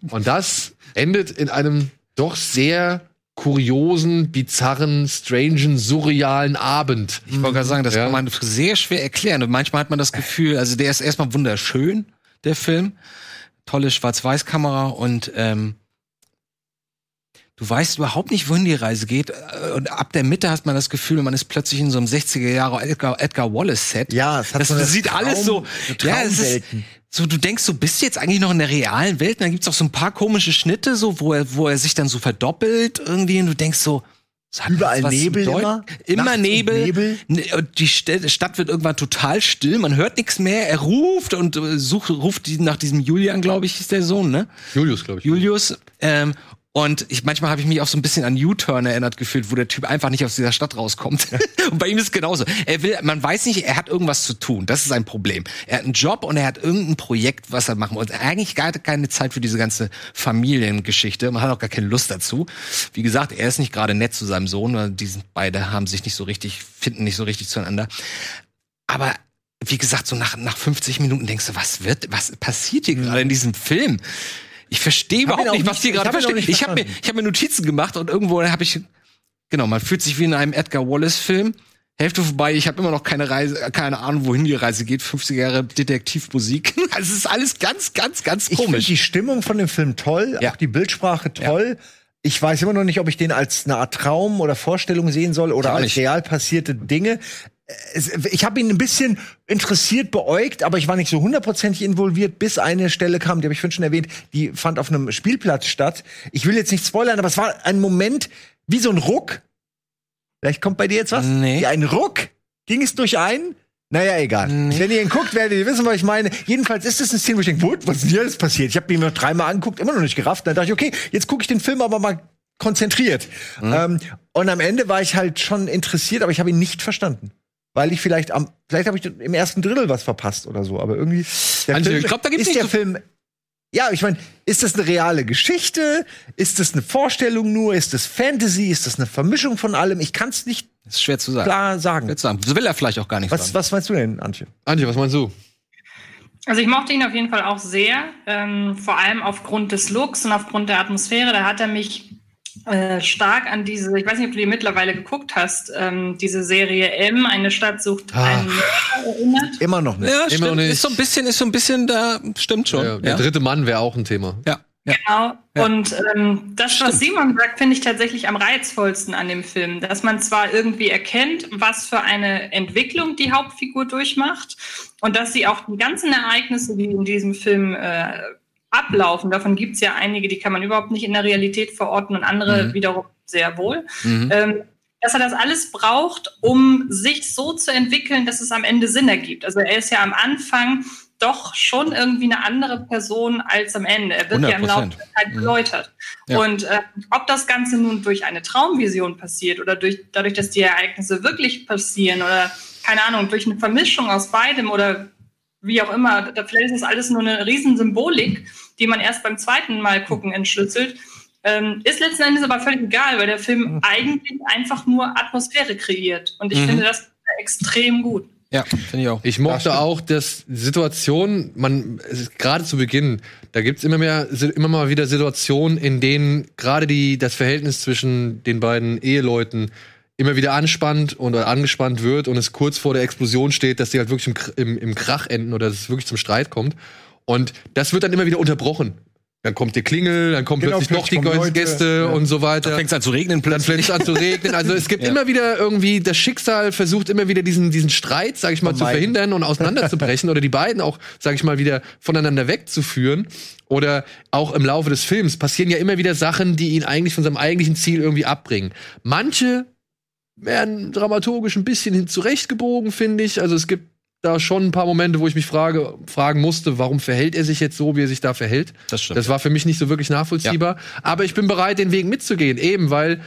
[LAUGHS] und das endet in einem doch sehr kuriosen, bizarren, strangen, surrealen Abend. Ich wollte gerade sagen, das Ja. kann man sehr schwer erklären. Und manchmal hat man das Gefühl, also der ist erstmal wunderschön, der Film. Tolle Schwarz-Weiß-Kamera und ähm, du weißt überhaupt nicht, wohin die Reise geht. Äh, Und ab der Mitte hat man das Gefühl, man ist plötzlich in so einem 60er Jahre Edgar, Edgar Wallace-Set. Ja, es hat das, so eine das sieht Traum- alles so. so Ja, es ist, so, du denkst, du bist jetzt eigentlich noch in der realen Welt. Und dann gibt's auch so ein paar komische Schnitte, so, wo er, wo er sich dann so verdoppelt irgendwie. Und du denkst so, Überall Nebel immer? Immer Nachts und Nebel. Nebel? Ne, und Die St- Stadt wird irgendwann total still, man hört nichts mehr. Er ruft und äh, sucht, ruft nach diesem Julian, glaube ich, ist der Sohn, ne? Julius, glaube ich. Julius. Ähm, und ich, manchmal habe ich mich auch so ein bisschen an U-Turn erinnert gefühlt, wo der Typ einfach nicht aus dieser Stadt rauskommt. [LAUGHS] und bei ihm ist es genauso. Er will, man weiß nicht, er hat irgendwas zu tun. Das ist ein Problem. Er hat einen Job und er hat irgendein Projekt, was er machen. Und eigentlich gar keine Zeit für diese ganze Familiengeschichte. Man hat auch gar keine Lust dazu. Wie gesagt, er ist nicht gerade nett zu seinem Sohn. Die sind beide haben sich nicht so richtig, finden nicht so richtig zueinander. Aber wie gesagt, so nach, nach 50 Minuten denkst du, was wird, was passiert hier gerade in diesem Film? Ich verstehe überhaupt nicht, was hier ich gerade nicht Ich habe mir, ich hab mir Notizen gemacht und irgendwo habe ich, genau, man fühlt sich wie in einem Edgar Wallace-Film. Hälfte vorbei, ich habe immer noch keine Reise, keine Ahnung, wohin die Reise geht. 50 Jahre Detektivmusik. [LAUGHS] Also es ist alles ganz, ganz, ganz Ich finde komisch. die Stimmung von dem Film toll, Ja. auch die Bildsprache toll. Ich weiß immer noch nicht, ob ich den als eine Art Traum oder Vorstellung sehen soll oder als real passierte Dinge. Ich habe ihn ein bisschen interessiert beäugt, aber ich war nicht so hundertprozentig involviert, bis eine Stelle kam, die habe ich vorhin schon erwähnt, die fand auf einem Spielplatz statt. Ich will jetzt nicht spoilern, aber es war ein Moment wie so ein Ruck. Vielleicht kommt bei dir jetzt was? Nee. Wie ein Ruck? Ging es durch einen? Naja, egal. Nee. Wenn ihr ihn guckt, werdet ihr wissen, was ich meine. Jedenfalls ist es eine Szene, wo ich denke, "What? was ist denn hier alles passiert? Ich habe ihn mir dreimal angeguckt, immer noch nicht gerafft. Dann dachte ich, okay, jetzt gucke ich den Film aber mal konzentriert. Ähm, und am Ende war ich halt schon interessiert, aber ich habe ihn nicht verstanden. Weil ich vielleicht am, vielleicht habe ich im ersten Drittel was verpasst oder so, aber irgendwie. Der Antje, ich glaub, da gibt's ist nicht der so- Film. Ja, ich meine, ist das eine reale Geschichte? Ist das eine Vorstellung nur? Ist das Fantasy? Ist das eine Vermischung von allem? Ich kann es nicht Das ist schwer zu sagen. klar sagen. Schwer zu sagen. Das will er vielleicht auch gar nicht Was, sagen. was meinst du denn, Antje? Antje, was meinst du? Also ich mochte ihn auf jeden Fall auch sehr, ähm, vor allem aufgrund des Looks und aufgrund der Atmosphäre. Da hat er mich äh, stark an diese, ich weiß nicht, ob du die mittlerweile geguckt hast, ähm, diese Serie M, eine Stadt sucht einen Mörder erinnert. Immer noch nicht. Ja, Immer stimmt. nicht. Ist so ein bisschen, ist so ein bisschen da, stimmt schon. Ja, der ja. dritte Mann wäre auch ein Thema. Ja. ja. Genau. Ja. Und ähm, das, was Simon sagt, finde ich tatsächlich am reizvollsten an dem Film. Dass man zwar irgendwie erkennt, was für eine Entwicklung die Hauptfigur durchmacht und dass sie auch die ganzen Ereignisse, die in diesem Film äh, ablaufen, davon gibt es ja einige, die kann man überhaupt nicht in der Realität verorten und andere Mhm. wiederum sehr wohl. Mhm. Ähm, dass er das alles braucht, um sich so zu entwickeln, dass es am Ende Sinn ergibt. Also er ist ja am Anfang doch schon irgendwie eine andere Person als am Ende. Er wird ja im Laufe 100%. der Zeit Mhm. geläutert. Ja. Und äh, ob das Ganze nun durch eine Traumvision passiert oder durch, dadurch, dass die Ereignisse wirklich passieren oder keine Ahnung, durch eine Vermischung aus beidem oder wie auch immer, da, vielleicht ist das alles nur eine Riesensymbolik, die man erst beim zweiten Mal gucken entschlüsselt. Ähm, ist letzten Endes aber völlig egal, weil der Film eigentlich einfach nur Atmosphäre kreiert. Und ich Mhm. finde das extrem gut. Ja, finde ich auch. Ich mochte auch, dass Situationen, man, es ist gerade zu Beginn, da gibt's immer mehr, immer mal wieder Situationen, in denen gerade die, das Verhältnis zwischen den beiden Eheleuten immer wieder anspannt oder angespannt wird und es kurz vor der Explosion steht, dass die halt wirklich im, im, im Krach enden oder dass es wirklich zum Streit kommt. Und das wird dann immer wieder unterbrochen. Dann kommt die Klingel, dann kommen Genau, plötzlich doch die plötzlich Leute, Gäste ja. und so weiter. Fängt an zu regnen Dann fängt es an zu regnen. Also es gibt [LAUGHS] Ja. immer wieder irgendwie, das Schicksal versucht immer wieder diesen, diesen Streit, sag ich mal, zu verhindern und auseinanderzubrechen oder die beiden auch, sag ich mal, wieder voneinander wegzuführen. Oder auch im Laufe des Films passieren ja immer wieder Sachen, die ihn eigentlich von seinem eigentlichen Ziel irgendwie abbringen. Manche werden dramaturgisch ein bisschen hin zurechtgebogen, finde ich. Also es gibt da schon ein paar Momente, wo ich mich frage, fragen musste, warum verhält er sich jetzt so, wie er sich da verhält. Das stimmt. Das war für mich nicht so wirklich nachvollziehbar. Aber ich bin bereit, den Weg mitzugehen, eben weil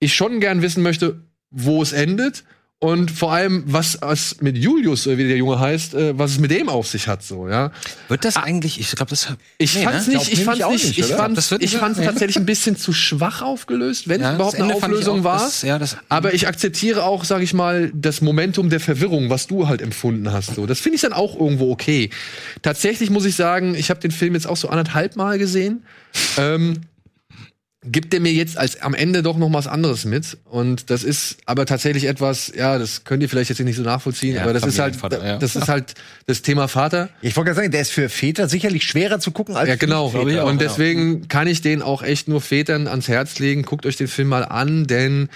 ich schon gern wissen möchte, wo es endet und vor allem, was es mit Julius, äh, wie der Junge heißt, äh, was es mit dem auf sich hat, so, ja. Wird das eigentlich, ich glaube, das Ich Nee, fand's ne? nicht, ich Glaub fand's nicht, nicht, ich fand's, ich fand's tatsächlich ein bisschen zu schwach aufgelöst, wenn Ja, es überhaupt eine ich Auflösung auch, war. das- ja, das- aber ich akzeptiere auch, sag ich mal, das Momentum der Verwirrung, was du halt empfunden hast. So, das finde ich dann auch irgendwo okay. Tatsächlich muss ich sagen, ich habe den Film jetzt auch so anderthalb Mal gesehen. ähm, gibt er mir jetzt als am Ende doch noch was anderes mit und das ist aber tatsächlich etwas, ja, das könnt ihr vielleicht jetzt nicht so nachvollziehen, Ja, aber das ist halt Familienvater, ja. das ist halt das Thema Vater. Ich wollte gerade sagen, der ist für Väter sicherlich schwerer zu gucken als Ja, genau. für Väter. und deswegen kann ich den auch echt nur Vätern ans Herz legen. Guckt euch den Film mal an, denn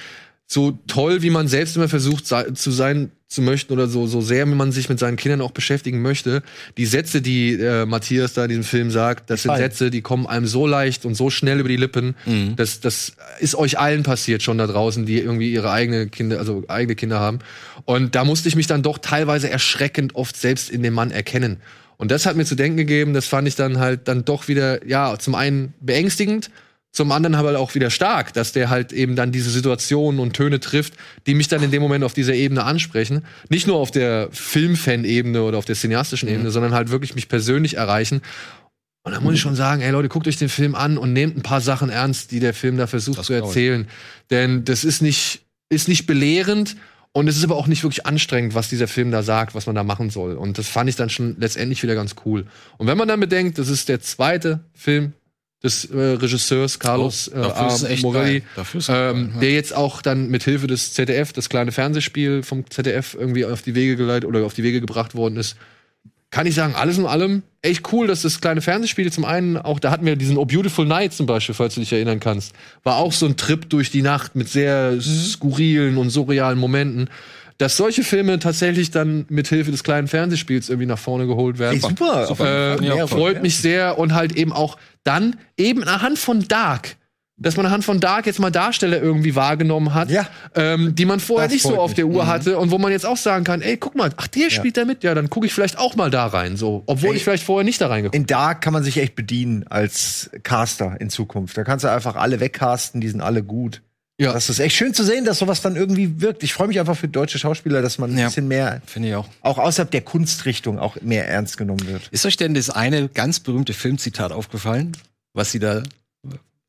so toll, wie man selbst immer versucht zu sein zu möchten oder so, so sehr, wie man sich mit seinen Kindern auch beschäftigen möchte, die Sätze, die äh, Matthias da in diesem Film sagt, das sind. Sätze, die kommen einem so leicht und so schnell über die Lippen. Das, das ist euch allen passiert schon da draußen, die irgendwie ihre eigene Kinder, also eigene Kinder haben. Und da musste ich mich dann doch teilweise erschreckend oft selbst in dem Mann erkennen. Und das hat mir zu denken gegeben, das fand ich dann halt dann doch wieder, ja, zum einen beängstigend, zum anderen aber auch wieder stark, dass der halt eben dann diese Situationen und Töne trifft, die mich dann in dem Moment auf dieser Ebene ansprechen. Nicht nur auf der Filmfan-Ebene oder auf der cineastischen Ebene, sondern halt wirklich mich persönlich erreichen. Und da muss ich schon sagen, ey Leute, guckt euch den Film an und nehmt ein paar Sachen ernst, die der Film da versucht Das zu erzählen. Denn das ist nicht, ist nicht belehrend und es ist aber auch nicht wirklich anstrengend, was dieser Film da sagt, was man da machen soll. Und das fand ich dann schon letztendlich wieder ganz cool. Und wenn man dann bedenkt, das ist der zweite Film des äh, Regisseurs Carlos Oh, äh. Morelli, ähm, ja. der jetzt auch dann mit Hilfe des ZDF, das kleine Fernsehspiel vom ZDF irgendwie auf die Wege geleitet oder auf die Wege gebracht worden ist. Kann ich sagen, alles in allem echt cool, dass das kleine Fernsehspiel zum einen auch, da hatten wir diesen Oh Beautiful Night zum Beispiel, falls du dich erinnern kannst, war auch so ein Trip durch die Nacht mit sehr skurrilen und surrealen Momenten. Dass solche Filme tatsächlich dann mit Hilfe des kleinen Fernsehspiels irgendwie nach vorne geholt werden. Ey, super. Fall. Äh, Mehr freut mich sehr und halt eben auch dann eben anhand von Dark, dass man anhand von Dark jetzt mal Darsteller irgendwie wahrgenommen hat, Ja. ähm, die man vorher Das nicht so auf mich. der Mhm. Uhr hatte und wo man jetzt auch sagen kann, ey, guck mal, ach, der spielt da mit, ja, dann gucke ich vielleicht auch mal da rein, so, obwohl Ey. ich vielleicht vorher nicht da reingeguckt In Dark kann man sich echt bedienen als Caster in Zukunft. Da kannst du einfach alle wegcasten, die sind alle gut. Ja. Das ist echt schön zu sehen, dass sowas dann irgendwie wirkt. Ich freue mich einfach für deutsche Schauspieler, dass man ein Ja. bisschen mehr, Finde ich auch. auch außerhalb der Kunstrichtung, auch mehr ernst genommen wird. Ist euch denn das eine ganz berühmte Filmzitat aufgefallen, was sie da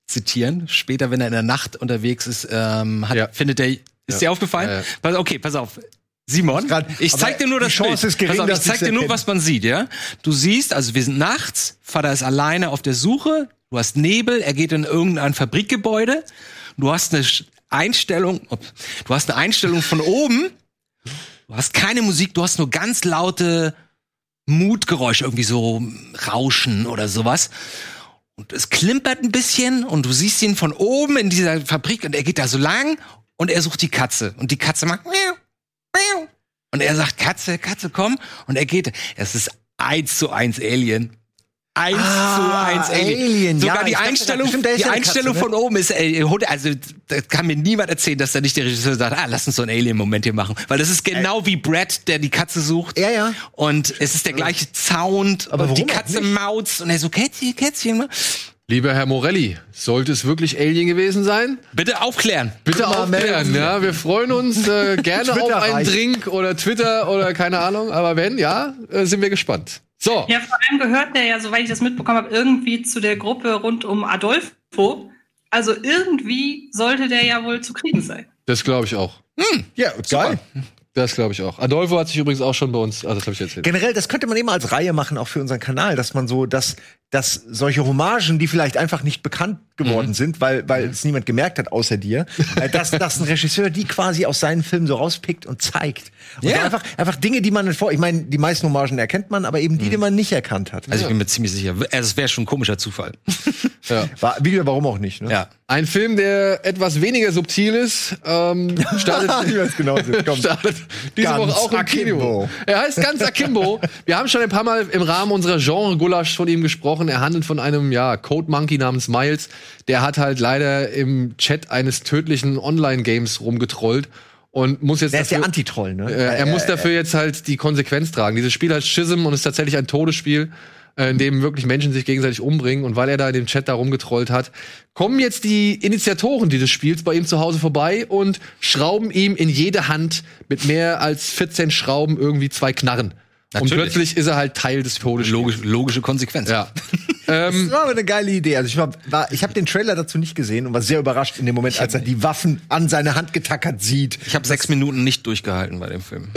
zitieren? Später, wenn er in der Nacht unterwegs ist, ähm, hat, Ja. findet er. Ist Ja. dir aufgefallen? Ja, okay, pass auf. Simon, Grad- ich zeig dir nur das Chance Bild. ist gering, auf, ich zeig dir nur, erkenne. was man sieht, ja? Du siehst, also wir sind nachts, Vater ist alleine auf der Suche, du hast Nebel, er geht in irgendein Fabrikgebäude, du hast eine Einstellung, du hast eine Einstellung von oben, du hast keine Musik, du hast nur ganz laute Mutgeräusche, irgendwie so Rauschen oder sowas. Und es klimpert ein bisschen und du siehst ihn von oben in dieser Fabrik und er geht da so lang und er sucht die Katze. Und die Katze macht miau, miau. Und er sagt, Katze, Katze, komm. Und er geht. Es ist eins zu eins Alien. Eins Ah, zu eins Alien. Alien, Sogar ja, die dachte, Einstellung, stimmt, da ist die Einstellung Katze, ne? von oben ist, äh, also da kann mir niemand erzählen, dass da nicht der Regisseur sagt, ah, lass uns so einen Alien-Moment hier machen. Weil das ist genau wie Brad, der die Katze sucht. Ja, ja. Und es ist der gleiche Sound, Aber und die Katze mautzt und er so, Kätzchen, Kätzchen. Lieber Herr Morelli, sollte es wirklich Alien gewesen sein? Bitte aufklären. Bitte Mal aufklären, melden. ja. Wir freuen uns äh, [LAUGHS] gerne auf einen reicht. Drink oder Twitter oder keine Ahnung. Aber wenn, ja, äh, sind wir gespannt. So, Ja, vor allem gehört der ja, soweit ich das mitbekommen habe, irgendwie zu der Gruppe rund um Adolfo. Also irgendwie sollte der ja wohl zu kriegen sein. das glaube ich auch. Ja, geil. Das glaube ich auch. Adolfo hat sich übrigens auch schon bei uns, also das habe ich erzählt. Generell, das könnte man immer als Reihe machen, auch für unseren Kanal, dass man so, dass, dass solche Hommagen, die vielleicht einfach nicht bekannt geworden Mhm. sind, weil, weil es niemand gemerkt hat außer dir, äh, dass, dass ein Regisseur die quasi aus seinen Filmen so rauspickt und zeigt. Und Ja. einfach, einfach Dinge, die man vor, ich meine, die meisten Hommagen erkennt man, aber eben die, die man nicht erkannt hat. Also ich bin mir ziemlich sicher. Also es wäre schon ein komischer Zufall. [LAUGHS] Ja. War, wie, warum auch nicht, ne? Ja. Ein Film, der etwas weniger subtil ist, ähm, [LAUGHS] startet, genau, komm. startet diese Ganz Woche auch im Akimbo. Kino. Er heißt ganz Akimbo. Wir haben schon ein paar Mal im Rahmen unserer Genre-Gulasch von ihm gesprochen. Er handelt von einem, ja, Code Monkey namens Miles. Der hat halt leider im Chat eines tödlichen Online-Games rumgetrollt und muss jetzt Der ist der dafür- Antitroll, ne? Äh, er muss dafür jetzt halt die Konsequenz tragen. Dieses Spiel heißt Schism und ist tatsächlich ein Todesspiel, äh, in dem wirklich Menschen sich gegenseitig umbringen. Und weil er da in dem Chat da rumgetrollt hat, kommen jetzt die Initiatoren dieses Spiels bei ihm zu Hause vorbei und schrauben ihm in jede Hand mit mehr als 14 Schrauben irgendwie zwei Knarren. Und Natürlich. plötzlich ist er halt Teil des Todesspiels. Logisch, logische Konsequenz. Ja. Das war aber eine geile Idee. Also ich war, war ich habe den Trailer dazu nicht gesehen und war sehr überrascht in dem Moment, als er die Waffen an seine Hand getackert sieht. Ich habe sechs Minuten nicht durchgehalten bei dem Film.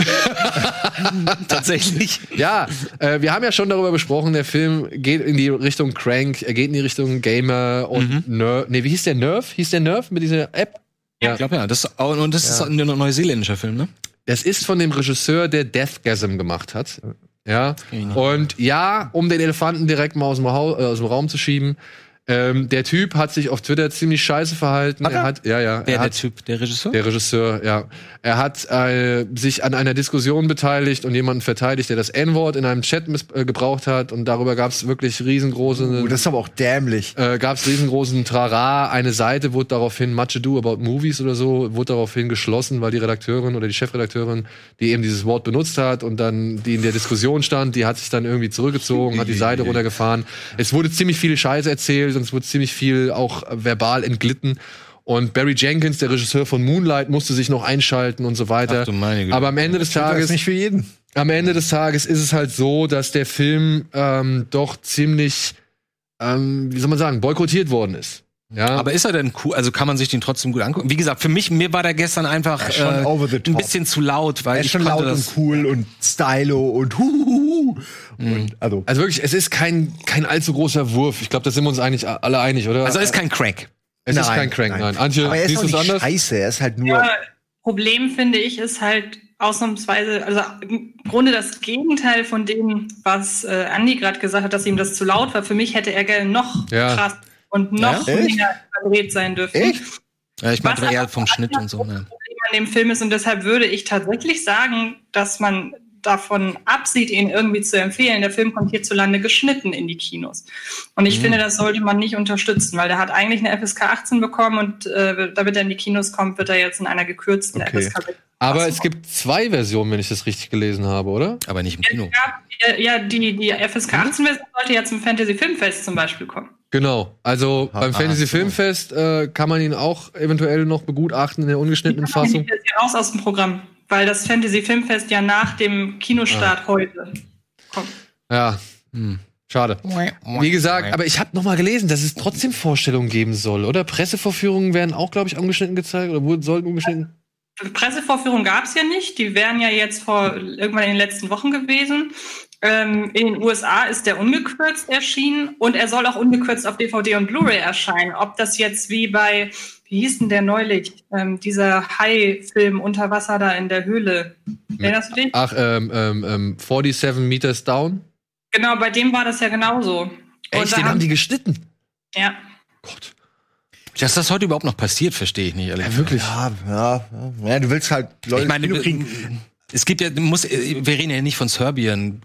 [LAUGHS] Tatsächlich. Ja, äh, wir haben ja schon darüber besprochen, der Film geht in die Richtung Crank, er geht in die Richtung Gamer und Nerf. Nee, wie hieß der Nerf? Hieß der Nerf mit dieser App? Ich glaube ja. Das, und das ist ein neuseeländischer Film, ne? Das ist von dem Regisseur, der Deathgasm gemacht hat. Ja. Und ja, um den Elefanten direkt mal aus dem, Hau äh, aus dem Raum zu schieben. Ähm, der Typ hat sich auf Twitter ziemlich scheiße verhalten. Hat er? er hat, ja, ja. Wer er der hat, Typ, der Regisseur? der Regisseur, ja. Er hat äh, sich an einer Diskussion beteiligt und jemanden verteidigt, der das N-Wort in einem Chat äh, gebraucht hat. Und darüber gab es wirklich riesengroße Oh, das ist aber auch dämlich. äh, gab es riesengroßen Trara. Eine Seite wurde daraufhin, Much Ado About Movies oder so, wurde daraufhin geschlossen, weil die Redakteurin oder die Chefredakteurin, die eben dieses Wort benutzt hat und dann die in der Diskussion stand, die hat sich dann irgendwie zurückgezogen, hat die Seite runtergefahren. Es wurde ziemlich viel Scheiße erzählt und es wurde ziemlich viel auch verbal entglitten. Und Barry Jenkins, der Regisseur von Moonlight, musste sich noch einschalten und so weiter. Ach du meine Güte. Aber am Ende des Das Tages ist nicht für jeden. am Ende des Tages ist es halt so, dass der Film ähm, doch ziemlich, ähm, wie soll man sagen, boykottiert worden ist. Ja, Aber ist er denn cool? Also kann man sich den trotzdem gut angucken? Wie gesagt, für mich, mir war der gestern einfach äh, ein bisschen zu laut, weil Er ist ich schon konnte laut das, und cool und stylo und huhuhu. Und also, also wirklich, es ist kein, kein allzu großer Wurf. Ich glaube, da sind wir uns eigentlich alle einig, oder? Also ist kein Crack. es ist Nein, kein Crank, nein. nein. Antje, aber er ist auch du es nicht anders? scheiße. Er ist halt nur. Ja, Problem finde ich ist halt ausnahmsweise, also im Grunde das Gegenteil von dem, was äh, Andi gerade gesagt hat, dass ihm das zu laut war. Für mich hätte er gerne noch Ja. krass und noch Ja? Länger überdreht sein dürfen. Echt? Ja, ich meinte eher vom Schnitt und so. Das Ne? Problem an dem Film ist und deshalb würde ich tatsächlich sagen, dass man davon absieht, ihn irgendwie zu empfehlen. Der Film kommt hierzulande geschnitten in die Kinos. Und Mhm. ich finde, das sollte man nicht unterstützen, weil der hat eigentlich eine FSK 18 bekommen und äh, damit er in die Kinos kommt, wird er jetzt in einer gekürzten Okay. FSK 16 Aber es gibt zwei Versionen, wenn ich das richtig gelesen habe, oder? Aber nicht im Kino. gab, ja, die, die FSK 18 Version sollte ja zum Fantasy Filmfest zum Beispiel kommen. Genau. Also beim ah, Fantasy. Filmfest äh, kann man ihn auch eventuell noch begutachten in der ungeschnittenen Fassung. Die ist ja raus aus dem Programm, weil das Fantasy Filmfest ja nach dem Kinostart Ah. heute kommt. Ja. Hm. Schade. Wie gesagt, aber ich habe noch mal gelesen, dass es trotzdem Vorstellungen geben soll, oder? Pressevorführungen werden auch, glaube ich, angeschnitten gezeigt oder wurden sollten ungeschnitten. Pressevorführung gab es ja nicht. Die wären ja jetzt vor irgendwann in den letzten Wochen gewesen. Ähm, in den USA ist der ungekürzt erschienen und er soll auch ungekürzt auf DVD und Blu-ray erscheinen. Ob das jetzt wie bei, wie hieß denn der neulich, ähm, dieser Hai-Film unter Wasser da in der Höhle. Erinnerst du dich? Ach, ähm, ähm, ähm, 47 Meters Down. Genau, bei dem war das ja genauso. Und Echt, den haben die geschnitten. Ja. Gott. Dass das heute überhaupt noch passiert, verstehe ich nicht. Ehrlich. Ja, wirklich. Ja, ja, ja. ja, du willst halt Leute Ich meine, kriegen. es gibt ja, muss, wir reden ja nicht von Serbien.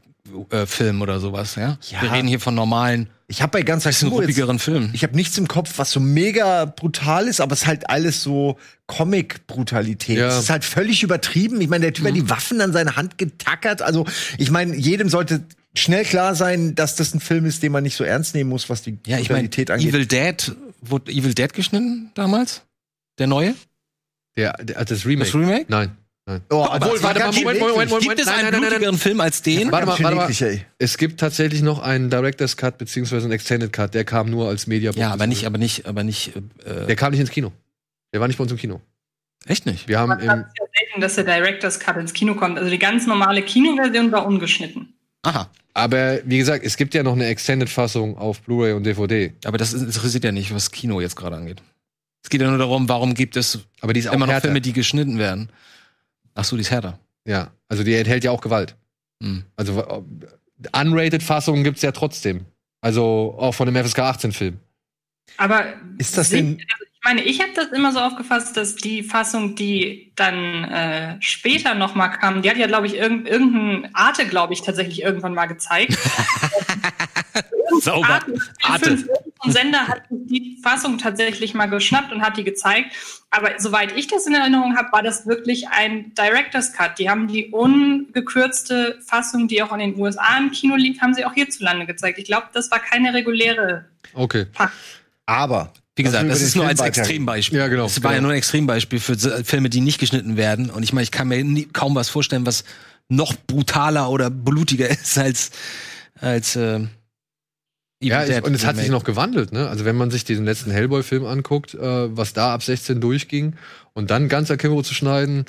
Äh, Film oder sowas, ja? Ja. Wir reden hier von normalen, Ich habe bei ganz bisschen ruppigeren Filmen. Ich habe nichts im Kopf, was so mega brutal ist, aber es ist halt alles so Comic-Brutalität. Ja. Es ist halt völlig übertrieben. Ich meine, der Typ hat die Waffen an seine Hand getackert. Also, ich meine, jedem sollte schnell klar sein, dass das ein Film ist, den man nicht so ernst nehmen muss, was die Ja, ich Brutalität angeht. Evil Dead, wurde Evil Dead geschnitten damals? Der neue? Der, der, das Remake. Das Remake? Nein. Nein. Oh, Obwohl, das warte war mal, Moment, Moment, Moment, Gibt es nein, einen nein, blutigeren Film als den? Warte mal, warte mal. ey. Es gibt tatsächlich noch einen Director's Cut beziehungsweise einen Extended Cut. Der kam nur als Media. Ja, aber nicht, aber nicht, aber nicht. Äh, Der kam nicht ins Kino. Der war nicht bei uns im Kino. echt nicht. Wir haben im, ja selten, dass der Director's Cut ins Kino kommt. Also die ganz normale Kinoversion war ungeschnitten. Aha. aber wie gesagt, es gibt ja noch eine Extended-Fassung auf Blu-ray und DVD. Aber das interessiert ja nicht, was Kino jetzt gerade angeht. Es geht ja nur darum, warum gibt es Aber die ist auch immer noch härter. Filme, die geschnitten werden. Ach so, die ist härter. Ja, also die enthält ja auch Gewalt. Hm. Also äh, unrated-Fassungen gibt's ja trotzdem. Also auch von dem FSK 18-Film. Aber Ist das denn- also ich meine, ich habe das immer so aufgefasst, dass die Fassung, die dann äh, später noch mal kam, die hat ja, glaube ich, irgend, irgendein Arte, glaube ich, tatsächlich irgendwann mal gezeigt. [LAUGHS] [LAUGHS] [LAUGHS] Sauber. Arte. Irgendein Sender hat die Fassung tatsächlich mal geschnappt und hat die gezeigt. Aber soweit ich das in Erinnerung habe, war das wirklich ein Director's Cut. Die haben die ungekürzte Fassung, die auch in den USA im Kino liegt, haben sie auch hierzulande gezeigt. Ich glaube, das war keine reguläre Okay. Aber Wie gesagt, das uns ist nur als. Extrembeispiel. Ja, genau, Es war ja genau. nur ein Extrembeispiel für Filme, die nicht geschnitten werden. Und ich meine, ich kann mir nie, kaum was vorstellen, was noch brutaler oder blutiger [LAUGHS] ist als als äh, Ja, ich, und es hat sich noch gewandelt, ne? Also wenn man sich diesen letzten Hellboy-Film anguckt, äh, was da ab 16 durchging und dann ganz Akimbo zu schneiden,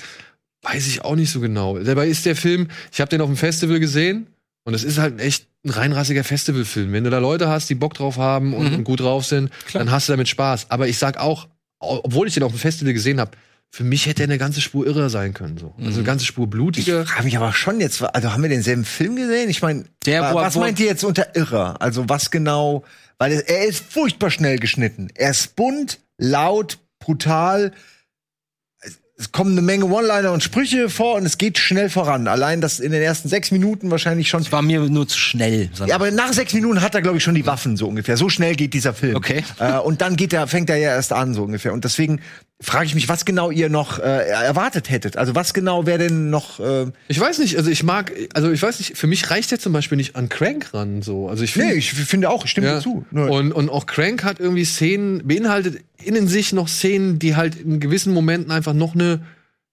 weiß ich auch nicht so genau. Dabei ist der Film, ich habe den auf dem Festival gesehen und es ist halt echt ein reinrassiger Festivalfilm. Wenn du da Leute hast, die Bock drauf haben und, Mhm. und gut drauf sind, Klar. dann hast du damit Spaß. Aber ich sag auch, au- obwohl ich den auf dem Festival gesehen habe, für mich hätte er eine ganze Spur irrer sein können. So. Also Mhm. eine ganze Spur blutiger. Ich frage mich aber schon jetzt, also haben wir denselben Film gesehen? Ich meine, was wo- meint ihr jetzt unter irrer? Also was genau? Weil er ist furchtbar schnell geschnitten. Er ist bunt, laut, brutal. Es- Es kommen eine Menge One-Liner und Sprüche vor und es geht schnell voran. Allein das in den ersten sechs Minuten wahrscheinlich schon. Das war mir nur zu schnell. Ja, aber nach sechs Minuten hat er, glaube ich, schon die Waffen so ungefähr. So schnell geht dieser Film. Okay. Äh, und dann geht er, fängt er ja erst an so ungefähr. Und deswegen frage ich mich, was genau ihr noch äh, erwartet hättet. Also was genau wäre denn noch? Äh, Ich weiß nicht, also ich mag, also ich weiß nicht, für mich reicht der zum Beispiel nicht an Crank ran. So. Also ich nee, finde. ich finde auch, ich stimme Ja. zu. Und, und auch Crank hat irgendwie Szenen, beinhaltet in sich noch Szenen, die halt in gewissen Momenten einfach noch eine,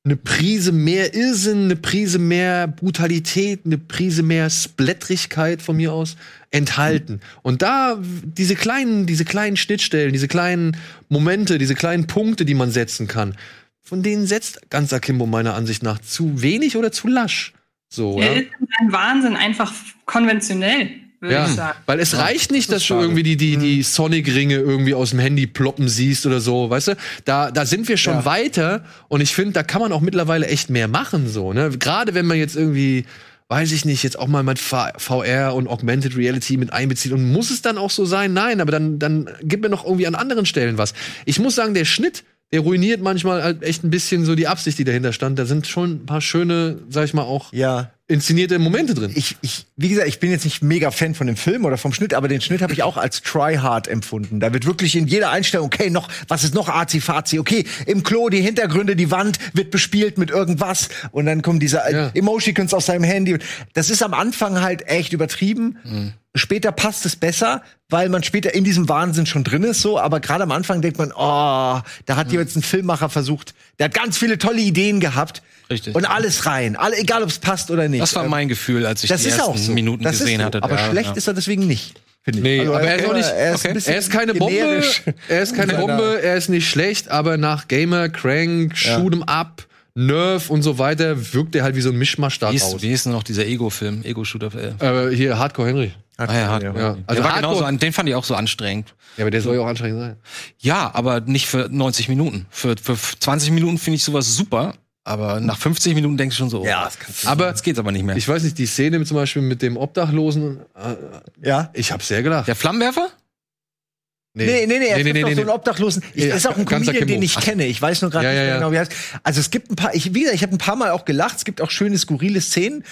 eine Prise mehr Irrsinn, eine Prise mehr Brutalität, eine Prise mehr Splättrigkeit von mir aus enthalten. Und da diese kleinen, diese kleinen Schnittstellen, diese kleinen Momente, diese kleinen Punkte, die man setzen kann, von denen setzt ganz Akimbo meiner Ansicht nach zu wenig oder zu lasch. So, Er ja. ist in seinem Wahnsinn einfach konventionell, Ja, ich sagen. weil es reicht nicht, das dass du irgendwie die, die, die Sonic-Ringe irgendwie aus dem Handy ploppen siehst oder so, weißt du? Da, da sind wir schon Ja. weiter und ich finde, da kann man auch mittlerweile echt mehr machen, so, ne? Gerade wenn man jetzt irgendwie, weiß ich nicht, jetzt auch mal mit VR und Augmented Reality mit einbezieht und muss es dann auch so sein? Nein, aber dann, dann gib mir noch irgendwie an anderen Stellen was. Ich muss sagen, der Schnitt, der ruiniert manchmal halt echt ein bisschen so die Absicht, die dahinter stand. Da sind schon ein paar schöne, sag ich mal, auch ja, inszenierte Momente drin. ich, ich, wie gesagt, ich bin jetzt nicht mega Fan von dem Film oder vom Schnitt, aber den Schnitt habe ich auch als try-hard empfunden. Da wird wirklich in jeder Einstellung, okay, noch, was ist noch Azi-Fazi? Okay, im Klo, die Hintergründe, die Wand wird bespielt mit irgendwas und dann kommen diese äh, Ja. Emoticons aus seinem Handy. Das ist am Anfang halt echt übertrieben. Später passt es besser, weil man später in diesem Wahnsinn schon drin ist, so. Aber gerade am Anfang denkt man, oh, da hat jetzt ein Filmmacher versucht, der hat ganz viele tolle Ideen gehabt. Richtig. Und alles rein. Alle, egal ob es passt oder nicht. Das war mein Gefühl, als ich das die ist ersten auch so. Minuten das gesehen so. hatte. Aber Ja, schlecht ja. ist er deswegen nicht. Nee, Also aber er ist auch nicht- Er ist, okay. Er ist keine Bombe, [LAUGHS] er ist keine Bombe, er ist nicht schlecht, aber nach Gamer, Crank, Shoot 'em Up, Nerf und so weiter wirkt er halt wie so ein Mischmasch da Wie ist, wie ist denn noch dieser Ego-Film, Ego-Shooter? Äh, Äh, hier Hardcore Henry. ah, ja. Hardcore. Ja, Also also war Hardcore- genauso, den fand ich auch so anstrengend. Ja, aber der soll ja auch anstrengend sein. Ja, aber nicht für 90 Minuten. Für, für 20 Minuten finde ich sowas super, aber nach 50 Minuten denkst du schon so, Ja, oh, das kannst Aber jetzt geht's aber nicht mehr. ich weiß nicht, die Szene zum Beispiel mit dem Obdachlosen, äh, Ja. ich hab sehr gelacht. Der Flammenwerfer? Nee, nee, nee, er nee, nee, doch nee, so einen nee. Obdachlosen. Ich, Ja, ist auch ein Comedian, den ich kenne. Ich weiß nur gerade Ja, nicht ja, mehr ja. genau, wie er heißt. Also es gibt ein paar, ich, wie gesagt, ich habe ein paar Mal auch gelacht. Es gibt auch schöne, skurrile Szenen.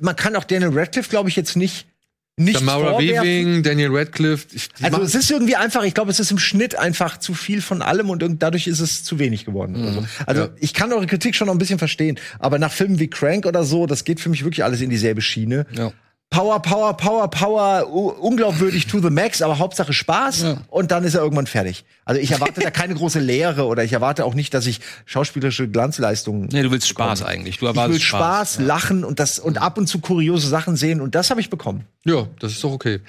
Man kann auch Daniel Radcliffe, glaube ich, jetzt nicht, nicht Tamara Weaving, Daniel Radcliffe. Ich, Also es ist irgendwie einfach, ich glaube, es ist im Schnitt einfach zu viel von allem und dadurch ist es zu wenig geworden. oder so. Also Ja. ich kann eure Kritik schon noch ein bisschen verstehen, aber nach Filmen wie Crank oder so, das geht für mich wirklich alles in dieselbe Schiene. Ja. Power, Power, Power, Power, unglaubwürdig to the max, aber Hauptsache Spaß und dann ist er irgendwann fertig. Also ich erwarte da keine große Lehre oder ich erwarte auch nicht, dass ich schauspielerische Glanzleistungen. Nee, du willst Spaß eigentlich. Du ich erwartest will Spaß, Lachen und das und ab und zu kuriose Sachen sehen und das habe ich bekommen. Ja, das ist doch okay.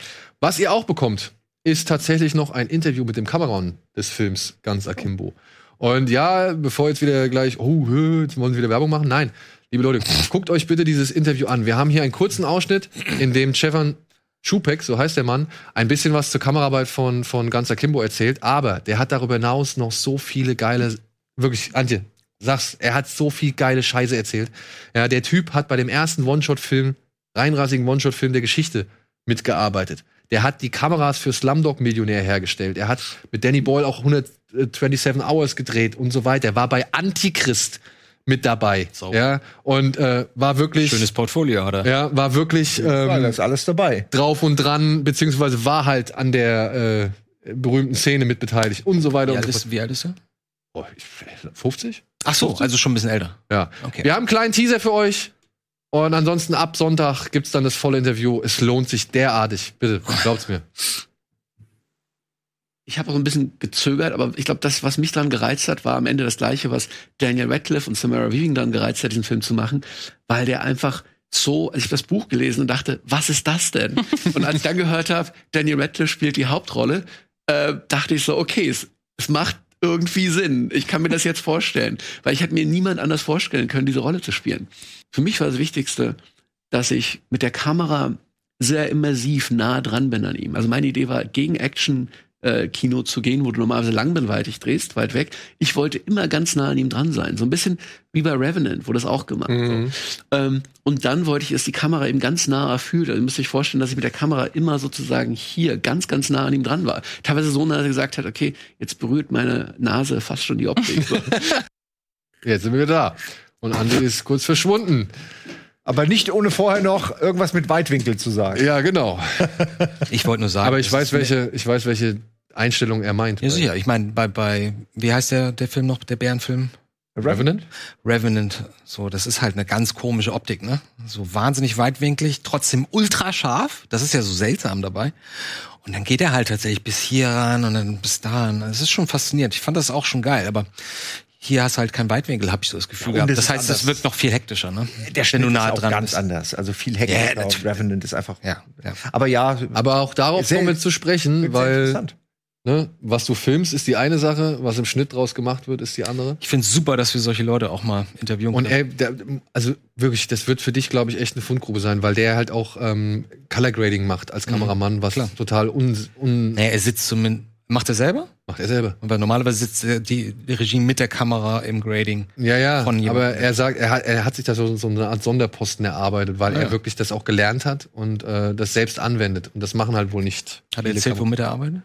Was ihr auch bekommt, ist tatsächlich noch ein Interview mit dem Kameramann des Films Ganz Akimbo. Und ja, bevor jetzt wieder gleich, oh, jetzt wollen sie wieder Werbung machen. Nein, liebe Leute, guckt euch bitte dieses Interview an. Wir haben hier einen kurzen Ausschnitt, in dem Stefan Schupek, so heißt der Mann, ein bisschen was zur Kameraarbeit von, von Ganz Akimbo erzählt. Aber der hat darüber hinaus noch so viele geile, wirklich, Antje, sag's, er hat so viel geile Scheiße erzählt. Ja, der Typ hat bei dem ersten One-Shot-Film, reinrassigen One-Shot-Film der Geschichte mitgearbeitet. Der hat die Kameras für Slumdog Millionär hergestellt. Er hat mit Danny Boyle auch 127 Hours gedreht und so weiter. Er war bei Antichrist mit dabei. Ja, und äh, war wirklich Schönes Portfolio, oder? ja, war wirklich Ja, ähm, da ist alles dabei. drauf und dran, beziehungsweise war halt an der äh, berühmten Szene mit beteiligt und so weiter Wie und alt so ist, wie alt ist er? Oh, ich, 50? Ach so, also schon ein bisschen älter. Ja. Okay. Wir haben einen kleinen Teaser für euch. Und ansonsten ab Sonntag gibt's dann das volle Interview. Es lohnt sich derartig. Bitte, glaubt's mir. Ich habe auch ein bisschen gezögert, aber ich glaube, das, was mich daran gereizt hat, war am Ende das Gleiche, was Daniel Radcliffe und Samara Weaving daran gereizt hat, diesen Film zu machen, weil der einfach so, als ich das Buch gelesen und dachte, was ist das denn? [LAUGHS] und als ich dann gehört habe, Daniel Radcliffe spielt die Hauptrolle, äh, dachte ich so, okay, es, es macht irgendwie Sinn. Ich kann mir das jetzt vorstellen, weil ich hätte mir niemand anders vorstellen können, diese Rolle zu spielen. Für mich war das Wichtigste, dass ich mit der Kamera sehr immersiv nah dran bin an ihm. Also meine Idee war, gegen Action äh, Kino zu gehen, wo du normalerweise langweilig drehst, weit weg. Ich wollte immer ganz nah an ihm dran sein. So ein bisschen wie bei Revenant, wo das auch gemacht Mhm. so. ähm, Und dann wollte ich, dass die Kamera eben ganz nah erfüllt. Also ihr müsst euch vorstellen, dass ich mit der Kamera immer sozusagen hier ganz, ganz nah an ihm dran war. Teilweise so nah, dass er gesagt hat, okay, jetzt berührt meine Nase fast schon die Optik. So. [LAUGHS] Jetzt sind wir wieder da. Und Andi ist kurz verschwunden. Aber nicht ohne vorher noch irgendwas mit Weitwinkel zu sagen. Ja, genau. [LAUGHS] Ich wollte nur sagen. Aber ich weiß, welche, ich weiß, welche Einstellung er meint. Ja, sicher. Ich meine, bei, bei, wie heißt der, der Film noch, der Bärenfilm? Revenant? Revenant. So, das ist halt eine ganz komische Optik, ne? So wahnsinnig weitwinklig, trotzdem ultra scharf. Das ist ja so seltsam dabei. Und dann geht er halt tatsächlich bis hier ran und dann bis da. Das ist schon faszinierend. Ich fand das auch schon geil, aber hier hast du halt keinen Weitwinkel, habe ich so das Gefühl und gehabt. Das ist heißt, das anders. wirkt noch viel hektischer, ne? Der Wenn Schnitt du nah ist auch dran ganz bist. anders. Also viel Ja, auf natürlich. Revenant ist einfach. Ja, ja. Aber ja, Aber auch darauf kommen wir zu sprechen, weil interessant. Ne, was du filmst, ist die eine Sache, was im Schnitt draus gemacht wird, ist die andere. Ich finde es super, dass wir solche Leute auch mal interviewen Und können. er, der, also wirklich, das wird für dich, glaube ich, echt eine Fundgrube sein, weil der halt auch ähm, Color Grading macht als Kameramann, was klar. total un, un Nee, er sitzt zumindest. Macht er selber? macht er selber. Weil normalerweise sitzt die, die Regie mit der Kamera im Grading. Ja, ja, Von jemandem. aber er sagt, er hat, er hat sich da so, so eine Art Sonderposten erarbeitet, weil Ah, er ja. wirklich das auch gelernt hat und äh, das selbst anwendet. Und das machen halt wohl nicht. Hat er erzählt, Kamer- womit er arbeitet?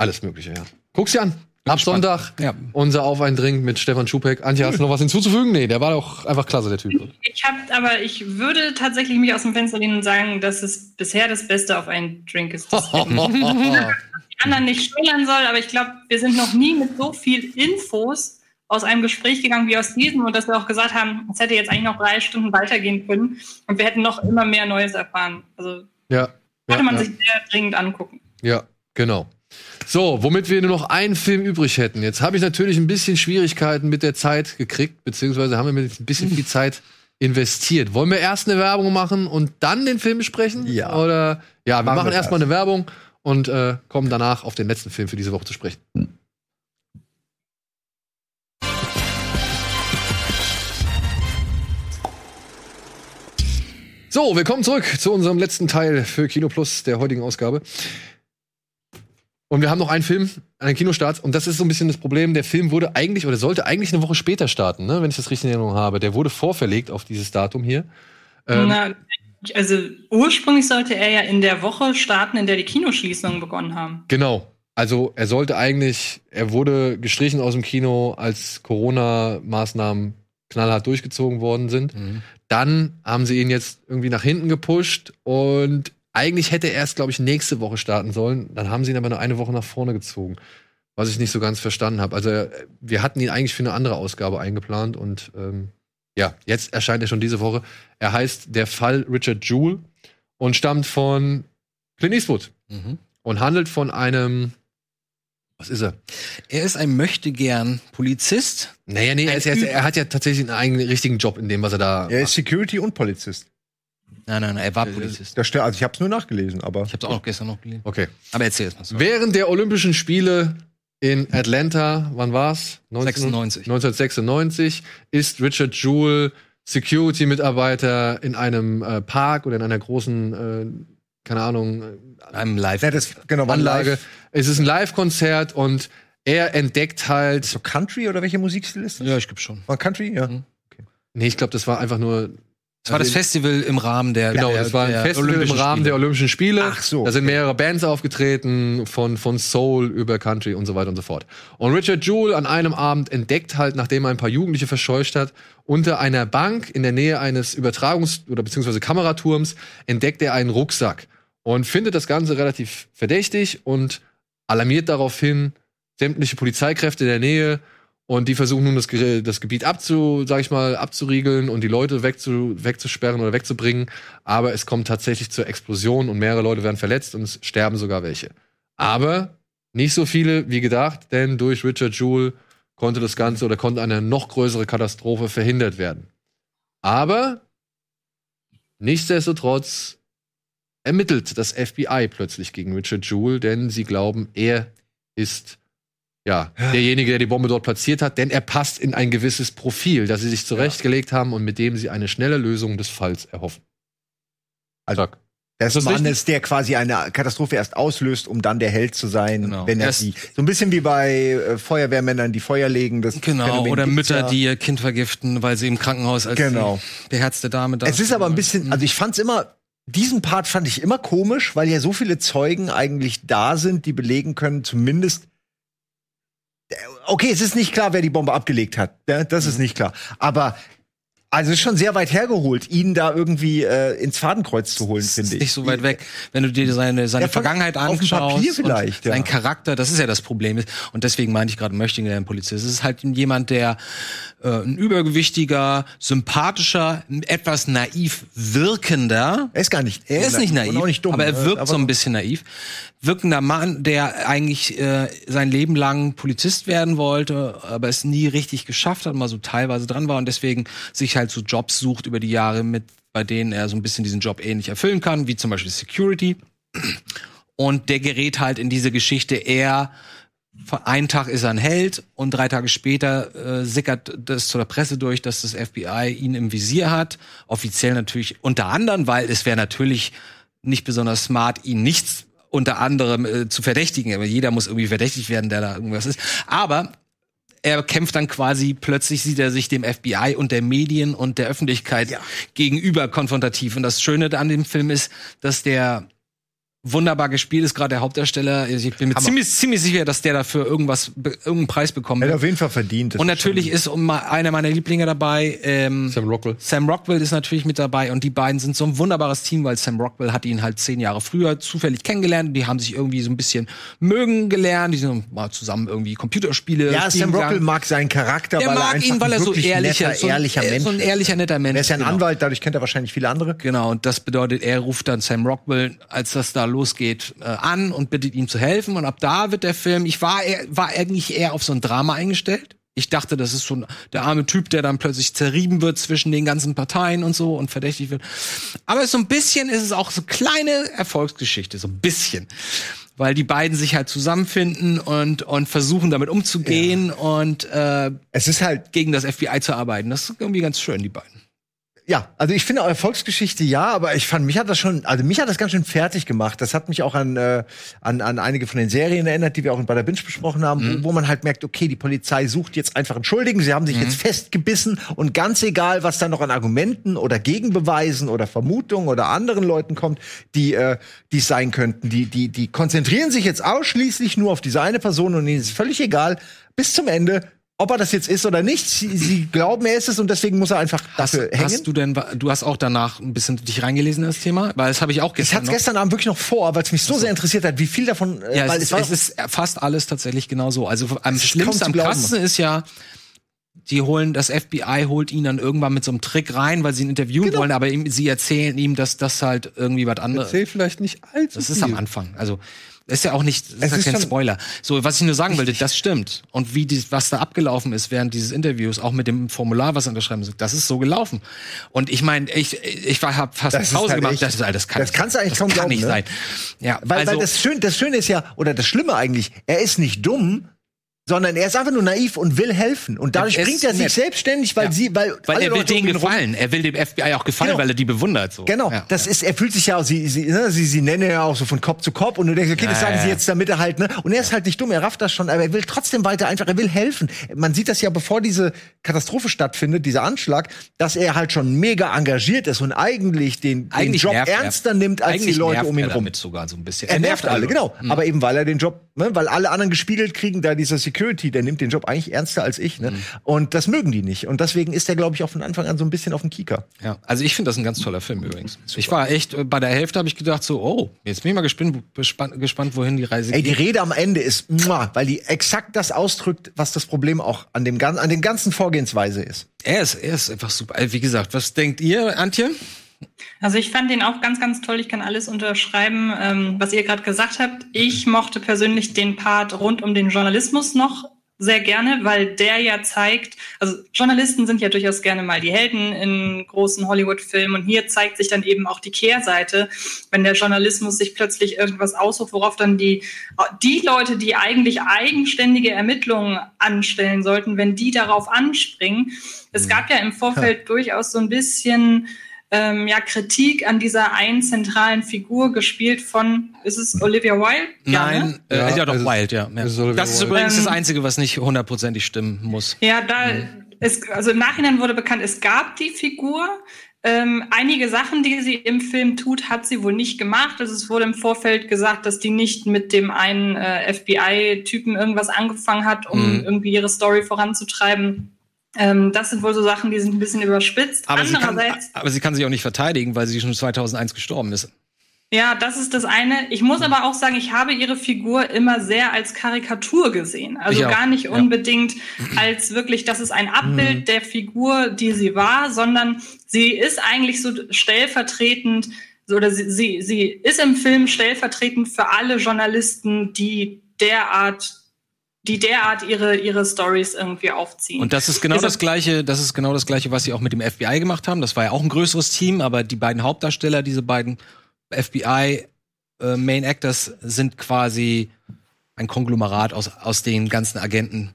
Alles Mögliche, ja. Guck's dir an. Ab gespannt. Sonntag Ja. unser Auf ein Drink mit Stefan Schupek. Antje, hast du noch was hinzuzufügen? Nee, der war doch einfach klasse, der Typ. Ich habe, aber ich würde tatsächlich mich aus dem Fenster lehnen und sagen, dass es bisher das Beste auf einen Drink ist. Das [LAUGHS] ich die anderen nicht schmälern soll, aber ich glaube, wir sind noch nie mit so viel Infos aus einem Gespräch gegangen wie aus diesem und dass wir auch gesagt haben, es hätte jetzt eigentlich noch drei Stunden weitergehen können und wir hätten noch immer mehr Neues erfahren. Also ja. sollte ja, man ja. sich sehr dringend angucken. Ja, genau. So, womit wir nur noch einen Film übrig hätten. Jetzt habe ich natürlich ein bisschen Schwierigkeiten mit der Zeit gekriegt, beziehungsweise haben wir mit ein bisschen viel Zeit investiert. Wollen wir erst eine Werbung machen und dann den Film besprechen? Ja. Oder ja, wir Machen machen wir erstmal eine Werbung und äh, kommen danach auf den letzten Film für diese Woche zu sprechen. So, willkommen zurück zu unserem letzten Teil für Kino Plus der heutigen Ausgabe. Und wir haben noch einen Film, einen Kinostart. Und das ist so ein bisschen das Problem. Der Film wurde eigentlich oder sollte eigentlich eine Woche später starten, ne? wenn ich das richtig in Erinnerung habe. Der wurde vorverlegt auf dieses Datum hier. Ähm, Na, also ursprünglich sollte er ja in der Woche starten, in der die Kinoschließungen begonnen haben. Genau. Also er sollte eigentlich, er wurde gestrichen aus dem Kino, als Corona-Maßnahmen knallhart durchgezogen worden sind. Dann haben sie ihn jetzt irgendwie nach hinten gepusht und eigentlich hätte er erst, glaube ich, nächste Woche starten sollen. Dann haben sie ihn aber nur eine Woche nach vorne gezogen. Was ich nicht so ganz verstanden habe. Also äh, wir hatten ihn eigentlich für eine andere Ausgabe eingeplant und ähm, ja, jetzt erscheint er schon diese Woche. Er heißt Der Fall Richard Jewell und stammt von Clint Eastwood Mhm. und handelt von einem was ist er? Er ist ein möchtegern Polizist. Naja, nee, er, ist, er, ist, er hat ja tatsächlich einen eigenen richtigen Job in dem, was er da Er ist Security und Polizist. Nein, nein, nein, er war Polizist. Da steht, also ich habe es nur nachgelesen, aber Ich habe es auch noch gestern noch gelesen. Okay. Aber erzähl es mal so. Während der Olympischen Spiele in Atlanta, wann war's? 96. 1996 ist Richard Jewell Security-Mitarbeiter in einem äh, Park oder in einer großen, äh, keine Ahnung, äh, Einem Live. ja, das genau Anlage. live. Es ist ein Live-Konzert und er entdeckt halt. So Country oder welche Musikstil ist das? Ja, ich glaube schon. War Country, ja. Mhm. Nee, ich glaube, das war einfach nur. Es war das Also- Festival im Rahmen der Genau, das war ein der Festival im Olympischen Rahmen Spiele. der Olympischen Spiele. Ach so, Da sind mehrere Bands aufgetreten, von, von Soul über Country und so weiter und so fort. Und Richard Jewell an einem Abend entdeckt halt, nachdem er ein paar Jugendliche verscheucht hat, unter einer Bank in der Nähe eines Übertragungs- oder beziehungsweise Kameraturms entdeckt er einen Rucksack und findet das Ganze relativ verdächtig und alarmiert daraufhin sämtliche Polizeikräfte in der Nähe und die versuchen nun das, das Gebiet abzu, sag ich mal, abzuriegeln und die Leute wegzu, wegzusperren oder wegzubringen. Aber es kommt tatsächlich zur Explosion und mehrere Leute werden verletzt und es sterben sogar welche. Aber nicht so viele wie gedacht, denn durch Richard Jewell konnte das Ganze oder konnte eine noch größere Katastrophe verhindert werden. Aber nichtsdestotrotz ermittelt das FBI plötzlich gegen Richard Jewell, denn sie glauben, er ist ja, derjenige, der die Bombe dort platziert hat, denn er passt in ein gewisses Profil, das sie sich zurechtgelegt haben und mit dem sie eine schnelle Lösung des Falls erhoffen. Also, Sag. Das das Mann richtig? ist, der quasi eine Katastrophe erst auslöst, um dann der Held zu sein, Genau. wenn er sie. So ein bisschen wie bei äh, Feuerwehrmännern, die Feuer legen. Das Genau, Phänomen oder Mütter, ja. die ihr Kind vergiften, weil sie im Krankenhaus als Genau. die beherzte Dame da Es ist aber ein bisschen, Mhm. also ich fand's immer, diesen Part fand ich immer komisch, weil ja so viele Zeugen eigentlich da sind, die belegen können, zumindest. Okay, es ist nicht klar, wer die Bombe abgelegt hat. Das ist nicht klar. Aber also es ist schon sehr weit hergeholt, ihn da irgendwie äh, ins Fadenkreuz zu holen, finde ich. nicht so weit weg. Wenn du dir seine, seine Ja, Vergangenheit auf anschaust, Papier und vielleicht, ja. sein Charakter, das ist ja das Problem. Und deswegen meine ich gerade möchte ein Polizist. Es ist halt jemand, der äh, ein übergewichtiger, sympathischer, etwas naiv wirkender. Er ist gar nicht. Er ist nicht und naiv, auch nicht dumm, aber er ne? wirkt Aber- so ein bisschen naiv. Wirkender Mann, der eigentlich äh, sein Leben lang Polizist werden wollte, aber es nie richtig geschafft hat, mal so teilweise dran war und deswegen sich halt so Jobs sucht über die Jahre mit, bei denen er so ein bisschen diesen Job ähnlich erfüllen kann, wie zum Beispiel Security. Und der gerät halt in diese Geschichte eher einen Tag ist er ein Held und drei Tage später äh, sickert das zur Presse durch, dass das FBI ihn im Visier hat. Offiziell natürlich unter anderem, weil es wäre natürlich nicht besonders smart, ihn nichts unter anderem äh, zu verdächtigen. Aber jeder muss irgendwie verdächtigt werden, der da irgendwas ist. Aber er kämpft dann quasi, plötzlich sieht er sich dem FBI und der Medien und der Öffentlichkeit gegenüber konfrontativ. Und das Schöne an dem Film ist, dass der wunderbar gespielt ist, gerade der Hauptdarsteller. Ich bin mir Hammer. ziemlich, ziemlich sicher, dass der dafür irgendwas, irgendeinen Preis bekommen Er hat wird. auf jeden Fall verdient. Und natürlich ist um einer meiner Lieblinge dabei. Ähm, Sam Rockwell. Sam Rockwell ist natürlich mit dabei und die beiden sind so ein wunderbares Team, weil Sam Rockwell hat ihn halt zehn Jahre früher zufällig kennengelernt und die haben sich irgendwie so ein bisschen mögen gelernt. Die sind mal zusammen irgendwie Computerspiele. Ja, spielen Sam Rockwell gegangen. mag seinen Charakter, Der weil er mag einfach ihn, weil er ein so ehrlicher, netter, so ein, ehrlicher äh, Mensch so ein ehrlicher, netter Mensch. Er ist ja ein genau. Anwalt, dadurch kennt er wahrscheinlich viele andere. Genau, und das bedeutet, er ruft dann Sam Rockwell, als das da losgeht, äh, an und bittet ihm zu helfen. Und ab da wird der Film, ich war, war eigentlich eher auf so ein Drama eingestellt. Ich dachte, das ist so ein, der arme Typ, der dann plötzlich zerrieben wird zwischen den ganzen Parteien und so und verdächtigt wird. Aber so ein bisschen ist es auch so kleine Erfolgsgeschichte, so ein bisschen. Weil die beiden sich halt zusammenfinden und, und versuchen damit umzugehen und äh, Es ist halt gegen das FBI zu arbeiten. Das ist irgendwie ganz schön, die beiden. Ja, also ich finde Erfolgsgeschichte ja, aber ich fand, mich hat das schon, also mich hat das ganz schön fertig gemacht. Das hat mich auch an, äh, an, an einige von den Serien erinnert, die wir auch bei der Binge besprochen haben, wo, wo man halt merkt, okay, die Polizei sucht jetzt einfach einen Schuldigen, sie haben sich jetzt festgebissen und ganz egal, was da noch an Argumenten oder Gegenbeweisen oder Vermutungen oder anderen Leuten kommt, die, äh, es sein könnten, die, die, die konzentrieren sich jetzt ausschließlich nur auf diese eine Person und ihnen ist völlig egal, bis zum Ende, ob er das jetzt ist oder nicht. Sie, sie glauben, er ist es und deswegen muss er einfach Hast, dafür hängen. hast du denn, du hast auch danach ein bisschen dich reingelesen in das Thema? Weil das habe ich auch Ich gestern hatte noch. gestern Abend wirklich noch vor, weil es mich so sehr interessiert hat, wie viel davon, äh, ja, weil es, ist, war es ist fast alles tatsächlich genau so. Also am ist schlimmsten, am krassesten ist ja Die holen, das FBI holt ihn dann irgendwann mit so einem Trick rein, weil sie ihn interviewen Genau. wollen, aber ihm, sie erzählen ihm, dass das halt irgendwie was anderes Erzähl vielleicht nicht allzu Das ist viel. am Anfang. Also ist ja auch nicht, das ist Es ja ist kein schon- Spoiler. So, was ich nur sagen wollte, das stimmt. Und wie die, was da abgelaufen ist während dieses Interviews, auch mit dem Formular, was er unterschreiben muss, das ist so gelaufen. Und ich meine, ich, ich war hab fast Das ist Pause halt gemacht. echt- Das, das kann, das kannst du eigentlich das kaum kann glauben, nicht ne? sein. Ja, Weil, also, weil das, Schöne, das Schöne ist ja, oder das Schlimme eigentlich, er ist nicht dumm, sondern er ist einfach nur naiv und will helfen. Und dadurch ist bringt er sich nett. selbstständig, weil Ja. sie, weil, weil er will denen gefallen. Er will dem FBI auch gefallen, Genau. weil er die bewundert. So. Genau, Ja. das ist, er fühlt sich ja auch, sie, sie, ne, sie, sie nennen ja auch so von Kopf zu Kopf und du denkst, okay, das sagen sie jetzt, damit er halt, ne, und er ist halt nicht dumm, er rafft das schon, aber er will trotzdem weiter einfach, er will helfen. Man sieht das ja, bevor diese Katastrophe stattfindet, dieser Anschlag, dass er halt schon mega engagiert ist und eigentlich den, den Eigentlich Job nervt er. ernster nimmt als die Leute um ihn er rum. damit sogar so ein bisschen. Er nervt alle, genau. Mhm. Aber eben weil er den Job, ne, weil alle anderen gespiegelt kriegen, da dieser Security, der nimmt den Job eigentlich ernster als ich, Mhm. ne? Und das mögen die nicht. Und deswegen ist er, glaube ich, auch von Anfang an so ein bisschen auf dem Kieker. Ja, also ich finde das ein ganz toller Film übrigens. Ich war echt, äh, bei der Hälfte habe ich gedacht so, oh, jetzt bin ich mal gespannt, gespannt, wohin die Reise Ey, die geht. Rede am Ende ist, weil die exakt das ausdrückt, was das Problem auch an dem, an dem ganzen Vorgehensweise ist. Er ist, er ist einfach super. Wie gesagt, was denkt ihr, Antje? Also ich fand den auch ganz, ganz toll. Ich kann alles unterschreiben, ähm, was ihr gerade gesagt habt. Ich mochte persönlich den Part rund um den Journalismus noch sehr gerne, weil der ja zeigt, also Journalisten sind ja durchaus gerne mal die Helden in großen Hollywood-Filmen und hier zeigt sich dann eben auch die Kehrseite, wenn der Journalismus sich plötzlich irgendwas aussucht, worauf dann die, die Leute, die eigentlich eigenständige Ermittlungen anstellen sollten, wenn die darauf anspringen. Es gab ja im Vorfeld durchaus so ein bisschen ähm, ja, Kritik an dieser einen zentralen Figur, gespielt von, ist es Olivia Wilde? Ja, ne? Nein, äh, Ja, ja, doch, es ist- Wild, ja. ja. ist Das ist Wilde. übrigens das Ähm, Einzige, was nicht hundertprozentig stimmen muss. Ja, da es, also im Nachhinein wurde bekannt, es gab die Figur. Ähm, einige Sachen, die sie im Film tut, hat sie wohl nicht gemacht. Also es wurde im Vorfeld gesagt, dass die nicht mit dem einen äh, FBI-Typen irgendwas angefangen hat, um Mhm. irgendwie ihre Story voranzutreiben. Ähm, das sind wohl so Sachen, die sind ein bisschen überspitzt. Aber sie, kann, aber sie kann sich auch nicht verteidigen, weil sie schon 2001 gestorben ist. Ja, das ist das eine. Ich muss aber auch sagen, ich habe ihre Figur immer sehr als Karikatur gesehen. Also gar nicht ja. unbedingt als wirklich, das ist ein Abbild der Figur, die sie war, sondern sie ist eigentlich so stellvertretend, oder sie, sie, sie ist im Film stellvertretend für alle Journalisten, die derart die derart ihre ihre Stories irgendwie aufziehen. Und das ist genau das das- gleiche, das ist genau das gleiche, was sie auch mit dem FBI gemacht haben. Das war ja auch ein größeres Team, aber die beiden Hauptdarsteller, diese beiden FBI äh, Main Actors sind quasi ein Konglomerat aus aus den ganzen Agenten,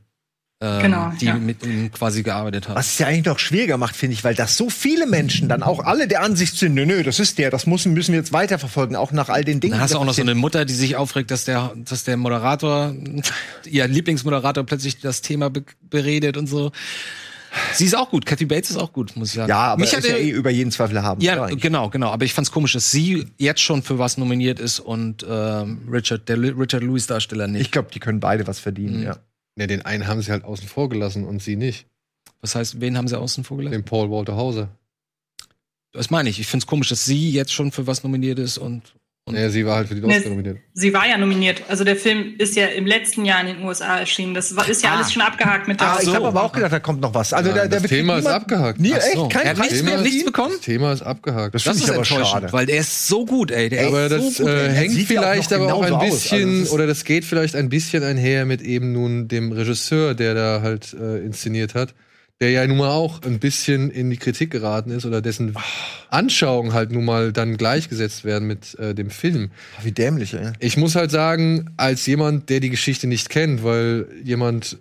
ähm, Genau, die ja. mit ihm quasi gearbeitet haben. Was es ja eigentlich noch schwieriger macht, finde ich, weil das so viele Menschen dann auch alle der Ansicht sind, nö, nö, das ist der, das müssen, müssen wir jetzt weiterverfolgen, auch nach all den Dingen. Dann hast du auch noch so eine Mutter, die sich aufregt, dass der, dass der Moderator, [LAUGHS] ihr Lieblingsmoderator plötzlich das Thema be beredet und so. Sie ist auch gut. Kathy Bates ist auch gut, muss ich sagen. Ja, aber Mich ist hatte, ja eh über jeden Zweifel haben. ja, eigentlich. genau, genau. Aber ich fand's komisch, dass sie jetzt schon für was nominiert ist und ähm, Richard, der Richard Lewis Darsteller nicht. Ich glaube, die können beide was verdienen, Mhm. ja. Ja, den einen haben sie halt außen vor gelassen und sie nicht. was heißt, wen haben sie außen vor gelassen? Den Paul Walter Hauser. Das meine ich. Ich find's komisch, dass sie jetzt schon für was nominiert ist und Und- Naja, sie war halt für die Oscar nominiert. Sie war ja nominiert. Also der Film ist ja im letzten Jahr in den USA erschienen. Das ist ja Ah. alles schon abgehakt mit der Ah, ich so. habe aber auch gedacht, da kommt noch was. Also Ja, da, da das Thema ist abgehakt. Nie, echt? so. Kein er hat nichts, mehr, nichts bekommen? Das Thema ist abgehakt. Das Das ist ich aber schade. weil der ist so gut, ey. Der aber ist das so gut, äh, hängt ja auch vielleicht noch aber auch ein. Also bisschen, das ist- oder das geht vielleicht ein bisschen einher mit eben nun dem Regisseur, der da halt äh, inszeniert hat, der ja nun mal auch ein bisschen in die Kritik geraten ist oder dessen Anschauungen halt nun mal dann gleichgesetzt werden mit äh, dem Film. Wie dämlich, ey. Ich muss halt sagen, als jemand, der die Geschichte nicht kennt, weil jemand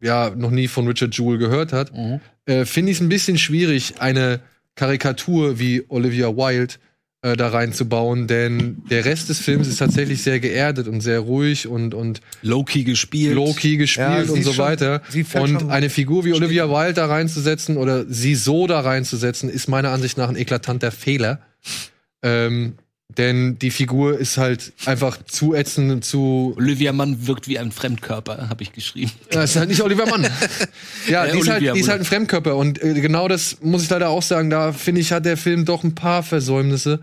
ja noch nie von Richard Jewell gehört hat, Mhm. äh, finde ich es ein bisschen schwierig, eine Karikatur wie Olivia Wilde äh, da reinzubauen, denn der Rest des Films ist tatsächlich sehr geerdet und sehr ruhig und, und Low-key gespielt. low-key Ja, gespielt sie und so schon- weiter. Und eine Figur wie Olivia Wilde da reinzusetzen oder sie so da reinzusetzen, ist meiner Ansicht nach ein eklatanter Fehler. Ähm, denn die Figur ist halt einfach zu ätzend und zu Olivia Mann wirkt wie ein Fremdkörper, habe ich geschrieben. Ja, ist halt nicht Oliver Mann. ja, [LAUGHS] Ja, die, ist halt, Olivia die ist halt ein Fremdkörper. Und äh, genau das muss ich leider auch sagen. Da finde ich, hat der Film doch ein paar Versäumnisse.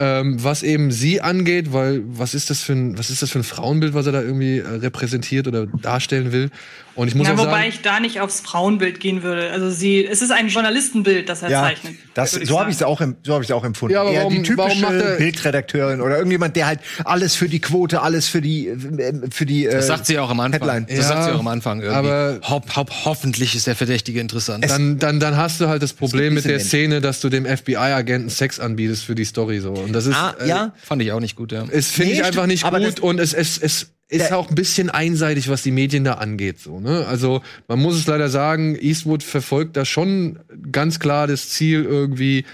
Ähm, was eben sie angeht, weil was ist das für ein, was ist das für ein Frauenbild, was er da irgendwie äh, repräsentiert oder darstellen will? Und ich muss Na, auch wobei sagen, ich da nicht aufs Frauenbild gehen würde. Also sie, es ist ein Journalistenbild, das er Ja, zeichnet. das, ich so habe ich es auch, so hab ich's auch empfunden. Ja, aber Eher warum- die warum macht typische er- Bildredakteurin oder irgendjemand, der halt alles für die Quote, alles für die, äh, für die. Das äh, sagt sie auch am Anfang. Headline. Das Ja, sagt sie auch am Anfang irgendwie. aber- Hopp, hopp, hoffentlich ist der Verdächtige interessant. dann, dann, dann hast du halt das Problem mit der. Szene, dass du dem FBI-Agenten Sex anbietest für die Story so. Und das ist, Ah, äh, ja. Fand ich auch nicht gut, ja. es finde Nee, ich einfach nicht aber gut und es, es, es ist auch ein bisschen einseitig, was die Medien da angeht. So, ne? Also man muss es leider sagen, Eastwood verfolgt da schon ganz klar das Ziel, irgendwie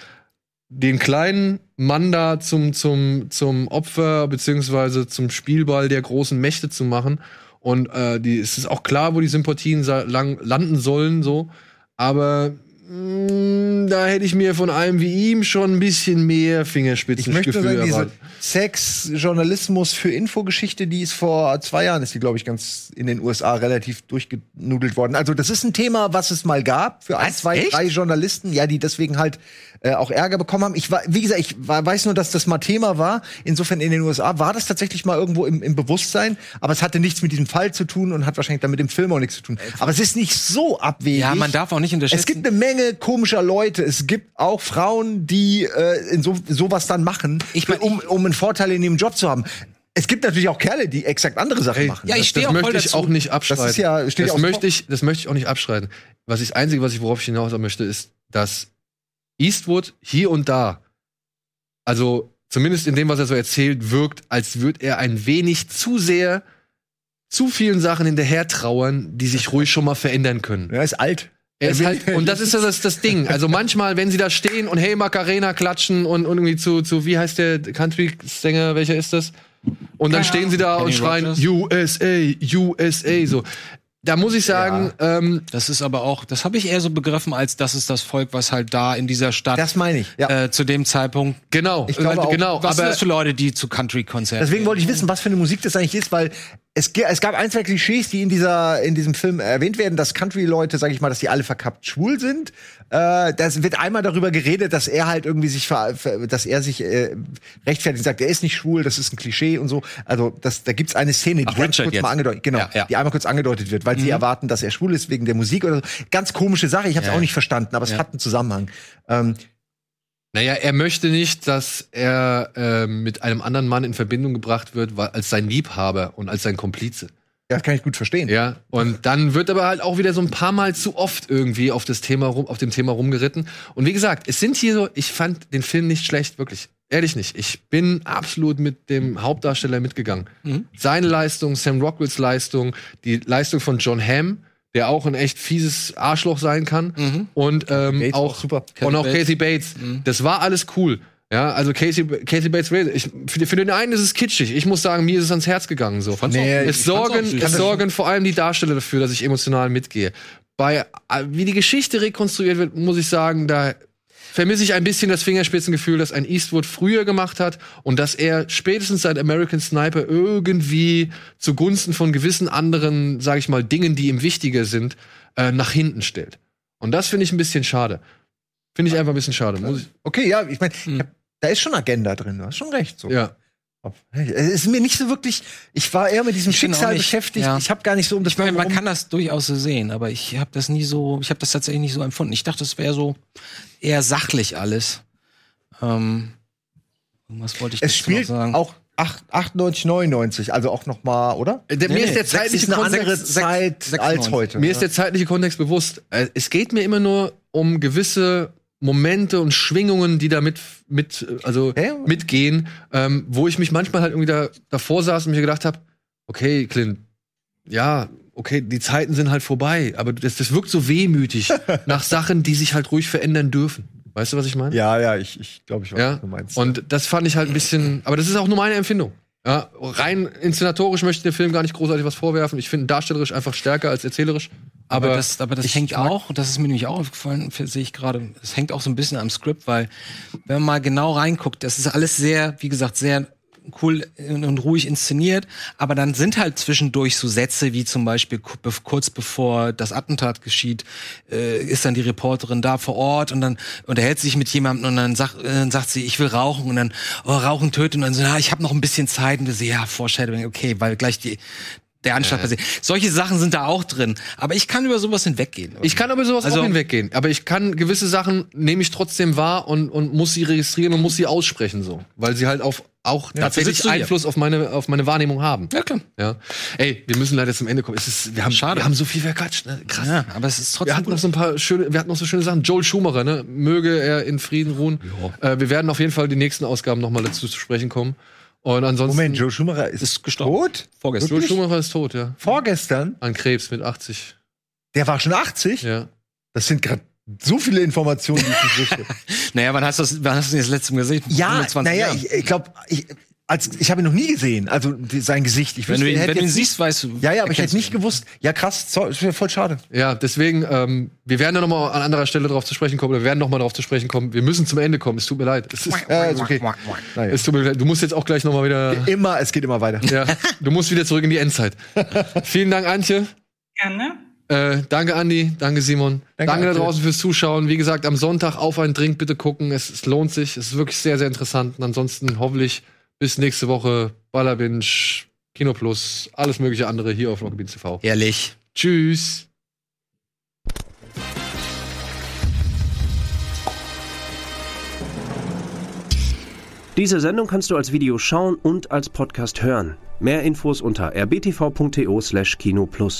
den kleinen Mann da zum, zum, zum Opfer beziehungsweise zum Spielball der großen Mächte zu machen. Und äh, die, es ist auch klar, wo die Sympathien lang, landen sollen, so. Aber da hätte ich mir von einem wie ihm schon ein bisschen mehr Ich Fingerspitzengefühl möchte nur sagen, diese. Sex-Journalismus für Infogeschichte, die ist vor zwei Jahren, ist die, glaube ich, ganz in den USA relativ durchgenudelt worden. Also, das ist ein Thema, was es mal gab für ein, zwei, Echt? drei Journalisten, ja, die deswegen halt äh, auch Ärger bekommen haben. Ich war, wie gesagt, ich war, weiß nur, dass das mal Thema war. Insofern in den USA war das tatsächlich mal irgendwo im, im Bewusstsein, aber es hatte nichts mit diesem Fall zu tun und hat wahrscheinlich dann mit dem Film auch nichts zu tun. Aber es ist nicht so abwegig. Ja, man darf auch nicht unterschätzen. Es gibt eine Menge komischer Leute. Es gibt auch Frauen, die äh, in so, sowas dann machen, Ich mein, um, um einen Vorteil in ihrem Job zu haben. Es gibt natürlich auch Kerle, die exakt andere Sachen machen. ja, ich das, stehe das auch möchte voll ich auch nicht abstreiten. ist ja- das möchte ich, das möchte ich auch nicht abstreiten. Was ich das einzige, was ich worauf ich hinaus möchte, ist, dass Eastwood hier und da, also zumindest in dem, was er so erzählt, wirkt, als würde er ein wenig zu sehr zu vielen Sachen hinterher trauern, die sich ruhig schon mal verändern können. er ist alt. Er ist halt, und das ist das, das Ding. Also [LAUGHS] manchmal, wenn sie da stehen und Hey Macarena klatschen und, und irgendwie zu, zu, wie heißt der Country-Sänger, welcher ist das? Und dann Keine stehen sie da und schreien? USA, USA, so. Da muss ich sagen, ähm, Das ist aber auch, das habe ich eher so begriffen, als das ist das Volk, was halt da in dieser Stadt Das meine ich. Ja. äh, zu dem Zeitpunkt. genau, Ich glaube äh, auch. genau, Was sind aber das für Leute, die zu Country-Konzerten? Deswegen wollte ich wissen, was für eine Musik das eigentlich ist, weil es, es gab ein, zwei Klischees, die in dieser in diesem Film erwähnt werden, dass Country-Leute, sage ich mal, dass die alle verkappt schwul sind. Äh, das wird einmal darüber geredet, dass er halt irgendwie sich, dass er sich äh, rechtfertigt, sagt, er ist nicht schwul, das ist ein Klischee und so. Also das, da gibt's eine Szene, die Ach, ganz Richard kurz jetzt. mal angedeutet, genau, Ja, ja. die einmal kurz angedeutet wird, weil sie erwarten, dass er schwul ist wegen der Musik oder so. Ganz komische Sache, ich habe es Ja, auch nicht verstanden, aber es hat einen Zusammenhang. Ähm, naja, er möchte nicht, dass er äh, mit einem anderen Mann in Verbindung gebracht wird, als sein Liebhaber und als sein Komplize. ja, das kann ich gut verstehen. Ja, und dann wird aber halt auch wieder so ein paar Mal zu oft irgendwie auf das Thema rum, auf dem Thema rumgeritten. Und wie gesagt, es sind hier so, ich fand den Film nicht schlecht, wirklich. Ehrlich nicht. Ich bin absolut mit dem Hauptdarsteller mitgegangen. Seine Leistung, Sam Rockwells Leistung, die Leistung von John Hamm, der auch ein echt fieses Arschloch sein kann. Und ähm, Bates auch auch super. Und auch Bates. Casey Bates. Das war alles cool. Ja, also Casey, Casey Bates, ich, für, für den einen ist es kitschig. Ich muss sagen, mir ist es ans Herz gegangen. So. Nee, es ich sorgen, es sorgen vor allem die Darsteller dafür, dass ich emotional mitgehe. Bei äh, wie die Geschichte rekonstruiert wird, muss ich sagen, da vermisse ich ein bisschen das Fingerspitzengefühl, das ein Eastwood früher gemacht hat und dass er spätestens seit American Sniper irgendwie zugunsten von gewissen anderen, sag ich mal, Dingen, die ihm wichtiger sind, äh, nach hinten stellt. Und das finde ich ein bisschen schade. Finde ich einfach ein bisschen schade. Okay, ja, ich meine, da ist schon Agenda drin, du hast schon recht. So. ja. Es ist mir nicht so wirklich, ich war eher mit diesem Ich Schicksal nicht, beschäftigt. ja. Ich habe gar nicht so um das Ich meine, man kann das durchaus so sehen, aber ich habe das nie so, ich habe das tatsächlich nicht so empfunden. Ich dachte, es wäre so eher sachlich alles. Ähm, was wollte ich es dazu noch spielt sagen? auch 8, 98, 99, also auch noch mal, oder? Der, mir Nee, ist der zeitliche ist eine Kontext, andere sechs- Zeit sechs- als 96. heute. Mir ist der zeitliche Kontext bewusst. Äh, Es geht mir immer nur um gewisse Momente und Schwingungen, die da mit, mit also ja. mitgehen, ähm, wo ich mich manchmal halt irgendwie da, davor saß und mir gedacht habe, okay, Clint, ja, okay, die Zeiten sind halt vorbei, aber das, das wirkt so wehmütig [LAUGHS] nach Sachen, die sich halt ruhig verändern dürfen. Weißt du, was ich meine? ja, ja, ich, ich glaube, ich weiß, Ja. was du meinst. Und das fand ich halt ein bisschen, aber das ist auch nur meine Empfindung. Ja, rein inszenatorisch möchte ich dem Film gar nicht großartig was vorwerfen. Ich finde darstellerisch einfach stärker als erzählerisch. Aber, Aber das, aber das ich hängt auch, und das ist mir nämlich auch aufgefallen, sehe ich gerade, es hängt auch so ein bisschen am Skript, weil wenn man mal genau reinguckt, das ist alles sehr, wie gesagt, sehr cool und ruhig inszeniert, aber dann sind halt zwischendurch so Sätze wie zum Beispiel ku- be- kurz bevor das Attentat geschieht, äh, ist dann die Reporterin da vor Ort und dann unterhält sich mit jemandem und dann sagt, äh, sagt sie, ich will rauchen und dann, oh, Rauchen tötet und dann so, ja, ich habe noch ein bisschen Zeit. Und wir so, ja, Foreshadowing, okay, weil gleich die der Anschlag passiert. Solche Sachen sind da auch drin. Aber ich kann über sowas hinweggehen. Ich kann aber sowas Also- auch hinweggehen. Aber ich kann gewisse Sachen nehme ich trotzdem wahr und, und muss sie registrieren und muss sie aussprechen so. Weil sie halt auf auch tatsächlich du hier. Einfluss auf meine, auf meine Wahrnehmung haben. Ja, klar. Ja. Ey, wir müssen leider zum Ende kommen. Es ist, wir haben, Schade. wir haben so viel verquatscht, ne? Krass. Ja, aber es ist Wir trotzdem hatten noch so ein paar schöne, wir hatten noch so schöne Sachen. Joel Schumacher, ne? Möge er in Frieden ruhen. Äh, wir werden auf jeden Fall die nächsten Ausgaben noch mal dazu zu sprechen kommen. Und ansonsten. Moment, Joe Schumacher ist, Ist gestorben. tot? vorgestern. Wirklich? Schumacher ist tot, ja. Vorgestern? An Krebs mit 80. Der war schon 80? Ja. Das sind gerade so viele Informationen, die ich nicht wusste. [LAUGHS] Naja, wann hast du das, wann hast du das letzte Mal gesehen? ja, 120 naja, Jahren. ich, ich glaube, ich, als, ich habe ihn noch nie gesehen. Also die, sein Gesicht. Ich wenn wüsste, du ihn, wenn du ihn siehst, weißt du. Ja, ja, aber ich hätte nicht gewusst. Ja, krass, so, ist voll schade. Ja, deswegen, ähm, wir werden da noch mal an anderer Stelle drauf zu sprechen kommen, oder wir werden noch mal drauf zu sprechen kommen. Wir müssen zum Ende kommen. Es tut mir leid. Es, ist, Ja, ist okay. Naja. es tut mir leid. Du musst jetzt auch gleich noch mal wieder. Immer, es geht immer weiter. Ja, [LAUGHS] du musst wieder zurück in die Endzeit. Vielen Dank, Antje. Gerne. Äh, danke, Andi. Danke, Simon. Danke, Danke, da draußen fürs Zuschauen. Wie gesagt, am Sonntag auf einen Drink bitte gucken. Es, es lohnt sich. Es ist wirklich sehr, sehr interessant. Und ansonsten hoffentlich bis nächste Woche. Ballerbinge, Kino Plus, alles mögliche andere hier auf Rockbeats TV. Ehrlich. Tschüss. Diese Sendung kannst du als Video schauen und als Podcast hören. Mehr Infos unter rbtv.to/kinoplus.